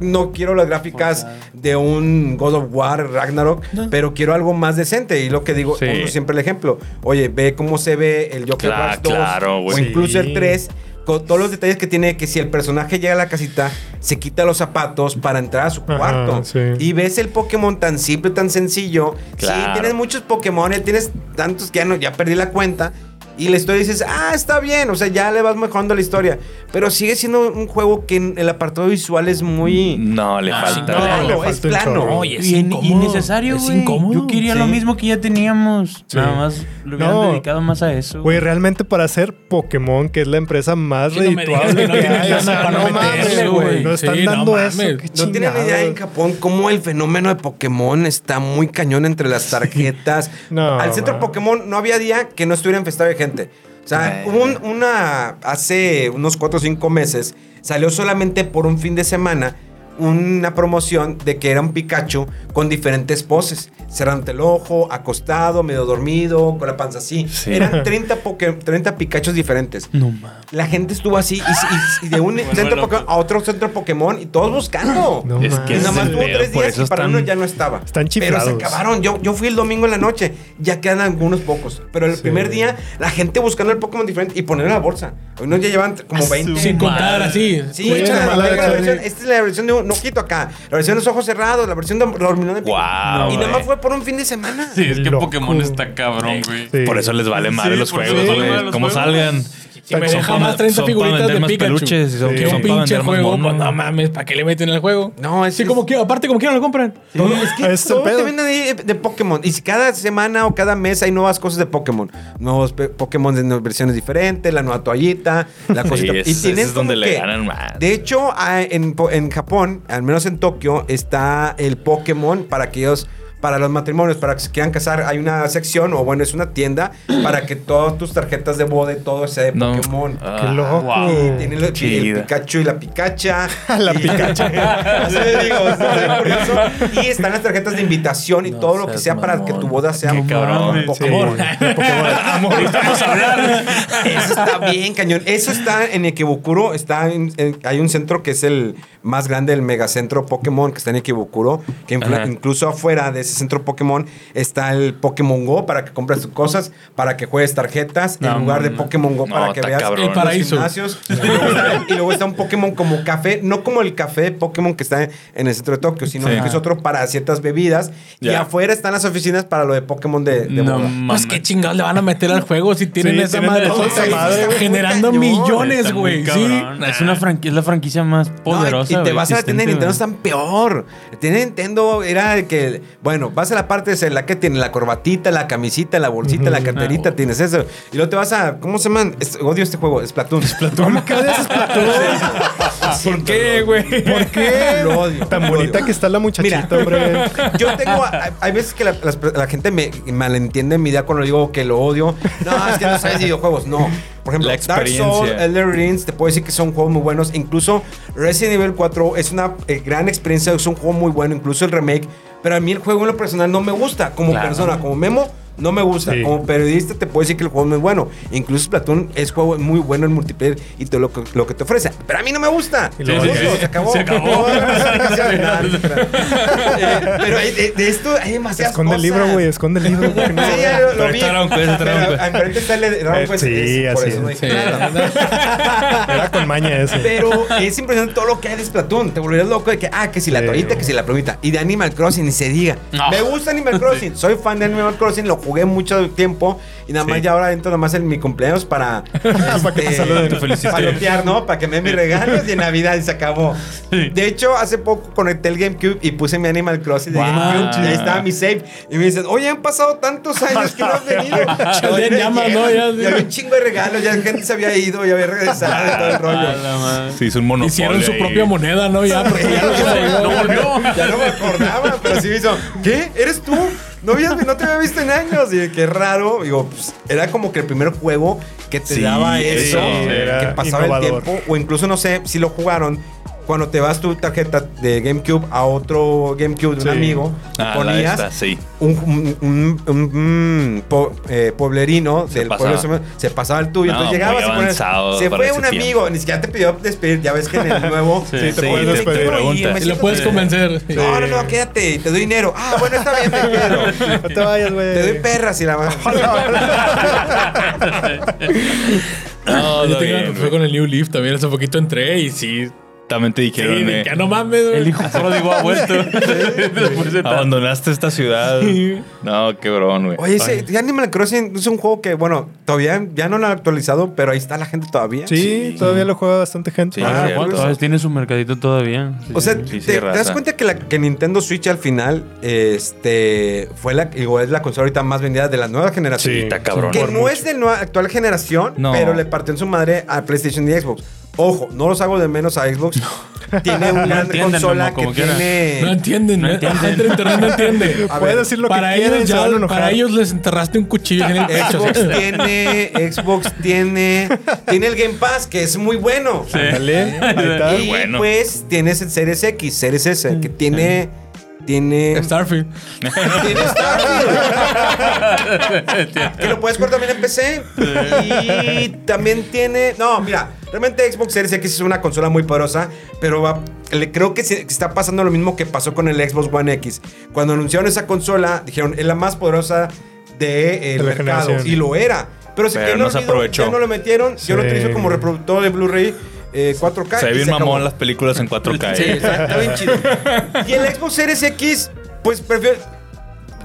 No quiero las gráficas de un God of War, Ragnarok, pero quiero algo más decente. Y lo que digo, Sí. pongo siempre el ejemplo. Oye, ve cómo se ve el Joker Claro, Watch 2 claro, o incluso Sí. el 3. Con todos los detalles que tiene, que si el personaje llega a la casita, se quita los zapatos para entrar a su Ajá, cuarto. sí. Y ves el Pokémon tan simple, tan sencillo. Sí, Claro. tienes muchos Pokémon, tienes tantos que ya, no, ya perdí la cuenta. Y la historia dices, ah, está bien, o sea, ya le vas mejorando la historia. Pero sigue siendo un juego que en el apartado visual es muy... No, le Ah, falta. no, plano, le es plano. chorro. Oye, es Y, innecesario, Es güey. incómodo. Yo quería Sí. lo mismo que ya teníamos. Sí. Nada más lo hubieran No. dedicado más a eso. Güey, realmente para hacer Pokémon, que es la empresa más no redituable que no hay, no. No están Sí, no dando eso. No tienen idea en. Japón cómo el fenómeno de Pokémon está muy cañón entre las tarjetas. No, Al centro man. Pokémon no había día que no estuviera infestado de gente. O sea, hubo un- una. Hace unos 4 o 5 meses salió solamente por un fin de semana una promoción de que era un Pikachu con diferentes poses. Cerrando el ojo, acostado, medio dormido, con la panza así. Sí. Eran 30, Poké- 30 Pikachus diferentes. No mames. La gente estuvo así y, y- y de un centro. Pokémon a otro centro Pokémon y todos buscando. No Es mames. que Y nada más tuvo tres días y para están- uno ya no estaba. están Pero se chiflados. acabaron. Yo, yo fui el domingo en la noche. Ya quedan algunos pocos. Pero el Sí. primer día, la gente buscando el Pokémon diferente y ponerlo en la bolsa. Hoy no ya llevan como 20. Sin contar así. Sí, esta es la versión de un ojito acá. La versión de los ojos cerrados, la versión de la hormigón de Guau, Y nada más fue por un fin de semana. Sí, es que Loco. Pokémon está cabrón, güey. Sí. Por eso les vale madre Sí, los juegos, güey. Como juegos. salgan. Si me Son deja pa- más 30 son pa' figuritas de Pikachu peluches y son- que un pinche juego, pues no mames, ¿para qué le meten el juego? No, es Sí, como que, aparte, como quieran lo compran. Es que es te venden ahí de, Pokémon. Y si cada semana o cada mes hay nuevas cosas de Pokémon. Nuevos Pokémon de nuevas versiones diferentes, la nueva toallita, la <laughs> Sí, cosita. ese- ese es donde le ganan más. De hecho, a- en, po- en Japón, al menos en Tokio, está el Pokémon para aquellos. Para los matrimonios, para que se quieran casar, hay una sección, o bueno, es una tienda para que todas tus tarjetas de boda y todo sea de No. Pokémon. Ah, Qué loco. wow. Y tiene el. Pikachu y la Pikacha. <laughs> La Y- Pikachu. <laughs> Así le digo, curioso. Y están las tarjetas de invitación y No todo lo que sea para que tu boda sea Qué un cabrón. Pokémon. Vamos a hablar. Eso está bien, cañón. Eso está en Ikebukuro. Está en- en- hay un centro que es el más grande, el megacentro Pokémon, que está en Ikebukuro. Que Ajá. incluso afuera de ese centro Pokémon está el Pokémon Go para que compres tus cosas, para que juegues tarjetas, en lugar de. Pokémon Go No, para que veas cabrón. El paraíso. los gimnasios. Y luego, está, y luego está un Pokémon como café, no como el café Pokémon que está en el centro de Tokio, sino Sí. que es otro para ciertas bebidas. Y afuera están las oficinas para lo de Pokémon de, de No. Pues qué chingados le van a meter al juego si tienen Sí, esa tienen madre. esa Está madre, güey. generando Cañón. millones, güey. Sí. Es una franquicia, es la franquicia más No, y- poderosa. y, te güey, vas a de existente, Nintendo, están peor. De Nintendo era de que, bueno, vas a la parte de la que tiene la corbatita, la camisita, la bolsita, la carterita, tienes eso. Y luego te vas a, ¿cómo se llaman? Es- odio este juego, Splatoon. Splatoon. ¿Cómo que odias Splatoon? ¿Por qué, güey? ¿Por qué? Lo odio. Tan lo bonita odio. que está la muchachita, Mira. hombre. Yo tengo, hay, veces que la, gente me malentiende mi idea cuando digo que lo odio. No, es que no sabes de videojuegos. No. Por ejemplo, Dark Souls. Elder Rings, te puedo decir que son juegos muy buenos. Incluso Resident Evil 4 es una eh, gran experiencia, es un juego muy bueno, incluso el remake. Pero a mí el juego en lo personal no me gusta como Claro. persona, como Memo. No me gusta. Sí. Como periodista te puedo decir que el juego es muy bueno. Incluso Splatoon es juego muy bueno en multiplayer y todo lo que, lo que te ofrece. Pero a mí no me gusta. Y luego Punto, dices, se acabó. se acabó. <laughs> No, no, no, no, no. Eh, Pero hay- de, de esto hay demasiadas Esconde el libro, güey. Esconde el libro. güey, no. Sí, ya lo, lo Pero vi. Pero Quest. enfrente está el Eh, Quest. sí, es- por así eso no es. Sí. <laughs> Era con maña ese. Pero es impresionante todo lo que hay de Splatoon. Te volverías loco de que, ah, que si la Sí. torita, que si la plumita. Y de Animal Crossing, ni se diga. No. Me gusta Animal <laughs> Crossing. Soy fan de Animal Crossing. Lo jugué mucho tiempo. Y nada más Sí. ya ahora entro nada más en mi cumpleaños para. <laughs> Para que te saluden. Te felicité. Palotear, ¿no? Para que me den mis regalos y en Navidad y se acabó. <laughs> De hecho, hace poco conecté el GameCube y puse mi Animal Crossing de Wow. GameCube. Y ahí estaba mi save. Y me dicen, oye, han pasado tantos años que no has venido. <laughs> Ya en llamas, ¿no? Ya- y había un chingo de regalos. Ya gente se había ido y había regresado y todo el rollo. La. Se hizo un monopolio. Hicieron su ahí. propia moneda, ¿no? Ya, porque ya no la No volvió. Ya no me acordaba, pero sí me hizo. ¿Qué? ¿Eres tú? No, habías- no te había visto en años. Y qué raro. Digo, pues, era como que el primer juego que te Sí, daba eso. sí, que pasaba innovador. el tiempo. O incluso, no sé si lo jugaron. Cuando te vas tu tarjeta de GameCube a otro GameCube de un Sí. amigo, Ah, ponías esta, sí. un, un, un- un- un po- eh, pueblerino Se del pasaba. pueblo se pasaba el tuyo. No, entonces llegabas y ponías, se fue un amigo, tiempo. ni siquiera te pidió despedir. Ya ves que en el <laughs> nuevo Sí, te Sí, puedes te despedir. preguntas. Y lo puedes convencer. Sí. No, no, no, quédate y te doy dinero. Ah, bueno, está bien, te quiero. <laughs> No te vayas, güey. Te doy perras y la más. <laughs> No, Yo tengo fue con el New Leaf también hace poquito entré y sí. También te Sí, dijeron, de eh, que, "Ah, no mames, güey. El hijo <laughs> pródigo ha vuelto. Después de tanto. abandonaste esta ciudad. No, qué brón, güey. Oye, ese ya Animal Crossing es un juego que, bueno, todavía ya no lo han actualizado, pero ahí está la gente todavía. Sí, todavía lo juega bastante gente. Sí, Ah, sí, tiene su mercadito todavía. Sí, O sea, sí. Sí, sí, te, te das cuenta que, la, que Nintendo Switch al final este, fue la, igual es la consola ahorita más vendida de la nueva generación. Sí, Está cabrón. Que no mucho. es de la actual generación, No. pero le partió en su madre a PlayStation y Xbox. Ojo, no los hago de menos a Xbox. Tiene una <laughs> consola como que quiera. tiene. No entienden, No ¿no? entienden. Internet no entiende. <laughs> A Puedes ver, decir lo para que ellos ya, para ellos les enterraste un cuchillo en el pecho. Xbox <laughs> tiene, Xbox tiene, tiene el Game Pass, que es muy bueno. Ándale, ahí está. Y bueno. pues tienes el Series X, Series S, que tiene, tiene, Starfield. tiene Starfield. que lo puedes jugar también en PC. Y también tiene, no, mira, realmente Xbox Series X es una consola muy poderosa, pero va- le creo que se- que está pasando lo mismo que pasó con el Xbox One X. Cuando anunciaron esa consola, dijeron, es la más poderosa del De la mercado. Y lo era. Pero Pero en no se olvido, aprovechó. Ya no lo metieron. Yo lo Sí. utilizo como reproductor de Blu-ray eh, 4K. Se ve bien mamón las películas en 4K. Sí, eh. está, está bien chido. <laughs> Y el Xbox Series X, pues prefiero.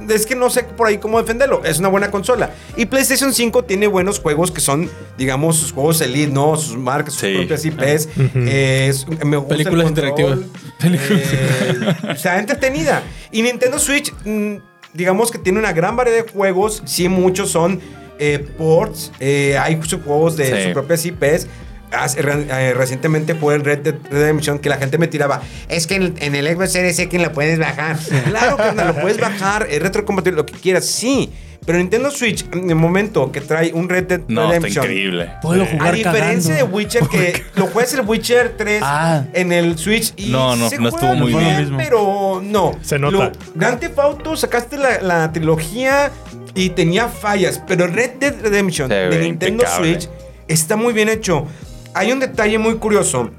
Es que no sé por ahí cómo defenderlo. Es una buena consola. Y PlayStation 5 tiene buenos juegos que son, digamos, sus juegos Elite, ¿no? Sus marcas, sus Sí. propias IPs. Eh, es- me gusta el Películas interactivas. Eh, o sea, entretenida. Y Nintendo Switch, mm, digamos que tiene una gran variedad de juegos. Sí, muchos son eh, ports. Eh, hay sus juegos de Sí. sus propias IPs. Hace- re- eh, recientemente fue el Red Dead Redemption que la gente me tiraba. Es que en el, en el Xbox Series X lo puedes bajar. claro que lo puedes bajar. Es retrocompatible, lo que quieras, sí. Pero Nintendo Switch, en el momento que trae un Red Dead No, está Redemption. increíble. Puedo jugar A diferencia cagando. de Witcher, que lo juegas el Witcher 3 Ah. en el Switch y No, no, se no estuvo muy bien, bien. pero no. Se nota. Lo- Grand Theft Auto, sacaste la, la trilogía y tenía fallas, pero Red Dead Redemption Se de Nintendo impecable. Switch está muy bien hecho. Hay un detalle muy curioso.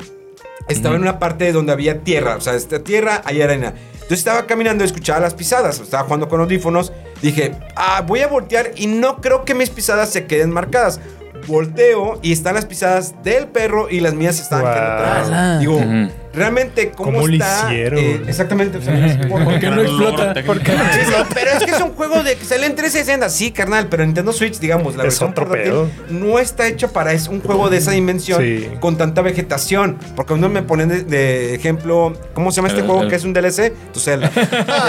Estaba en una parte donde había tierra, o sea, esta tierra, hay arena. Entonces estaba caminando y escuchaba las pisadas, estaba jugando con audífonos. Dije, ah, voy a voltear y no creo que mis pisadas se queden marcadas. Volteo y están las pisadas del perro y las mías estaban quedando atrás. Digo. Realmente, ¿cómo, ¿Cómo lo está? hicieron? Eh, exactamente. o sea, por- ¿Por qué no explota? Sí, sí, pero es que es un juego de que sale en 360. Sí, carnal, pero Nintendo Switch, digamos, la Es versión otro portátil pedo. no está hecho para es un juego de esa dimensión Sí. con tanta vegetación. Porque uno me ponen de, de ejemplo, ¿cómo se llama este El- juego el- que es un DLC? Tu Zelda. <laughs>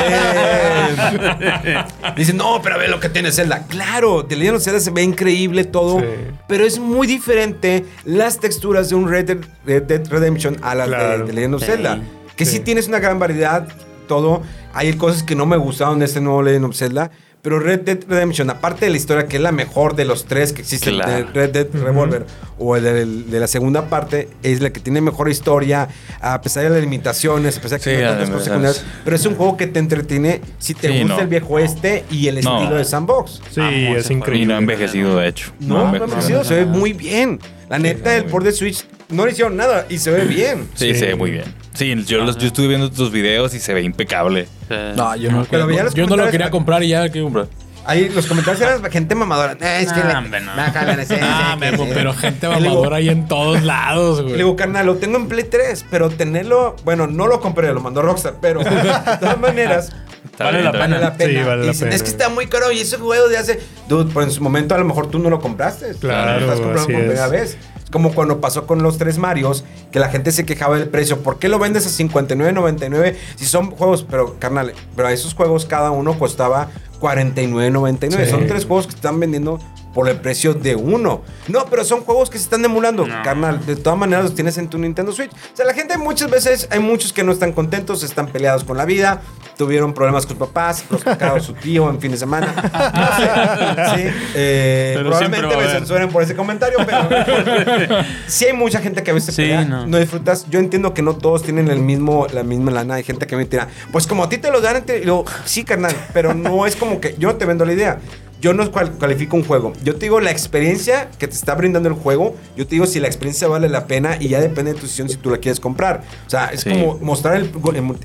Eh, dicen, no, pero ve lo que tiene Zelda. Claro, The Legend of Zelda se ve increíble todo, Sí. pero es muy diferente las texturas de un Red Dead, Red Dead Redemption a las de Claro. Legend of Sí. Zelda. Que sí. Sí. tienes una gran variedad, todo. Hay cosas que no me gustaron de este nuevo Legend of Zelda. Pero Red Dead Redemption, aparte de la historia que es la mejor de los tres que existen, Claro. de Red Dead Revolver o el de, la segunda parte, es la que tiene mejor historia, a pesar de las limitaciones, a pesar de que Sí, tiene tantas cosas secundarias. Pero es un juego que te entretiene si te Sí, gusta no. el viejo este y el No. estilo de sandbox. Sí, es increíble. Y no ha envejecido, de hecho. No, no, ha envejecido, se ve muy bien. La neta, el port de Switch no le hicieron nada y se ve bien. Sí, Sí. se ve muy bien. Sí, yo, los- yo estuve viendo tus videos y se ve impecable. No, yo no, lo Pero veía quería, los yo no lo comentarios- quería comprar y ya que comprar. Ahí los comentarios eran gente mamadora. Eh, es que No, le- hombre, no. bájale, sí, sí, Ah, que Memo, sí. pero gente Y <laughs> le digo- mamadora ahí en todos lados, Le güey. digo, carnal, lo tengo en Play 3, pero tenerlo, bueno, no lo compré, lo mandó Rockstar, pero <laughs> de todas maneras, Está Vale bien, la está vale la pena. Sí, vale Y la dicen, pena. Es que está muy caro y ese juego de hace. Dude, pues en su momento a lo mejor tú no lo compraste. Claro, Lo estás comprando así por primera es. vez. Es como cuando pasó con los tres Marios, que la gente se quejaba del precio. ¿Por qué lo vendes a 59.99 si son juegos? Pero, carnal, pero esos juegos cada uno costaba 49.99. Sí. Son tres juegos que están vendiendo por el precio de uno. No, pero son juegos que se están emulando. No. Carnal, de todas maneras los tienes en tu Nintendo Switch. O sea, la gente muchas veces, hay muchos que no están contentos, están peleados con la vida, tuvieron problemas con sus papás, los tocaron su tío en fin de semana. No sé. Sí, eh, probablemente me censuren por ese comentario, pero sí hay mucha gente que a veces Sí, pelea, no. no. disfrutas. Yo entiendo que no todos tienen el mismo, la misma lana. Hay gente que me tira, pues como a ti te lo dan, te- y luego, sí, carnal, pero no es como que yo te vendo la idea. Yo no cualifico un juego. Yo te digo la experiencia que te está brindando el juego. Yo te digo si la experiencia vale la pena y ya depende de tu decisión si tú la quieres comprar. O sea, es Sí. como mostrar el,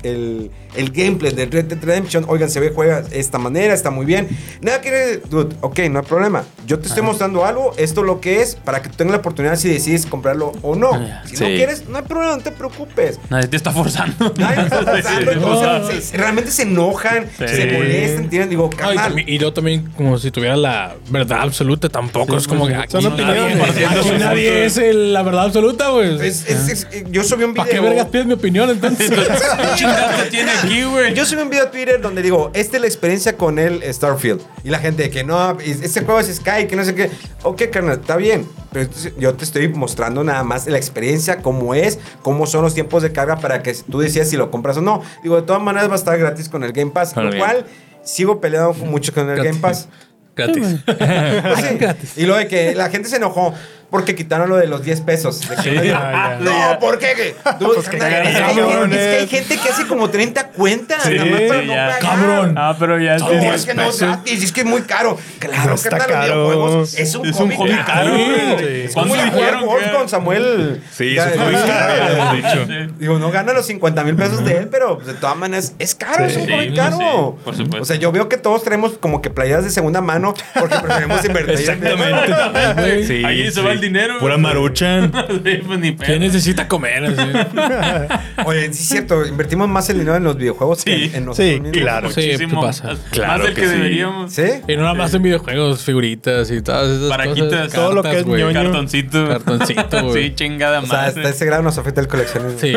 el, el gameplay de Red Dead Redemption. Oigan, se ve, juega de esta manera, está muy bien. Nada quiere, dude, ok, no hay problema. Yo te estoy mostrando algo, esto es lo que es, para que tú tengas la oportunidad si decides comprarlo o no. Ah, Si sí. no quieres, no hay problema, no te preocupes. Nadie te está forzando. Nadie está <laughs> entonces, se- se- realmente se enojan, Sí. se molestan, tienen, digo, Ay, y yo también, como si tuviera la verdad absoluta, tampoco es como que aquí Son opiniones. nadie, aquí nadie es el- la verdad absoluta, güey. Es- es- es- yo subí un video. ¿Para qué vergas pides mi opinión entonces? <laughs> ¿Qué chingados te tiene aquí, güey? Yo subí un video a Twitter donde digo, esta es la experiencia con el Starfield. Y la gente de que no, es- este juego es Sky, que no sé qué. Ok, carnal, está bien. Pero yo te estoy mostrando nada más la experiencia, cómo es, cómo son los tiempos de carga para que tú decidas si lo compras o no. Digo, de todas maneras va a estar gratis con el Game Pass. Lo cual sigo peleando mucho con el. Game Pass. Gratis. <laughs> Y lo de que la gente se enojó porque quitaron lo de los 10 pesos. De que- ya, ya. No, ¿por qué? ¿Qué? <laughs> Tú, Pues que carnal, es, que hay cabrones. gente, es que hay gente que hace como 30 cuentas. Sí, nada más para sí, no pagar. Cabrón. Ah, pero ya No, sí. es que no es gratis, es que es muy caro. Claro, No está carnal, los caro. Es un Es hobby, un hobby caro. Sí. Es como ¿Cuándo ir a jugar dijeron golf que- con Samuel. Sí, Ya- eso fue ya- caro. Sí. Digo, no gana los 50 mil pesos de él, pero pues, de todas maneras es caro, Sí. es un hobby Sí, caro. sí, por supuesto. O sea, yo veo que todos traemos como que playeras de segunda mano porque preferimos invertir. <laughs> <laughs> Sí, Ahí se sí. va el dinero. Pura maruchan. <laughs> Sí, pues, ni pedo. ¿Quién necesita comer? Así? <laughs> Oye, sí es cierto, invertimos más el dinero en los videojuegos que Sí. en, en nosotros Sí, mismos. claro. Sí, Muchísimo ¿qué pasa? Más, Claro más del que que, sí. deberíamos. ¿Sí? Y no nada más en videojuegos, figuritas y todas esas Paraquitas, cosas. todo lo que es ñoño. Cartoncito. Cartoncito, <laughs> güey. Sí, chingada O sea, madre. hasta ese grado nos afecta el coleccionismo. Sí.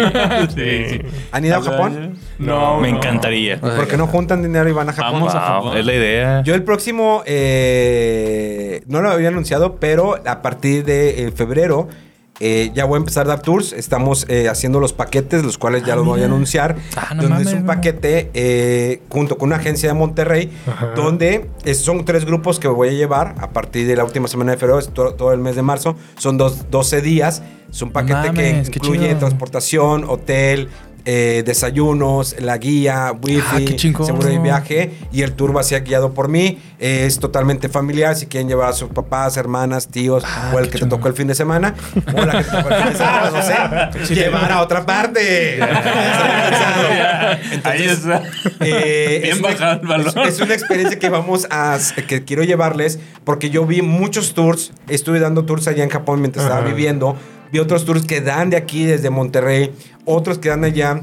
Sí, sí. ¿Han ido a Japón? No, Me encantaría. ¿Por qué no juntan dinero y van a Japón? Vamos a Japón. es la idea. Yo el próximo, eh, no lo había anunciado, pero a partir de eh, febrero eh, ya voy a empezar a dar tours. Estamos eh, haciendo los paquetes, los cuales ya Ah, los voy a anunciar. Ah, no donde mames, es un paquete eh, junto con una agencia de Monterrey, Ajá. donde son tres grupos que voy a llevar a partir de la última semana de febrero, es to- todo, el mes de marzo. Son dos, 12 días. Es un paquete mames, que incluye transportación, hotel. Eh, desayunos, la guía, wifi, Ah, seguro de viaje y el tour va a ser guiado por mí. Eh, es totalmente familiar. Si quieren llevar a sus papás, hermanas, tíos Ah, o el que te tocó el fin de semana o la que te tocó el fin de semana, no sé, <laughs> llevar a otra parte. <laughs> <laughs> Eh, Bien es una- bajado el balón. Es, es una experiencia que vamos a que quiero llevarles porque yo vi muchos tours, estuve dando tours allá en Japón mientras estaba viviendo, vi otros tours que dan de aquí desde Monterrey, otros que dan de allá.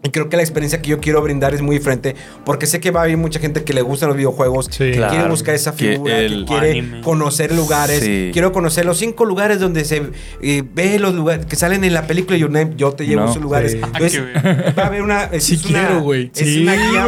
Y creo que la experiencia que yo quiero brindar es muy diferente porque sé que va a haber mucha gente que le gustan los videojuegos, Sí. que quiere Claro, buscar esa que figura, que, el- quiere Anime. conocer lugares. Sí. Quiero conocer los cinco lugares donde se eh, ve los lugares que salen en la película Your Name. Yo te llevo a No, esos lugares. sí. Entonces, va a haber una. Es, Sí es una- quiero, güey. Es Sí, una guía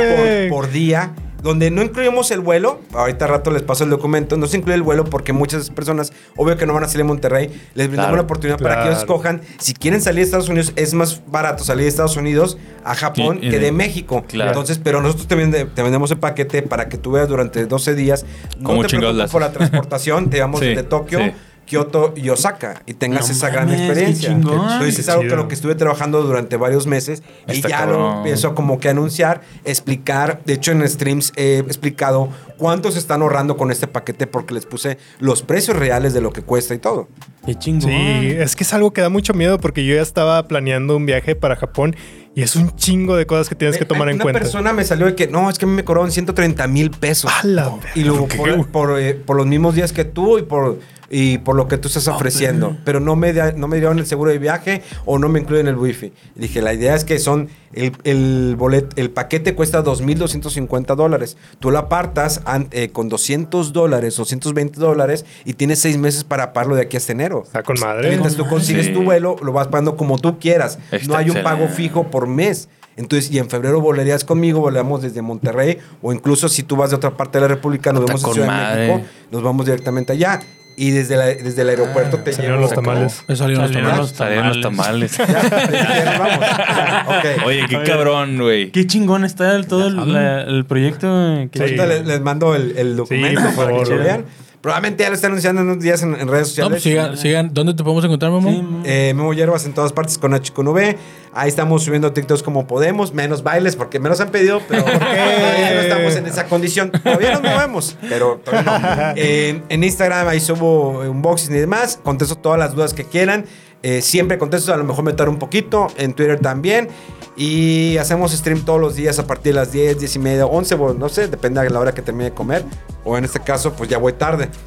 por, por día donde no incluimos el vuelo, ahorita rato les paso el documento, no se incluye el vuelo porque muchas personas, obvio que no van a salir a Monterrey, les brindamos Claro, la oportunidad para que ellos escojan, si quieren salir de Estados Unidos, es más barato salir de Estados Unidos a Japón que de- de México. Claro. Entonces, pero nosotros te, vende- te vendemos el paquete para que tú veas durante 12 días, no ¿Cómo te chingados preocupes por la <laughs> transportación, te llevamos Sí, desde Tokio. sí. Kioto y Osaka y tengas No esa gran mames, experiencia. Entonces es algo que lo que estuve trabajando durante varios meses y ya cabrón. lo empiezo como que a anunciar, explicar. De hecho, en streams he explicado cuánto se están ahorrando con este paquete porque les puse los precios reales de lo que cuesta y todo. Qué chingón. Sí, es que es algo que da mucho miedo porque yo ya estaba planeando un viaje para Japón y es un chingo de cosas que tienes que tomar en Una cuenta. persona me salió de que no, es que a mí me cobraron 130 mil pesos. ¡A la Y luego por, por, eh, por los mismos días que tú y por, y por lo que tú estás ofreciendo. Pero no me, da- no me dieron el seguro de viaje o no me incluyen el wifi. Y dije, la idea es que son el, el, bolet, el paquete cuesta 2.250 dólares. Tú lo apartas an- eh, con 200 dólares, 220 dólares y tienes seis meses para pagarlo de aquí hasta enero. Está con madre. Mientras tú consigues Sí. tu vuelo, lo vas pagando como tú quieras. Está no hay un pago fijo por mes. Entonces, y en febrero volarías conmigo, volamos desde Monterrey, o incluso si tú vas de otra parte de la República, nos Está vemos en Ciudad madre. de México, nos vamos directamente allá. Y desde, la- desde el aeropuerto te Salieron llevo. los tamales. Me salieron los Salieron tamales. los Salieron los tamales. Ya, ya nos vamos. Ya, <laughs> ok. Oye, qué cabrón, güey. Qué chingón está el, todo el, la- el proyecto. eh, que- Sí. Ahorita les, les mando el, el documento por para que lo vean. Probablemente ya lo están anunciando en unos días en, en redes No, sociales. pues sigan, sigan. ¿Dónde te podemos encontrar, Memo? Sí, Eh, Memo Hierbas en todas partes con H con V. Ahí estamos subiendo TikToks como podemos, menos bailes porque me los han pedido, pero <laughs> todavía no estamos en esa condición. Todavía nos movemos, pero todavía no. <laughs> En, en Instagram ahí subo unboxing y demás. Contesto todas las dudas que quieran. Eh, siempre contesto, a lo mejor me tardo un poquito. En Twitter también. Y hacemos stream todos los días a partir de las 10, 10 y media, 11, bueno, no sé, depende de la hora que termine de comer. O en este caso, pues ya voy tarde. <laughs>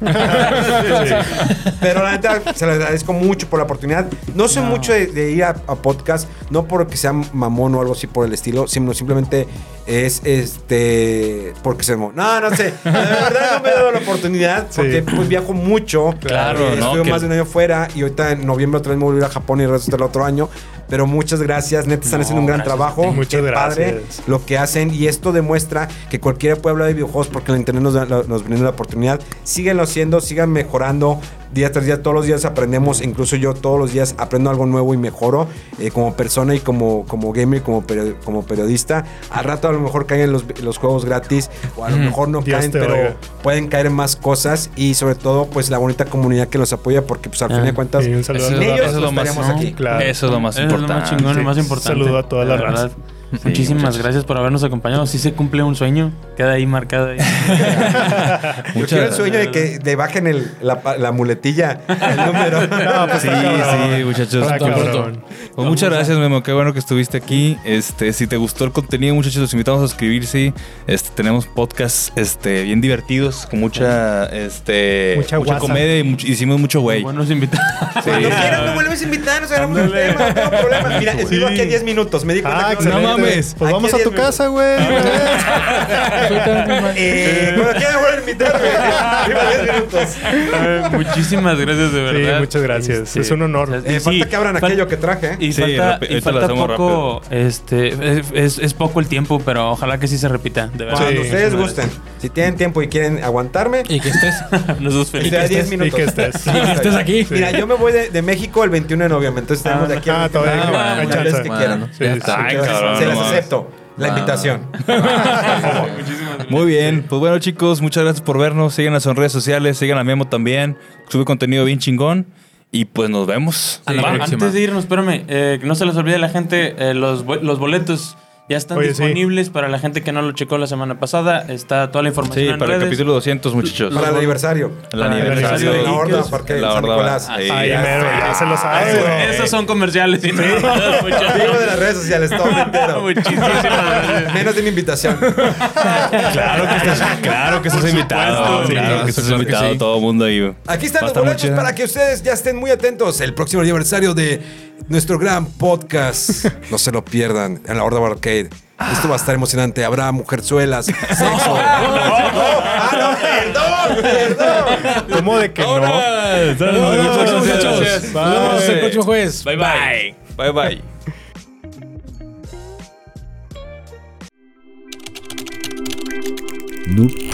Pero la neta, se les agradezco mucho por la oportunidad. No soy mucho de, de ir a, a podcast, no porque sea mamón o algo así por el estilo, sino simplemente es este. porque se No, no sé. De verdad no me he dado la oportunidad porque pues viajo mucho. Claro, Eh, ¿no? Estuve Que- más de un año fuera y ahorita en noviembre otra vez me voy a ir a Japón y el resto del otro año. Pero muchas gracias, neta, están No, haciendo un gran trabajo. Muchas Qué padre gracias. lo que hacen y esto demuestra que cualquiera puede hablar de videojuegos porque el internet nos, da- nos brinda la oportunidad. Síguenlo haciendo, sigan mejorando día tras día. Todos los días aprendemos, incluso yo todos los días aprendo algo nuevo y mejoro eh, como persona y como, como gamer y como, perio- como periodista. Al rato a lo mejor caen los, los juegos gratis o a lo mejor no Dios caen, pero oiga. pueden caer más cosas y sobre todo pues la bonita comunidad que los apoya porque pues al Ah, fin de cuentas un saludo sin la ellos eso es lo más- aquí. Claro. Eso es lo más Es lo más importante. lo más importante. Saludo a toda la raza. verdad. Muchísimas muchachos. gracias por habernos acompañado. Sí se cumple un sueño. Queda ahí marcado. Ahí. <laughs> Yo Muchas- quiero el sueño de que le bajen el, la, muletilla, el número. <laughs> No, pues Sí, sí, muchachos. Pues muchas gracias, Memo. Qué bueno que estuviste aquí. Este, si te gustó el contenido, muchachos, los invitamos a suscribirse. Este, tenemos podcasts este, bien divertidos, con mucha, este, Mucha comedia y mucho- hicimos mucho güey. Buenos invitados. Cuando quieran me vuelves a invitar, nos agarramos un tema, no tengo problema. Mira, estuve aquí a 10 minutos, me di cuenta Ah, que no excelente. Mames. Pues vamos a tu 10 minutos. casa, güey. Eh, a invitarme. Arriba 10 minutos. Eh, Muchísimas gracias, de Sí, verdad. muchas gracias. Este, Es un honor. Eh, Sí, falta que abran fal- aquello que traje. ¿eh? Y Sí, falta, y poco, este, es, es- es poco el tiempo, pero ojalá que sí se repita, de verdad. Cuando Sí. ustedes gusten. Si tienen tiempo y quieren aguantarme, Y que estés. <laughs> Nosotros felices. 10 Y minutos. que estés. y que estés aquí. Mira, yo me voy de, de México el 21 de noviembre, entonces tenemos de aquí al Ah, 21 de todavía hay chance. que quieran. Sí, sí. está. Ay, Entonces, cabrón, se no las acepto. La invitación. <laughs> Muy bien, pues bueno chicos, muchas gracias por vernos. Sigan las redes sociales, sigan a Memo también. Sube contenido bien chingón. Y pues nos vemos. A la Va, próxima. antes de irnos, espérame, eh, no se les olvide a la gente, eh, los, los boletos ya están Oye, sí. disponibles para la gente que no lo checó la semana pasada. Está toda la información Sí, en para el capítulo 200, muchachos. Para el aniversario. El aniversario de La horda. Parque La San horda. Nicolás. Ahí, mero, ya se lo Ah, sabes. Esos son comerciales. ¿sí? <laughs> Digo de las redes sociales, todo <laughs> entero. Muchísimas gracias. Menos de mi invitación. Claro que estás, <laughs> claro que estás invitado. supuesto. claro que estás invitado sí. todo el mundo ahí. Aquí están los boletos para que ustedes ya estén muy atentos. El próximo aniversario de nuestro gran podcast. <laughs> No se lo pierdan en la Horda Arcade. Esto va a estar emocionante. Habrá mujerzuelas, <laughs> sexo. ¡Ah, no! ¡Perdón! ¡Perdón! ¿Cómo de que no? Nos vemos, muchachos. Gracias. Nos vemos el próximo jueves. Bye bye. Bye bye. Noob